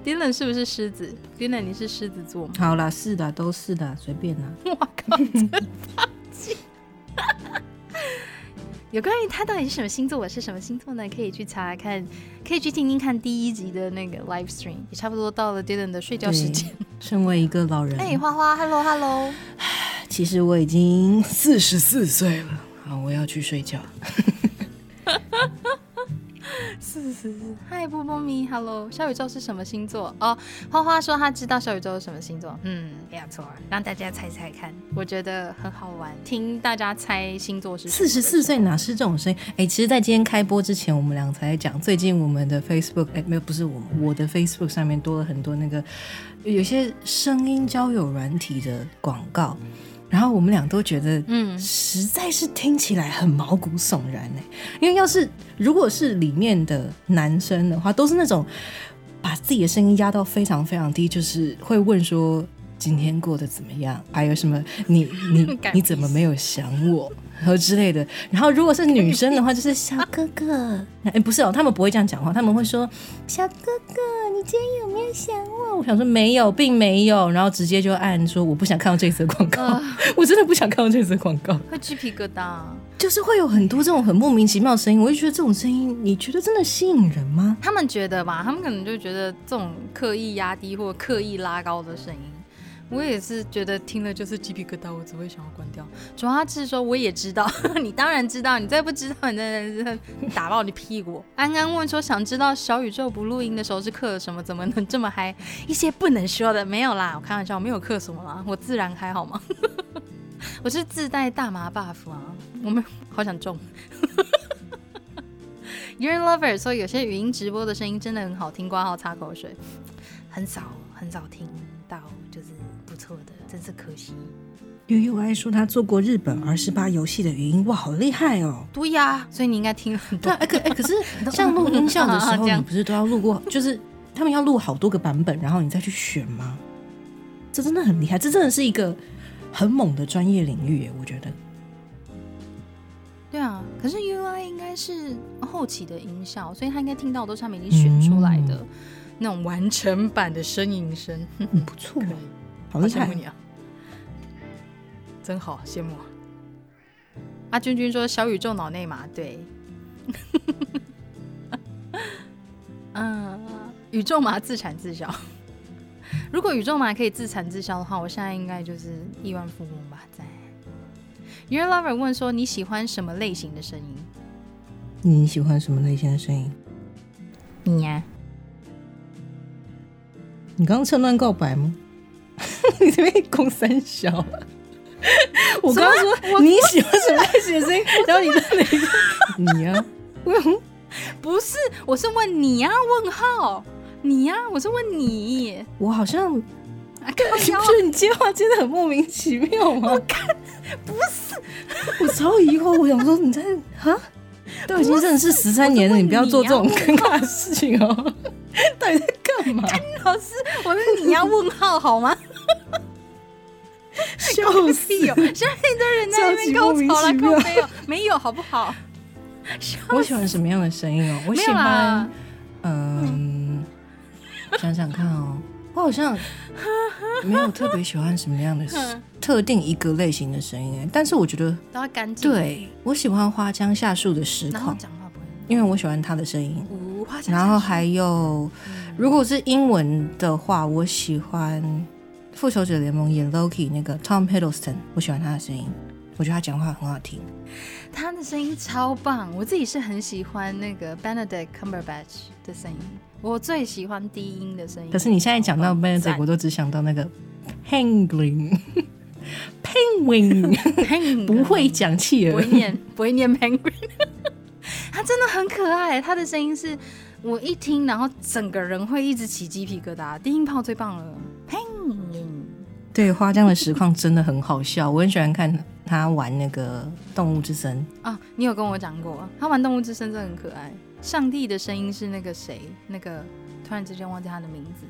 Dylan 是不是狮子？Dylan 你是狮子座吗？好啦，是的，都是的，随便啦。我靠，真放弃。<laughs> 有关于他到底是什么星座，我是什么星座呢？可以去查看，可以去听听看第一集的那个 live stream，也差不多到了 Dylan 的睡觉时间。身为一个老人，<laughs> 哎，花花，Hello Hello，<sighs> 其实我已经四十四岁了，好，我要去睡觉。是是是，嗨，波波咪，Hello，小宇宙是什么星座？哦，花花说他知道小宇宙是什么星座，嗯，没有错，让大家猜猜看，我觉得很好玩，听大家猜星座是四十四岁哪是这种声音？哎，其实，在今天开播之前，我们俩才在讲，最近我们的 Facebook，哎，没有，不是我们，我的 Facebook 上面多了很多那个有些声音交友软体的广告。然后我们俩都觉得，嗯，实在是听起来很毛骨悚然呢。因为要是如果是里面的男生的话，都是那种把自己的声音压到非常非常低，就是会问说今天过得怎么样，还有什么你你 <laughs> 你怎么没有想我。然 <laughs> 后之类的，然后如果是女生的话，就是小哥哥，<laughs> 哎，不是哦，他们不会这样讲话，他们会说小哥哥，你今天有没有想我？我想说没有，并没有，然后直接就按说我不想看到这则广告，<laughs> 我真的不想看到这则广告，会鸡皮疙瘩，就是会有很多这种很莫名其妙的声音，我就觉得这种声音，你觉得真的吸引人吗？他们觉得吧，他们可能就觉得这种刻意压低或刻意拉高的声音。我也是觉得听了就是鸡皮疙瘩，我只会想要关掉。主要是说我也知道，<laughs> 你当然知道，你再不知道，你再打爆你屁股。安安问说，想知道小宇宙不录音的时候是刻了什么，怎么能这么嗨？一些不能说的没有啦，我开玩笑，没有刻什么啦，我自然嗨好吗？我是自带大麻 buff 啊，我们好 <laughs> 想中。Your lover 说有些语音直播的声音真的很好听，挂号擦口水，很少很少听到，真是可惜。悠悠爱说他做过日本二十八游戏的语音，哇，好厉害哦！对呀，所以你应该听很多。哎可哎，可是 <laughs> 像录音效的时候，你不是都要录过？<laughs> 就是他们要录好多个版本，然后你再去选吗？这真的很厉害，这真的是一个很猛的专业领域耶，我觉得。对啊，可是 UI 应该是后期的音效，所以他应该听到都是他们已经选出来的那种完成版的声音声，<laughs> 不错。好羡慕你啊！真好羡慕。阿君君说：“小宇宙脑内嘛，对。嗯，<laughs> 宇宙嘛自产自销。如果宇宙嘛可以自产自销的话，我现在应该就是亿万富翁吧？在。Your lover 问说：你喜欢什么类型的声音？你喜欢什么类型的声音？你呀？你刚刚趁乱告白吗？<laughs> 你这边公三小，我刚刚说你喜欢什么类型的声音，<laughs> 然后你问哪个你呀？<laughs> 不是，我是问你呀？问号，你呀？我是问你，我好像，不是你接话接的很莫名其妙吗？我看不是，我超疑惑，我想说你在啊？都已经认识十三年了，你不要做这种尴尬的事情哦！<laughs> 到底在干嘛？老师，我是你要问号好吗？<laughs> 笑死哦！现在一堆人在那边高潮了，没有没有好不好？我喜欢什么样的声音哦？我喜欢，嗯，想想看哦，我好像没有特别喜欢什么样的特定一个类型的声音哎，但是我觉得都要干净。对我喜欢花江夏树的实况，因为我喜欢他的声音。然后还有，如果是英文的话，我喜欢。复仇者联盟演 Loki 那个 Tom Hiddleston，我喜欢他的声音，我觉得他讲话很好听。他的声音超棒，我自己是很喜欢那个 Benedict Cumberbatch 的声音，我最喜欢低音的声音。可是你现在讲到 Benedict，我都只想到那个 Penguin，Penguin <laughs> <laughs> <laughs> 不会讲企鹅，不会念，不会念 Penguin。他真的很可爱，他的声音是我一听，然后整个人会一直起鸡皮疙瘩。低音炮最棒了，Penguin。对，花江的实况真的很好笑，我很喜欢看他玩那个动物之声啊。你有跟我讲过，他玩动物之声真的很可爱。上帝的声音是那个谁？那个突然之间忘记他的名字，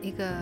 一个。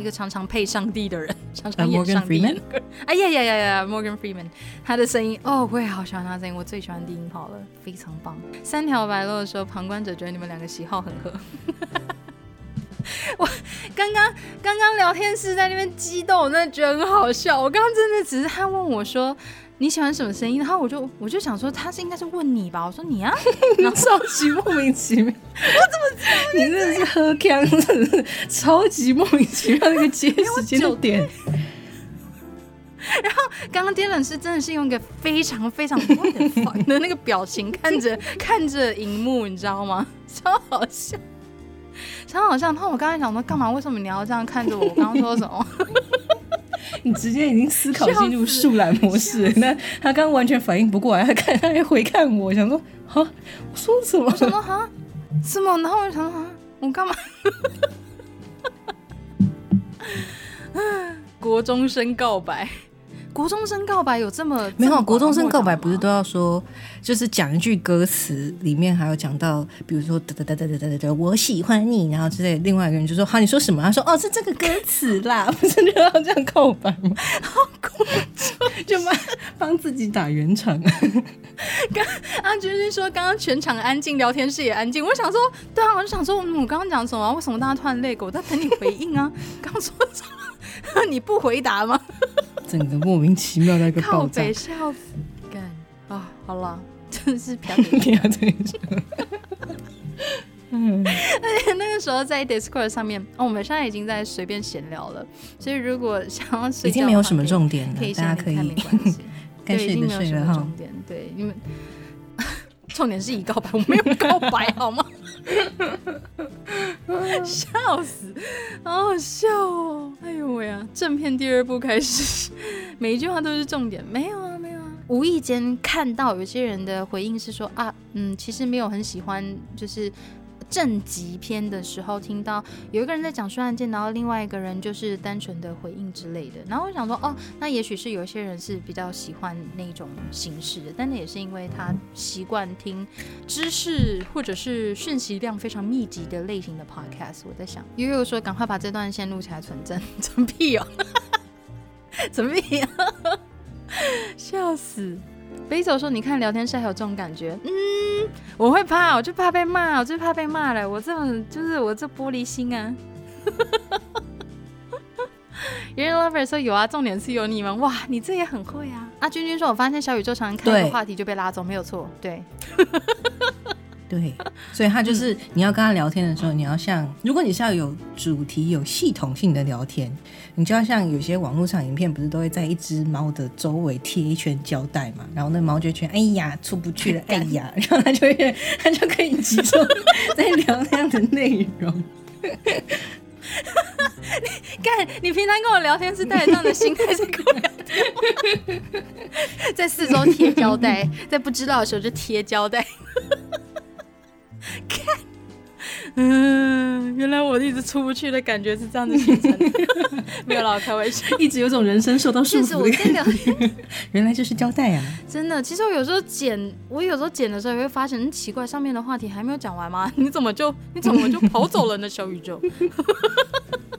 一个常常配上帝的人，<laughs> 常常演上帝。哎呀呀呀呀，Morgan Freeman，他的声音哦，我也好喜欢他的声音，我最喜欢低音炮了，非常棒。三条白鹭的时候，旁观者觉得你们两个喜好很合。<laughs> 我刚刚刚刚聊天室在那边激动，我真的觉得很好笑。我刚刚真的只是他问我说。你喜欢什么声音？然后我就我就想说，他是应该是问你吧？我说你啊，<laughs> 然后超级莫名其妙。我怎么知道？你真的是喝呛，真的是超级莫名其妙那个接时间点。然后刚刚 Dylan 是真的是用一个非常非常的的那个表情看着 <laughs> 看着荧幕，你知道吗？超好笑，超好笑。然后我刚才想说，干嘛？为什么你要这样看着我？我刚刚说什么？<laughs> 你直接已经思考进入树懒模式，那他刚刚完全反应不过来，他看他还回看我，想说啊，我说什么？什么啊？什么？然后我就想说啊，我干嘛？<laughs> 国中生告白。国中生告白有这么没有？国中生告白不是都要说，就是讲一句歌词，里面还有讲到，比如说哒哒哒哒哒哒哒，我喜欢你，然后之类。另外一个人就说，好，你说什么？他说，哦，是这个歌词啦，<laughs> 不是就要这样告白吗？<laughs> <laughs> 好酷，就帮帮自己打圆场。刚阿君君说，刚刚全场安静，聊天室也安静。我想说，对啊，我就想说，我刚刚讲什么？为什么大家突然累？我在等你回应啊。刚说？<laughs> 你不回答吗？<laughs> 整个莫名其妙的一个爆炸，笑死！干啊，好了，<laughs> 真是啪啪对。嗯，而且那个时候在 Discord 上面，哦，我们现在已经在随便闲聊了，所以如果想要睡已经没有什么重点了，大家可以没关系，该睡的睡了哈。重点对，因为重点是已告白，我没有告白好吗？<laughs> 笑死，好好笑哦！哎呦喂啊，正片第二部开始，<laughs> 每一句话都是重点。没有啊，没有啊，无意间看到有些人的回应是说啊，嗯，其实没有很喜欢，就是。正极篇的时候，听到有一个人在讲述案件，然后另外一个人就是单纯的回应之类的。然后我想说，哦，那也许是有一些人是比较喜欢那种形式的，但那也是因为他习惯听知识或者是讯息量非常密集的类型的 podcast。我在想，悠悠说赶快把这段先录起来存证，存屁哦，<laughs> 存屁，<laughs> 笑死。飞走说：“你看聊天室还有这种感觉，嗯，我会怕，我就怕被骂，我就怕被骂了。我这种就是我这玻璃心啊。”有人 lover 说：“有啊，重点是有你们，哇，你这也很会啊。”阿君君说：“我发现小宇宙常常开个话题就被拉走，没有错，对。”对，所以他就是你要跟他聊天的时候，你要像如果你是要有主题、有系统性的聊天，你就要像有些网络上影片，不是都会在一只猫的周围贴一圈胶带嘛？然后那猫就圈，哎呀，出不去了，<laughs> 哎呀，然后它就会，它就可以集中在聊那样的内容。你看，你平常跟我聊天是带着这样的心态在跟我聊天，<laughs> 在四周贴胶带，<laughs> 在不知道的时候就贴胶带。看，嗯，原来我一直出不去的感觉是这样子形成的。<laughs> 没有啦，开玩笑，一直有种人生受到束缚的感觉。原来就是胶带啊！真的，其实我有时候剪，我有时候剪的时候也会发现，很奇怪，上面的话题还没有讲完吗？<laughs> 你怎么就你怎么就跑走了呢？小宇宙，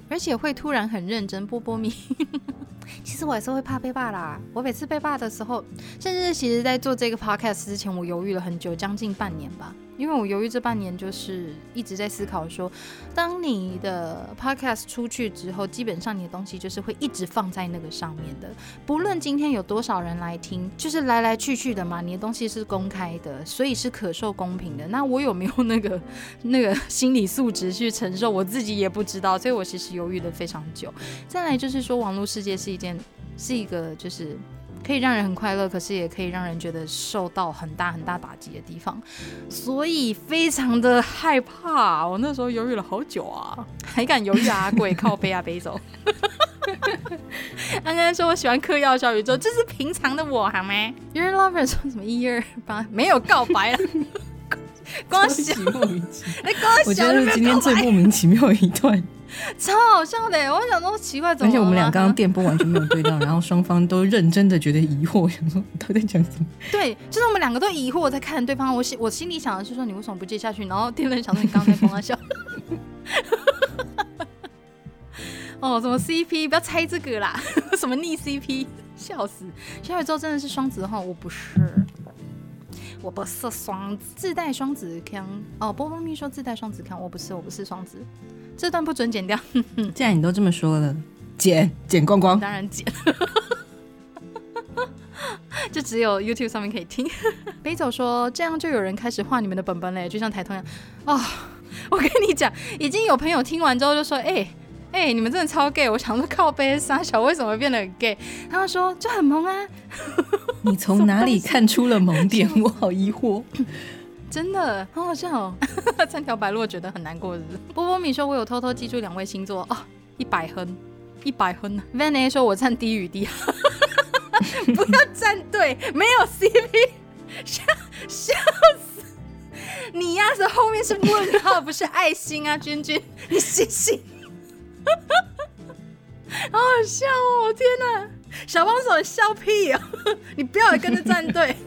而且会突然很认真，波波咪。<laughs> 其实我也是会怕被霸啦。我每次被霸的时候，甚至其实在做这个 podcast 之前，我犹豫了很久，将近半年吧。因为我犹豫这半年，就是一直在思考说，当你的 podcast 出去之后，基本上你的东西就是会一直放在那个上面的，不论今天有多少人来听，就是来来去去的嘛。你的东西是公开的，所以是可受公平的。那我有没有那个那个心理素质去承受？我自己也不知道，所以我其实犹豫了非常久。再来就是说，网络世界是一件，是一个就是。可以让人很快乐，可是也可以让人觉得受到很大很大打击的地方，所以非常的害怕。我那时候犹豫了好久啊，还敢犹豫啊？鬼靠背啊，背走。<laughs> 安安说：“我喜欢嗑药小宇宙，这是平常的我，好吗？”Your lover 说什么一二八没有告白了，<laughs> 光喜莫名其我觉得今天最莫名其妙一段，<laughs> 超好笑的。我想说奇怪，怎么？而且我们俩刚刚电波完全没有对到，<laughs> 然后双方都认真的觉得疑惑，<laughs> 想说到底在讲什么？对，就是我们两个都疑惑在看对方。我心我心里想的是说你为什么不接下去？然后电人想说你刚刚在光他笑。哦，什么 CP？不要猜这个啦！什么逆 CP？笑死！小宇宙真的是双子哈，我不是，我不是双子，自带双子康哦。波波咪说自带双子康，我不是，我不是双子，这段不准剪掉，<laughs> 既然你都这么说了，剪剪光光。当然剪。<laughs> 就只有 YouTube 上面可以听。<laughs> 北走说这样就有人开始画你们的本本嘞，就像台通一样。哦，我跟你讲，已经有朋友听完之后就说，哎、哎、你们真的超 gay！我想说靠背傻小为什么会变得很 gay？他们说就很萌啊，你从哪里看出了萌点？我好疑惑。真的好好笑哦。<laughs> 三条白鹭觉得很难过，是不是？波波米说，我有偷偷记住两位星座哦，一百分，一百分呢。Van A 说，我站低与低，<laughs> 不要站队，没有 CP，笑笑死。你呀是后面是问号，不是爱心啊，君君，你醒醒。<laughs> 好好笑哦！天哪，小帮手笑屁哦！你不要也跟着站队。<laughs>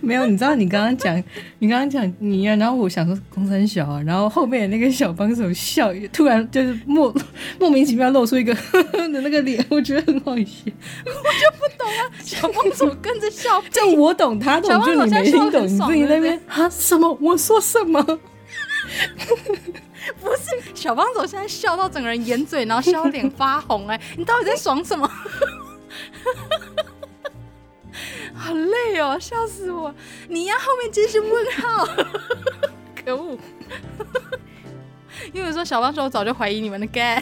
没有，你知道你刚刚讲，你刚刚讲你呀、然后我想说公三小啊，然后后面那个小帮手笑，突然就是莫 <laughs> 莫名其妙露出一个呵呵的那个脸，我觉得很好笑。我就不懂啊小帮手跟着笑屁，<laughs> 就我懂他懂，就你没听懂，你自己那边啊什么？我说什么？<laughs> 不是小帮手现在笑到整个人眼嘴，然后笑到脸发红、哎，<laughs> 你到底在爽什么？<laughs> 好累哦，笑死我！你呀，后面接是问号，可恶！因为说小帮手，我早就怀疑你们的 gay。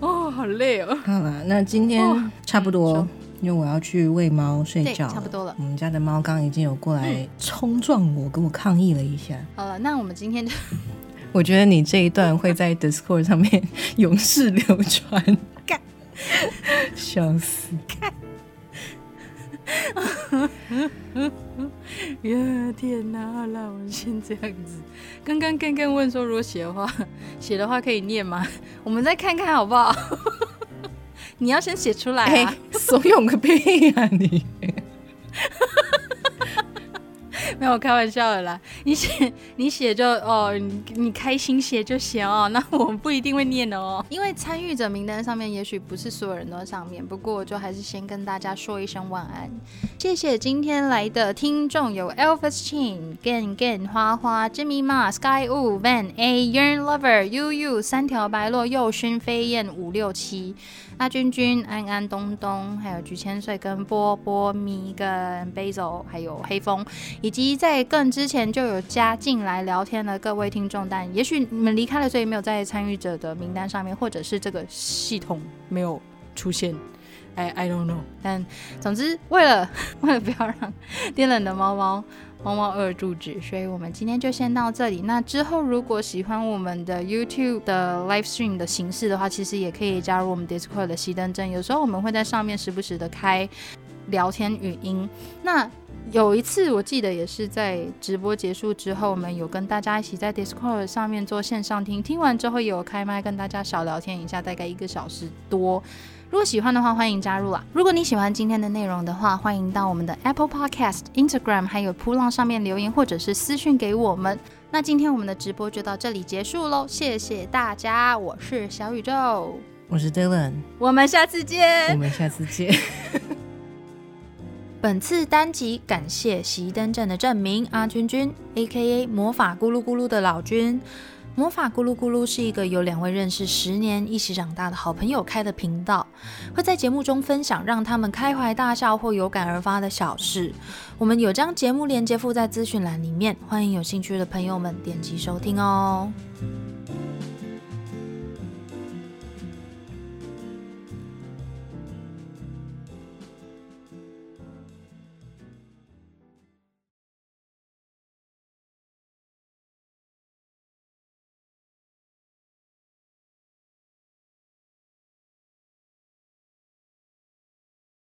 哦，好累哦。好了，那今天哦差不多，说因为我要去喂猫睡对觉，差不多了我们家的猫刚刚已经有过来冲撞我，跟我抗议了一下。好了，那我们今天就 <laughs> 我觉得你这一段会在 Discord 上面永世流传。<laughs> 干，笑死！<laughs> 呀天哪！好了，我们先这样子。刚刚刚刚问说，如果写的话，写的话可以念吗？我们再看看好不好？你要先写出来！<laughs> 怂恿个屁啊你！<laughs> 没有开玩笑的啦。你写你写就哦，你你开心写就行哦。那我们不一定会念的哦，因为参与者名单上面也许不是所有人都在上面。不过我就还是先跟大家说一声晚安。谢谢今天来的听众有 Elvis Chin、Gan Gan、花花、Jimmy Ma、Sky Wu、Van A、Yearn Lover、Yu Yu、三条白鹭、佑勋、飞燕五六七。阿君君、安安、东东，还有菊千岁、跟波波咪、跟 Basil，还有黑风，以及在更之前就有加进来聊天的各位听众，但也许你们离开了，所以没有在参与者的名单上面，或者是这个系统没有出现。I I don't know，但总之为了为了不要让 <laughs> 天冷的猫猫猫猫二住址，所以我们今天就先到这里。那之后如果喜欢我们的 YouTube 的 live stream 的形式的话，其实也可以加入我们 Discord 的熄灯阵，有时候我们会在上面时不时的开聊天语音。那有一次我记得也是在直播结束之后，我们有跟大家一起在 Discord 上面做线上听，听完之后也有开麦跟大家小聊天一下，大概一个小时多。如果喜欢的话，欢迎加入啊！如果你喜欢今天的内容的话，欢迎到我们的 Apple Podcast、Instagram 还有扑浪上面留言，或者是私讯给我们。那今天我们的直播就到这里结束喽，谢谢大家，我是小宇宙，我是 Dylan，我们下次见。我们下次见。<laughs> 本次单集感谢熄灯镇的证明阿君君，A.K.A 魔法咕噜咕噜的老君。魔法咕噜咕噜是一个由两位认识十年、一起长大的好朋友开的频道，会在节目中分享让他们开怀大笑或有感而发的小事。我们有将节目链接附在资讯栏里面，欢迎有兴趣的朋友们点击收听哦。